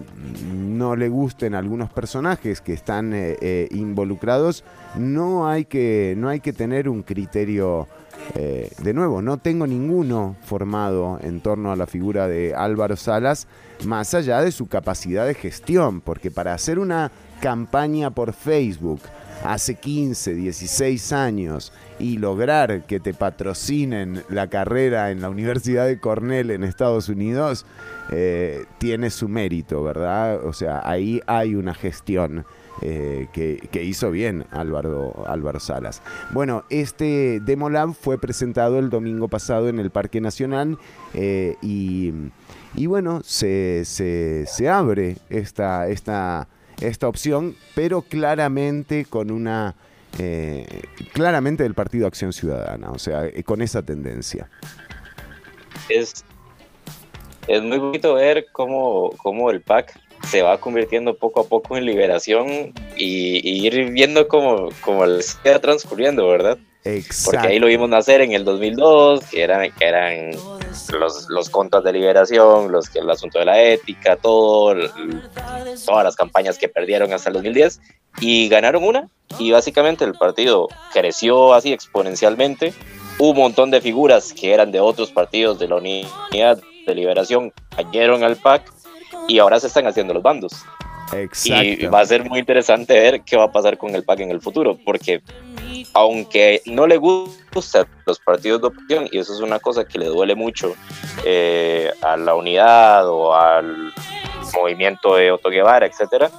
[SPEAKER 1] no le gusten algunos personajes que están eh, eh, involucrados, no hay que, no hay que tener un criterio. de nuevo, no tengo ninguno formado en torno a la figura de Álvaro Salas, más allá de su capacidad de gestión, porque para hacer una campaña por Facebook hace 15, 16 años y lograr que te patrocinen la carrera en la Universidad de Cornell en Estados Unidos, eh, tiene su mérito, ¿verdad? O sea, ahí hay una gestión. eh, que, que hizo bien Álvaro, Salas. Bueno, este Demo Lab fue presentado el domingo pasado en el Parque Nacional eh, y, y bueno, se, se- se abre esta, esta, esta opción, pero claramente con una... eh, claramente del Partido Acción Ciudadana, o sea, eh, con esa tendencia.
[SPEAKER 4] es, es muy bonito ver cómo, cómo el PAC se va convirtiendo poco a poco en liberación y, y ir viendo cómo, cómo les queda transcurriendo, ¿verdad?
[SPEAKER 1] Exacto.
[SPEAKER 4] Porque ahí lo vimos nacer en el 2002, que eran, que eran los, los contras de liberación, los, el asunto de la ética, todo, todas las campañas que perdieron hasta el 2010, y ganaron una, y básicamente el partido creció así exponencialmente. Un montón de figuras que eran de otros partidos de la unidad de liberación cayeron al PAC y ahora se están haciendo los bandos. Y va a ser muy interesante ver qué va a pasar con el PAC en el futuro, porque aunque no le gustan los partidos de oposición, y eso es una cosa que le duele mucho eh, a la unidad o al movimiento de Otto Guevara, etcétera,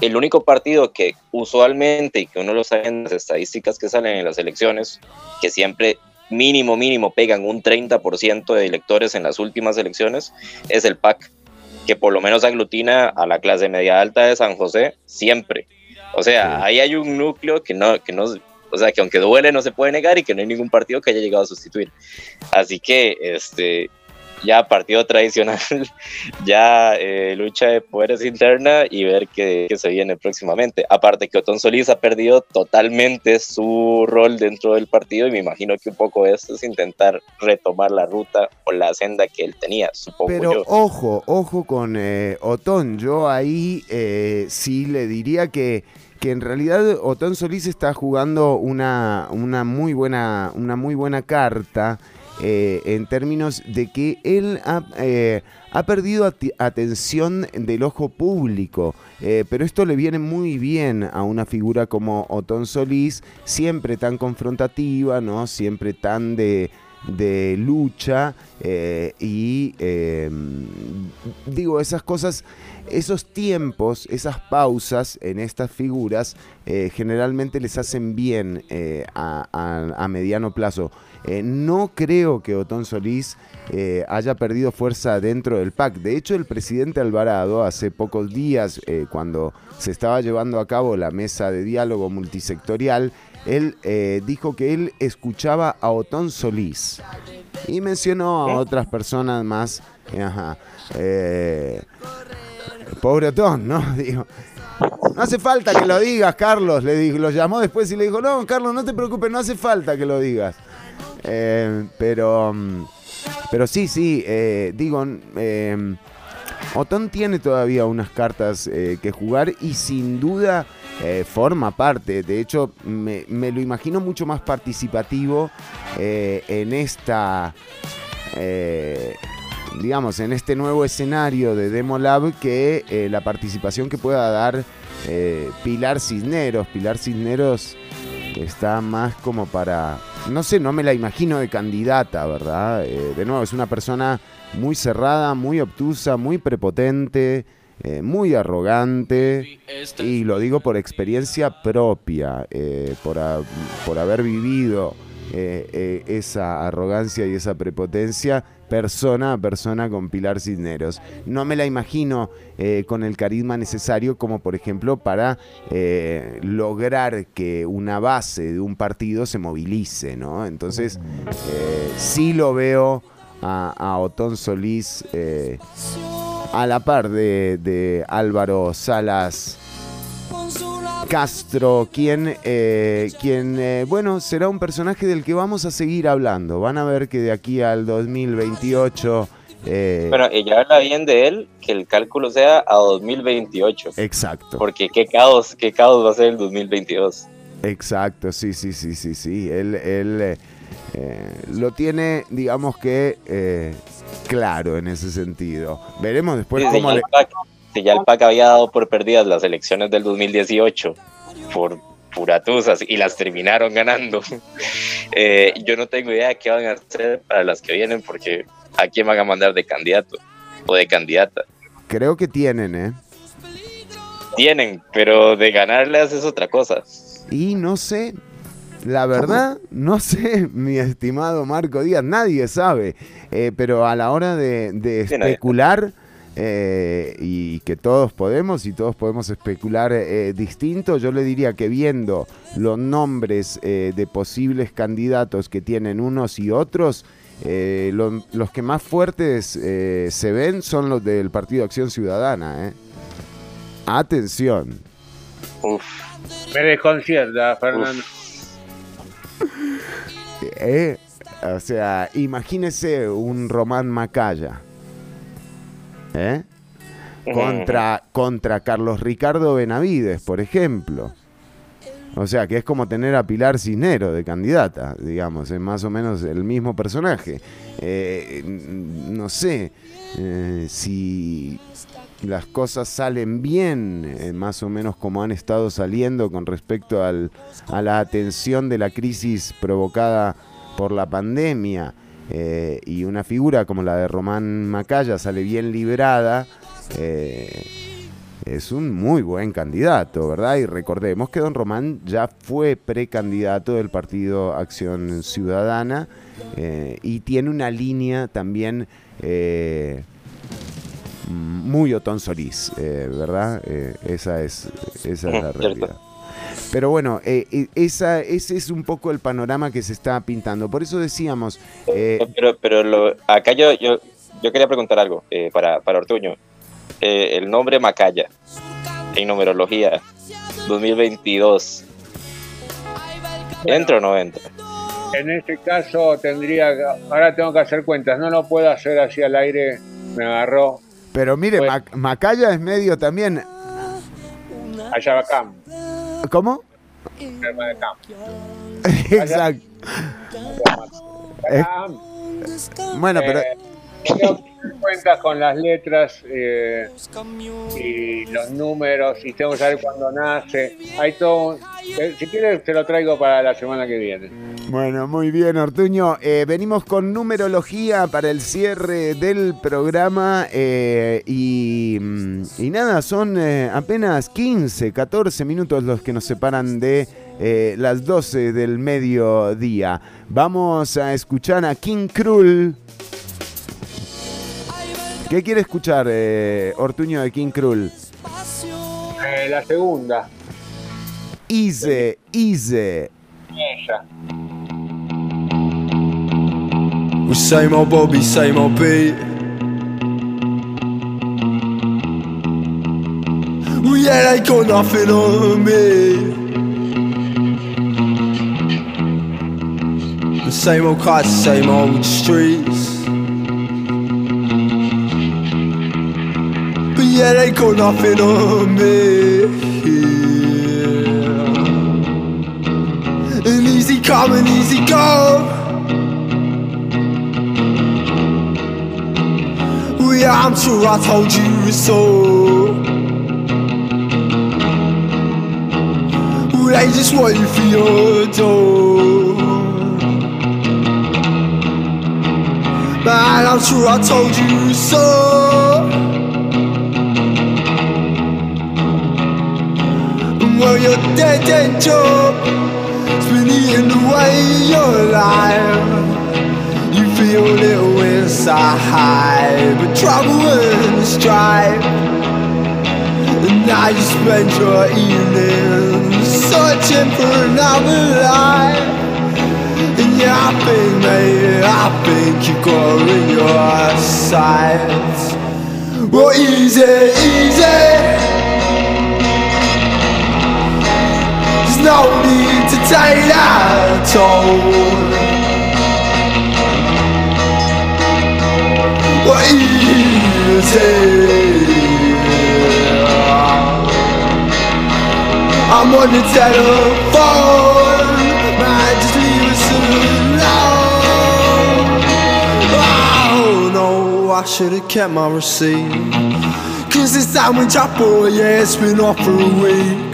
[SPEAKER 4] el único partido que usualmente, y que uno lo sabe en las estadísticas que salen en las elecciones, que siempre mínimo, mínimo pegan un 30% de electores en las últimas elecciones, es el PAC, que por lo menos aglutina a la clase media alta de San José siempre. O sea, ahí hay un núcleo que no, que no, o sea, que aunque duele no se puede negar y que no hay ningún partido que haya llegado a sustituir. Así que, este, ya partido tradicional, ya eh, lucha de poderes interna y ver qué, qué se viene próximamente. Aparte que Otón Solís ha perdido totalmente su rol dentro del partido y me imagino que un poco esto es intentar retomar la ruta o la senda que él tenía, supongo
[SPEAKER 1] Pero
[SPEAKER 4] yo.
[SPEAKER 1] ojo, ojo con eh, Otón. Yo ahí eh, sí le diría que, que en realidad Otón Solís está jugando una, una, muy, buena, una muy buena carta eh, en términos de que él ha, eh, ha perdido atención del ojo público. Eh, pero esto le viene muy bien a una figura como Otón Solís, siempre tan confrontativa, ¿no? Siempre tan de, de lucha eh, y eh, digo, esas cosas, esos tiempos, esas pausas en estas figuras eh, generalmente les hacen bien eh, a, a- a mediano plazo. No creo que Otón Solís haya perdido fuerza dentro del PAC. De hecho, el presidente Alvarado hace pocos días, cuando se estaba llevando a cabo la mesa de diálogo multisectorial, él eh, dijo que él escuchaba a Otón Solís y mencionó a otras personas más. eh, Ajá, eh, pobre Otón, ¿no? Digo, no hace falta que lo digas, Carlos. Le dijo, lo llamó después y le dijo, no, Carlos, no te preocupes, no hace falta que lo digas. Eh, pero, mm, pero sí, sí, eh, digo, eh, Otón tiene todavía unas cartas eh, que jugar y sin duda eh, forma parte. De hecho, me, lo imagino mucho más participativo eh, en esta, eh, digamos, en este nuevo escenario de Demo Lab que la participación que pueda dar Pilar Cisneros. Pilar Cisneros está más como para, no sé, no me la imagino de candidata, ¿verdad? De nuevo, es una persona muy cerrada, muy obtusa, muy prepotente, eh, muy arrogante, y lo digo por experiencia propia, eh, por, por haber vivido eh, esa arrogancia y esa prepotencia persona a persona con Pilar Cisneros. No me la imagino con el carisma necesario como por ejemplo para lograr que una base de un partido se movilice, ¿no? Entonces sí lo veo a, a Otón Solís a la par de, de Álvaro Salas Castro, quien, eh, quien eh, bueno, será un personaje del que vamos a seguir hablando. Van a ver que de aquí al 2028... eh,
[SPEAKER 4] Bueno, ella habla bien de él, que el cálculo sea a 2028.
[SPEAKER 1] Exacto.
[SPEAKER 4] Porque qué caos, qué caos va a ser el 2022.
[SPEAKER 1] Exacto, sí, sí, sí, sí, sí. Él, él eh, lo tiene, digamos que, claro en ese sentido. Veremos después
[SPEAKER 4] Sí,
[SPEAKER 1] cómo le...
[SPEAKER 4] ya el PAC, si ya el PAC había dado por perdidas las elecciones del 2018 por puratuzas y las terminaron ganando. Eh, yo no tengo idea de qué van a hacer para las que vienen porque a quién van a mandar de candidato o de candidata.
[SPEAKER 1] Creo que tienen, ¿eh?
[SPEAKER 4] Tienen, pero de ganarlas es otra cosa.
[SPEAKER 1] Y no sé, la verdad, no sé, mi estimado Marco Díaz, nadie sabe, Eh, pero a la hora de, especular, eh, y que todos podemos, y todos podemos especular eh, distinto, yo le diría que viendo los nombres eh, de posibles candidatos que tienen unos y otros, eh, lo- los que más fuertes eh, se ven son los del Partido Acción Ciudadana. ¿eh? Atención.
[SPEAKER 5] Me desconcierta, Fernando.
[SPEAKER 1] Eh, o sea, imagínese un Román Macaya. ¿Eh? Contra, contra Carlos Ricardo Benavides, por ejemplo. O sea, que es como tener a Pilar Cisnero de candidata, digamos, es más o menos el mismo personaje. Eh, no sé eh, si las cosas salen bien, eh, más o menos como han estado saliendo con respecto al- a la atención de la crisis provocada por la pandemia. eh, y una figura como la de Román Macaya sale bien librada. eh, es un muy buen candidato, ¿verdad? Y recordemos que don Román ya fue precandidato del Partido Acción Ciudadana y tiene una línea también muy Otón Solís, eh, ¿verdad? Eh, esa es, esa es la realidad. Pero bueno, eh, eh, esa, ese es un poco el panorama que se está pintando. Por eso decíamos, eh,
[SPEAKER 4] Pero, pero lo, acá yo, yo, yo quería preguntar algo eh, para, para Ortuño. Eh, el nombre Macaya en numerología 2022. ¿Entra o no entra?
[SPEAKER 5] En este caso tendría ahora tengo que hacer cuentas, no lo puedo hacer así al aire, me agarró
[SPEAKER 1] pero mire, Mac- Macaya es medio también...
[SPEAKER 5] Cam,
[SPEAKER 1] ¿Cómo? Exacto. Eh, bueno, pero...
[SPEAKER 5] Hacer cuentas con las letras eh, y los números y tengo que saber cuándo nace. Hay todo. eh, si quieres, te lo traigo para la semana que viene.
[SPEAKER 1] Bueno, muy bien, Ortuño. Eh, venimos con numerología para el cierre del programa y, mm, y nada, son apenas 15, 14 minutos los que nos separan de las 12 del mediodía. Vamos a escuchar a King Krul. ¿Qué quiere escuchar, eh, Ortuño de King Krul?
[SPEAKER 5] Eh, la segunda,
[SPEAKER 1] Easy, easy.
[SPEAKER 5] ella.
[SPEAKER 14] We same old Bobby, same old beat. Well, yeah, they got nothing on me. The same old cars, same old streets. Yeah, they got nothing on me. And easy come and easy go. Well, yeah, I'm sure I told you so. Well, they just waiting for your door. Man, I'm sure I told you so. Well, your dead end job eating away your life. You feel little inside, but trouble and strife. And now you spend your evenings searching for another life. And yeah, I think, mate, I think you got in your sights. Well, easy, easy. No need to take that toll. Well, easy. I'm on the telephone. Man, just leave us alone. Oh no, I should've kept my receipt. Cause this sandwich I bought, yeah, it's been off for a week.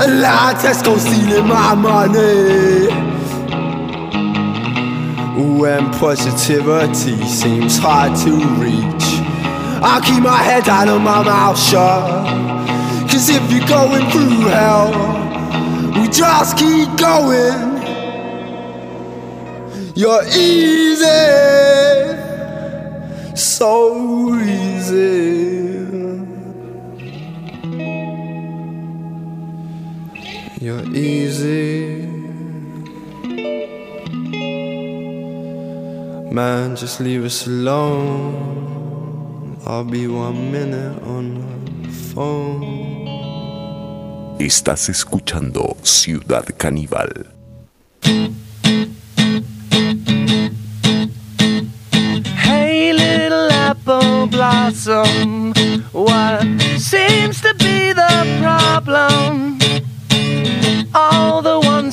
[SPEAKER 14] Tesco stealing my money. When positivity seems hard to reach, I'll keep my head down and my mouth shut. Cause if you're going through hell, we just keep going. You're easy, so easy. Easy. Man, just leave us alone. I'll be one minute on the phone.
[SPEAKER 9] Estás escuchando Ciudad Caníbal.
[SPEAKER 8] Hey, little apple blossom, what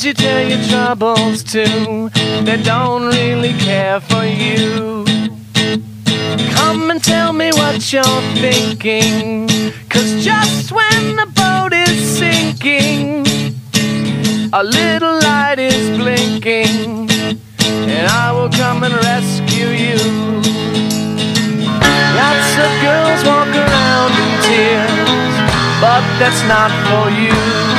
[SPEAKER 8] you tell your troubles to, they don't really care for you. Come and tell me what you're thinking, cause just when the boat is sinking, a little light is blinking, and I will come and rescue you. Lots of girls walk around in tears, but that's not for you.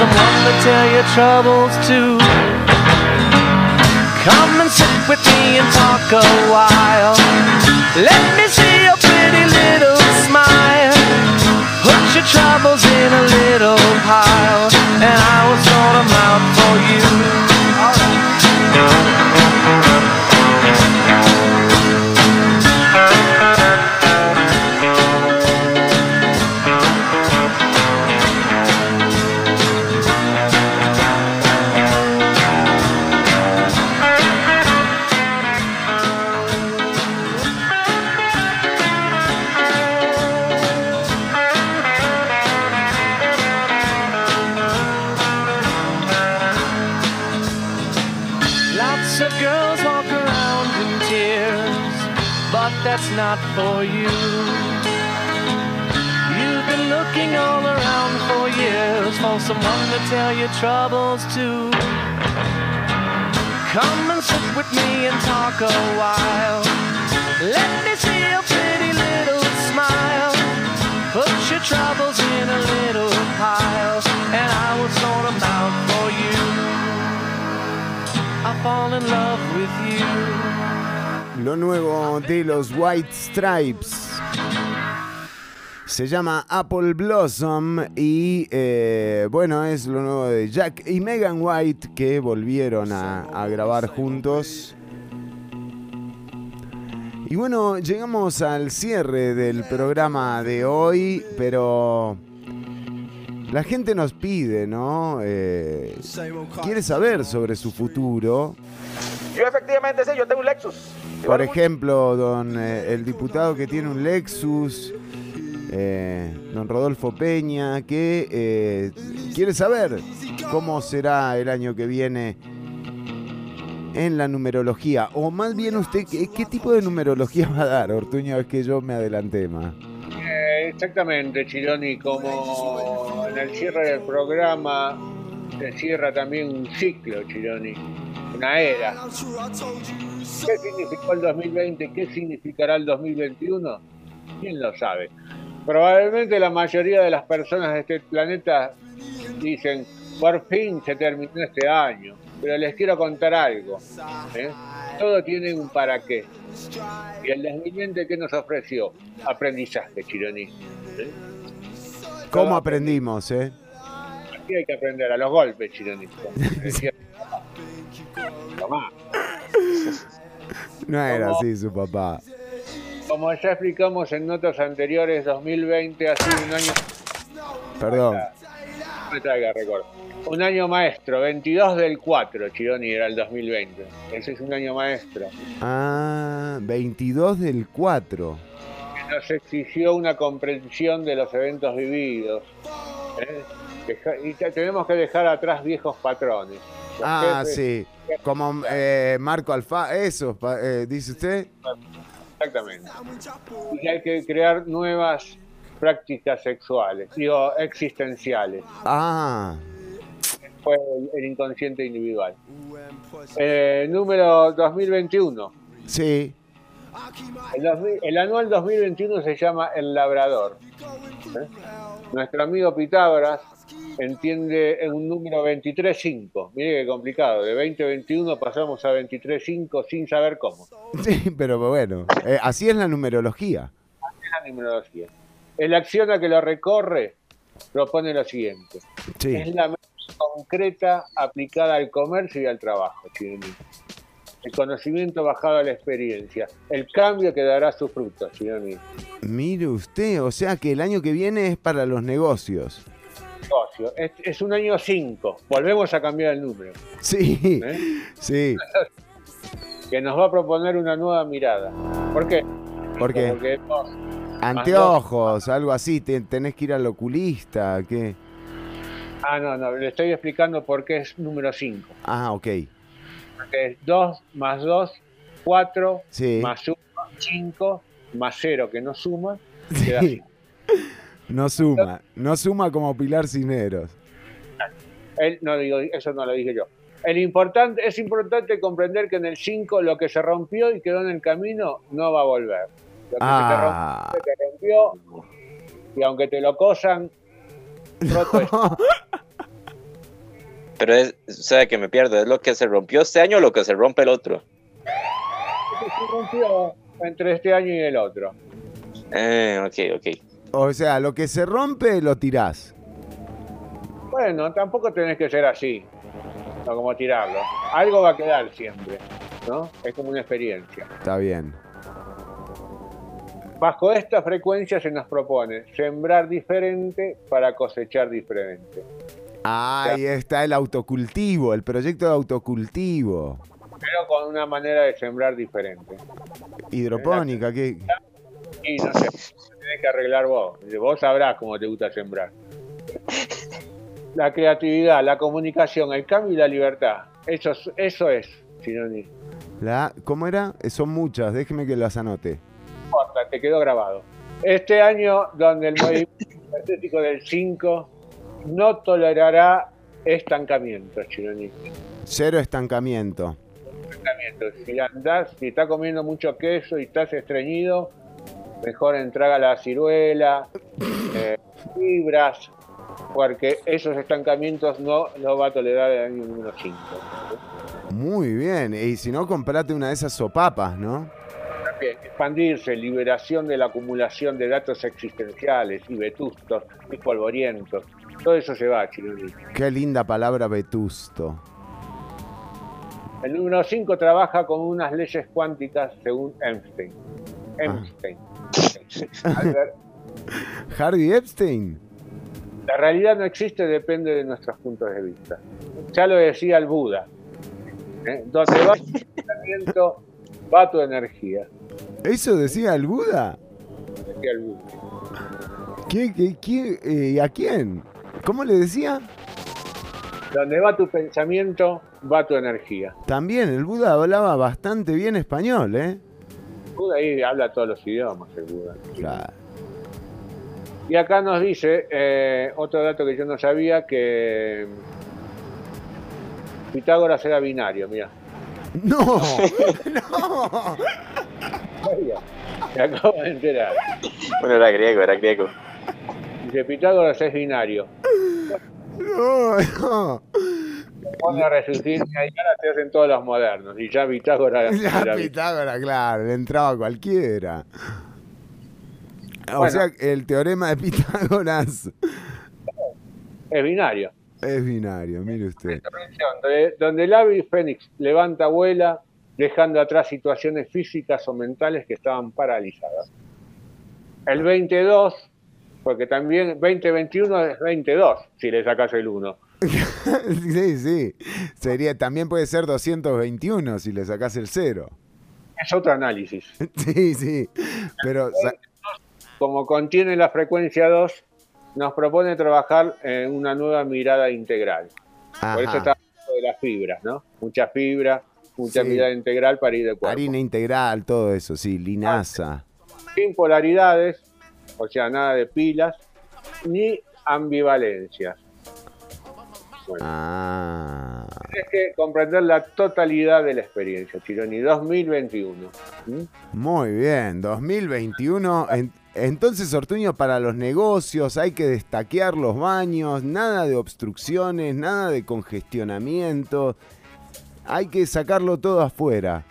[SPEAKER 8] Someone to tell your troubles to. Come and sit with me and talk a while. Let me see your pretty little smile. Put your troubles in a little
[SPEAKER 1] Stripes. Se llama Apple Blossom y eh, bueno, es lo nuevo de Jack y Megan White que volvieron a, a grabar juntos. Y bueno, llegamos al cierre del programa de hoy, pero la gente nos pide, ¿no? Eh, quiere saber sobre su futuro.
[SPEAKER 15] Yo efectivamente sí, yo tengo un Lexus.
[SPEAKER 1] Por ejemplo, don eh, el diputado que tiene un Lexus, eh, don Rodolfo Peña, que quiere saber cómo será el año que viene en la numerología. O más bien usted, ¿qué, qué tipo de numerología va a dar, Ortuño? Es que yo me adelanté más.
[SPEAKER 5] Exactamente, Chironi, como en el cierre del programa se cierra también un ciclo, Chironi, una era. ¿Qué significó el 2020? ¿Qué significará el 2021? ¿Quién lo sabe? Probablemente la mayoría de las personas de este planeta dicen, por fin se terminó este año, pero les quiero contar algo. ¿eh? Todo tiene un para qué. Y el 2020 ¿qué nos ofreció? Aprendizaje, Chironi. ¿eh?
[SPEAKER 1] ¿Cómo aprendimos, eh?
[SPEAKER 5] Aquí hay que aprender a los golpes, Chironi.
[SPEAKER 1] No era así su papá.
[SPEAKER 5] Como ya explicamos en notas anteriores, 2020 ha sido un año.
[SPEAKER 1] Perdón.
[SPEAKER 5] Me traiga recuerdo. Un año maestro, 22 del 4, Chironi, era el 2020. Ese es un año maestro.
[SPEAKER 1] Ah, 22 del 4.
[SPEAKER 5] que Nos exigió una comprensión de los eventos vividos. ¿eh? Deja- y te- tenemos que dejar atrás viejos patrones. Los
[SPEAKER 1] Ah,
[SPEAKER 5] jefes-
[SPEAKER 1] sí. Como eh, Marco Alfa, eso, eh, dice usted.
[SPEAKER 5] Exactamente. Y hay que crear nuevas prácticas sexuales, digo, existenciales.
[SPEAKER 1] Ah,
[SPEAKER 5] Fue el, el inconsciente individual. Eh, número 2021.
[SPEAKER 1] sí.
[SPEAKER 5] El, 2000 el anual 2021 se llama El Labrador. ¿eh? Nuestro amigo Pitágoras entiende en un número 23.5. Mire qué complicado. De 2021 pasamos a 23.5 sin saber cómo.
[SPEAKER 1] Sí, pero bueno, eh, así es la numerología.
[SPEAKER 5] Es la numerología. El axioma que lo recorre propone lo siguiente.
[SPEAKER 1] Sí.
[SPEAKER 5] Es la mente concreta aplicada al comercio y al trabajo. Chirini. El conocimiento bajado a la experiencia. El cambio que dará sus frutos. Chirini.
[SPEAKER 1] Mire usted, o sea que el año que viene es para los negocios.
[SPEAKER 5] Negocio. Es, es un año 5. Volvemos a cambiar el número.
[SPEAKER 1] Sí,
[SPEAKER 5] ¿eh?
[SPEAKER 1] sí.
[SPEAKER 5] Que nos va a proponer una nueva mirada. ¿Por qué?
[SPEAKER 1] ¿Por qué?
[SPEAKER 5] Porque hemos-
[SPEAKER 1] Anteojos, algo así, te- tenés que ir al oculista, ¿qué?
[SPEAKER 5] Ah, no, no. Le estoy explicando por qué es número 5.
[SPEAKER 1] Ah, ok.
[SPEAKER 5] Porque es 2 más 2, 4,
[SPEAKER 1] Sí.
[SPEAKER 5] más 1, 5, más 0 que no suma.
[SPEAKER 1] Sí. No suma, no suma como Pilar Cineros.
[SPEAKER 5] Él, no digo, eso no lo dije yo. El importante, es importante comprender que en el 5 lo que se rompió y quedó en el camino no va a volver. Lo que
[SPEAKER 1] Ah.
[SPEAKER 5] se, te rompió, se te rompió y aunque te lo cosan, roto está.
[SPEAKER 4] Pero es, o sea, que me pierdo, ¿es lo que se rompió este año o lo que se rompe el otro?
[SPEAKER 5] se rompió entre este año y el otro.
[SPEAKER 4] Eh, ok, ok.
[SPEAKER 1] O sea, lo que se rompe lo tirás.
[SPEAKER 5] Bueno, tampoco tenés que ser así, no como tirarlo. Algo va a quedar siempre, ¿no? Es como una experiencia.
[SPEAKER 1] Está bien.
[SPEAKER 5] Bajo esta frecuencia se nos propone sembrar diferente para cosechar diferente.
[SPEAKER 1] Ahí está el autocultivo, el proyecto de autocultivo.
[SPEAKER 5] Pero con una manera de sembrar diferente.
[SPEAKER 1] Hidropónica, ¿qué?
[SPEAKER 5] Y no sé, tenés que arreglar vos. Vos sabrás cómo te gusta sembrar. La creatividad, la comunicación, el cambio y la libertad. Eso, es- eso es sinónimo.
[SPEAKER 1] La, ¿Cómo era? Eh, Son muchas, déjeme que las anote.
[SPEAKER 5] No importa, te quedó grabado. Este año, donde el movimiento estético del 5 no tolerará estancamiento, Chironi.
[SPEAKER 1] Cero estancamiento.
[SPEAKER 5] Estancamiento. Si andás, si estás comiendo mucho queso y estás estreñido, mejor entraga la ciruela, eh, fibras, porque esos estancamientos no los va a tolerar el año número 5.
[SPEAKER 1] Muy bien. Y si no, comprate una de esas sopapas, ¿no?
[SPEAKER 5] Expandirse, liberación de la acumulación de datos existenciales y vetustos y polvorientos. Todo eso se va, Chironi.
[SPEAKER 1] Qué linda palabra vetusto.
[SPEAKER 5] El número 5 trabaja con unas leyes cuánticas según Einstein. Einstein. Albert,
[SPEAKER 1] Harvey Epstein.
[SPEAKER 5] la realidad no existe, depende de nuestros puntos de vista. Ya lo decía el Buda. ¿eh? Donde va tu pensamiento, va tu energía.
[SPEAKER 1] ¿Eso decía el Buda?
[SPEAKER 5] Decía el Buda.
[SPEAKER 1] ¿Qué, qué, qué, eh, ¿A quién? ¿Cómo le decía?
[SPEAKER 5] Donde va tu pensamiento, va tu energía.
[SPEAKER 1] También el Buda hablaba bastante bien español, ¿eh?
[SPEAKER 5] Buda ahí habla todos los idiomas, el Buda.
[SPEAKER 1] Claro.
[SPEAKER 5] Y acá nos dice eh, otro dato que yo no sabía, que Pitágoras era binario, mira.
[SPEAKER 1] No, no.
[SPEAKER 5] Me acabo de enterar.
[SPEAKER 4] Bueno, era griego, era griego.
[SPEAKER 5] Dice Pitágoras es binario.
[SPEAKER 1] No, no.
[SPEAKER 5] Pone a resurgir y ahora te hacen todos los modernos. Y ya Pitágoras
[SPEAKER 1] Ya
[SPEAKER 5] era.
[SPEAKER 1] Pitágoras, claro, le entraba cualquiera. O
[SPEAKER 5] Bueno.
[SPEAKER 1] sea, el teorema de Pitágoras
[SPEAKER 5] es binario.
[SPEAKER 1] Es binario, mire usted.
[SPEAKER 5] Donde, donde el ave fénix levanta vuela, dejando atrás situaciones físicas o mentales que estaban paralizadas. El 22, porque también 2021 es 22, si le sacas el 1.
[SPEAKER 1] sí, sí. Sería, también puede ser 221 si le sacás el cero.
[SPEAKER 5] Es otro análisis.
[SPEAKER 1] Sí, sí. Pero
[SPEAKER 5] Como contiene la frecuencia 2, nos propone trabajar en una nueva mirada integral. Por eso está hablando de las fibras, ¿no? Mucha fibra, mucha
[SPEAKER 1] Sí.
[SPEAKER 5] mirada integral para ir de cuerpo.
[SPEAKER 1] Harina integral, todo eso, sí, linaza.
[SPEAKER 5] Sin polaridades, o sea, nada de pilas, ni ambivalencias.
[SPEAKER 1] Ah.
[SPEAKER 5] tienes que comprender la totalidad de la experiencia, Chironi, 2021. ¿Mm?
[SPEAKER 1] Muy bien, 2021. En- entonces, Ortuño, para los negocios hay que destaquear los baños, nada de obstrucciones, nada de congestionamiento. Hay que sacarlo todo afuera.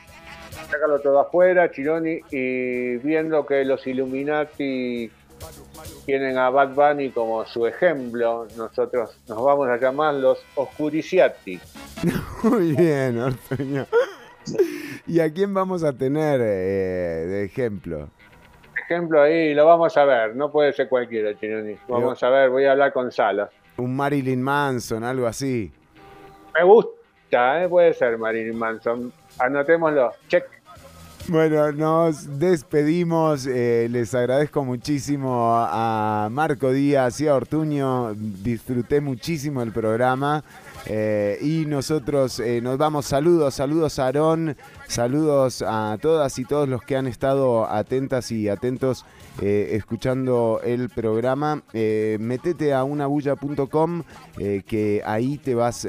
[SPEAKER 5] Sácalo todo afuera, Chironi, y viendo que los Illuminati tienen a Bad Bunny como su ejemplo, nosotros nos vamos a llamar los Oscuriciati.
[SPEAKER 1] Muy bien, Ortuño. ¿Y a quién vamos a tener eh, de ejemplo?
[SPEAKER 5] Ejemplo ahí, lo vamos a ver, no puede ser cualquiera, Chironi. Vamos a ver, voy a hablar con Salas.
[SPEAKER 1] Un Marilyn Manson, algo así.
[SPEAKER 5] Me gusta, ¿eh? puede ser Marilyn Manson. Anotémoslo, check.
[SPEAKER 1] Bueno, nos despedimos. eh, les agradezco muchísimo a Marco Díaz y a Ortuño. Disfruté muchísimo el programa. eh, y nosotros eh, nos vamos. Saludos, saludos a Aarón. Saludos a todas y todos los que han estado atentas y atentos eh, escuchando el programa. Eh, metete a unabulla.com eh, que ahí te vas,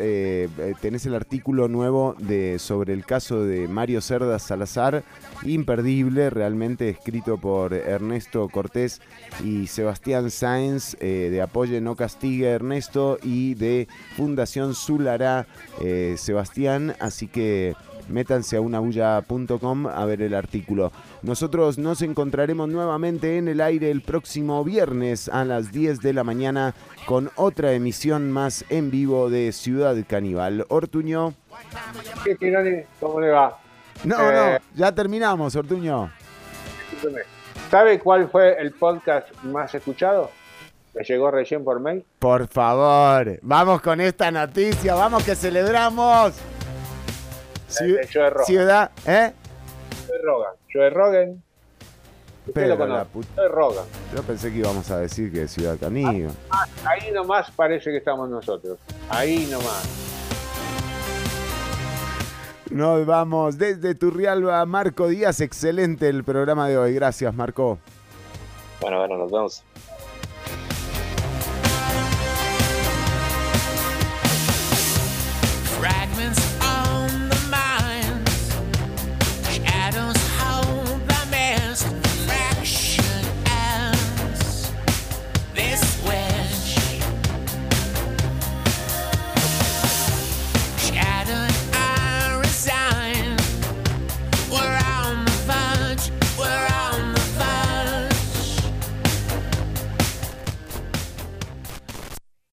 [SPEAKER 1] tenés el artículo nuevo de, sobre el caso de Mario Cerdas Salazar, imperdible, realmente escrito por Ernesto Cortés y Sebastián Sáenz de Apoye No Castigue Ernesto y de Fundación Zulará Sebastián, así que métanse a unabulla.com a ver el artículo. Nosotros nos encontraremos nuevamente en el aire el próximo viernes a las 10 de la mañana con otra emisión más en vivo de Ciudad Caníbal. Ortuño.
[SPEAKER 5] ¿Cómo le va?
[SPEAKER 1] No,
[SPEAKER 5] Eh,
[SPEAKER 1] no, ya terminamos, Ortuño.
[SPEAKER 5] ¿Sabe cuál fue el podcast más escuchado? Me llegó recién por mail.
[SPEAKER 1] Por favor, vamos con esta noticia, vamos que celebramos. Ciudad, ¿eh?
[SPEAKER 5] Joe Rogan. Joe Rogan.
[SPEAKER 1] Pero
[SPEAKER 5] lo
[SPEAKER 1] la puta-
[SPEAKER 5] Joe Rogan.
[SPEAKER 1] Yo pensé que íbamos a decir que Ciudad Caníbal.
[SPEAKER 5] Ah, ahí nomás parece que estamos nosotros. Ahí nomás.
[SPEAKER 1] Nos vamos desde Turrialba, Marco Díaz. Excelente el programa de hoy. Gracias, Marco.
[SPEAKER 4] Bueno, bueno, nos vemos.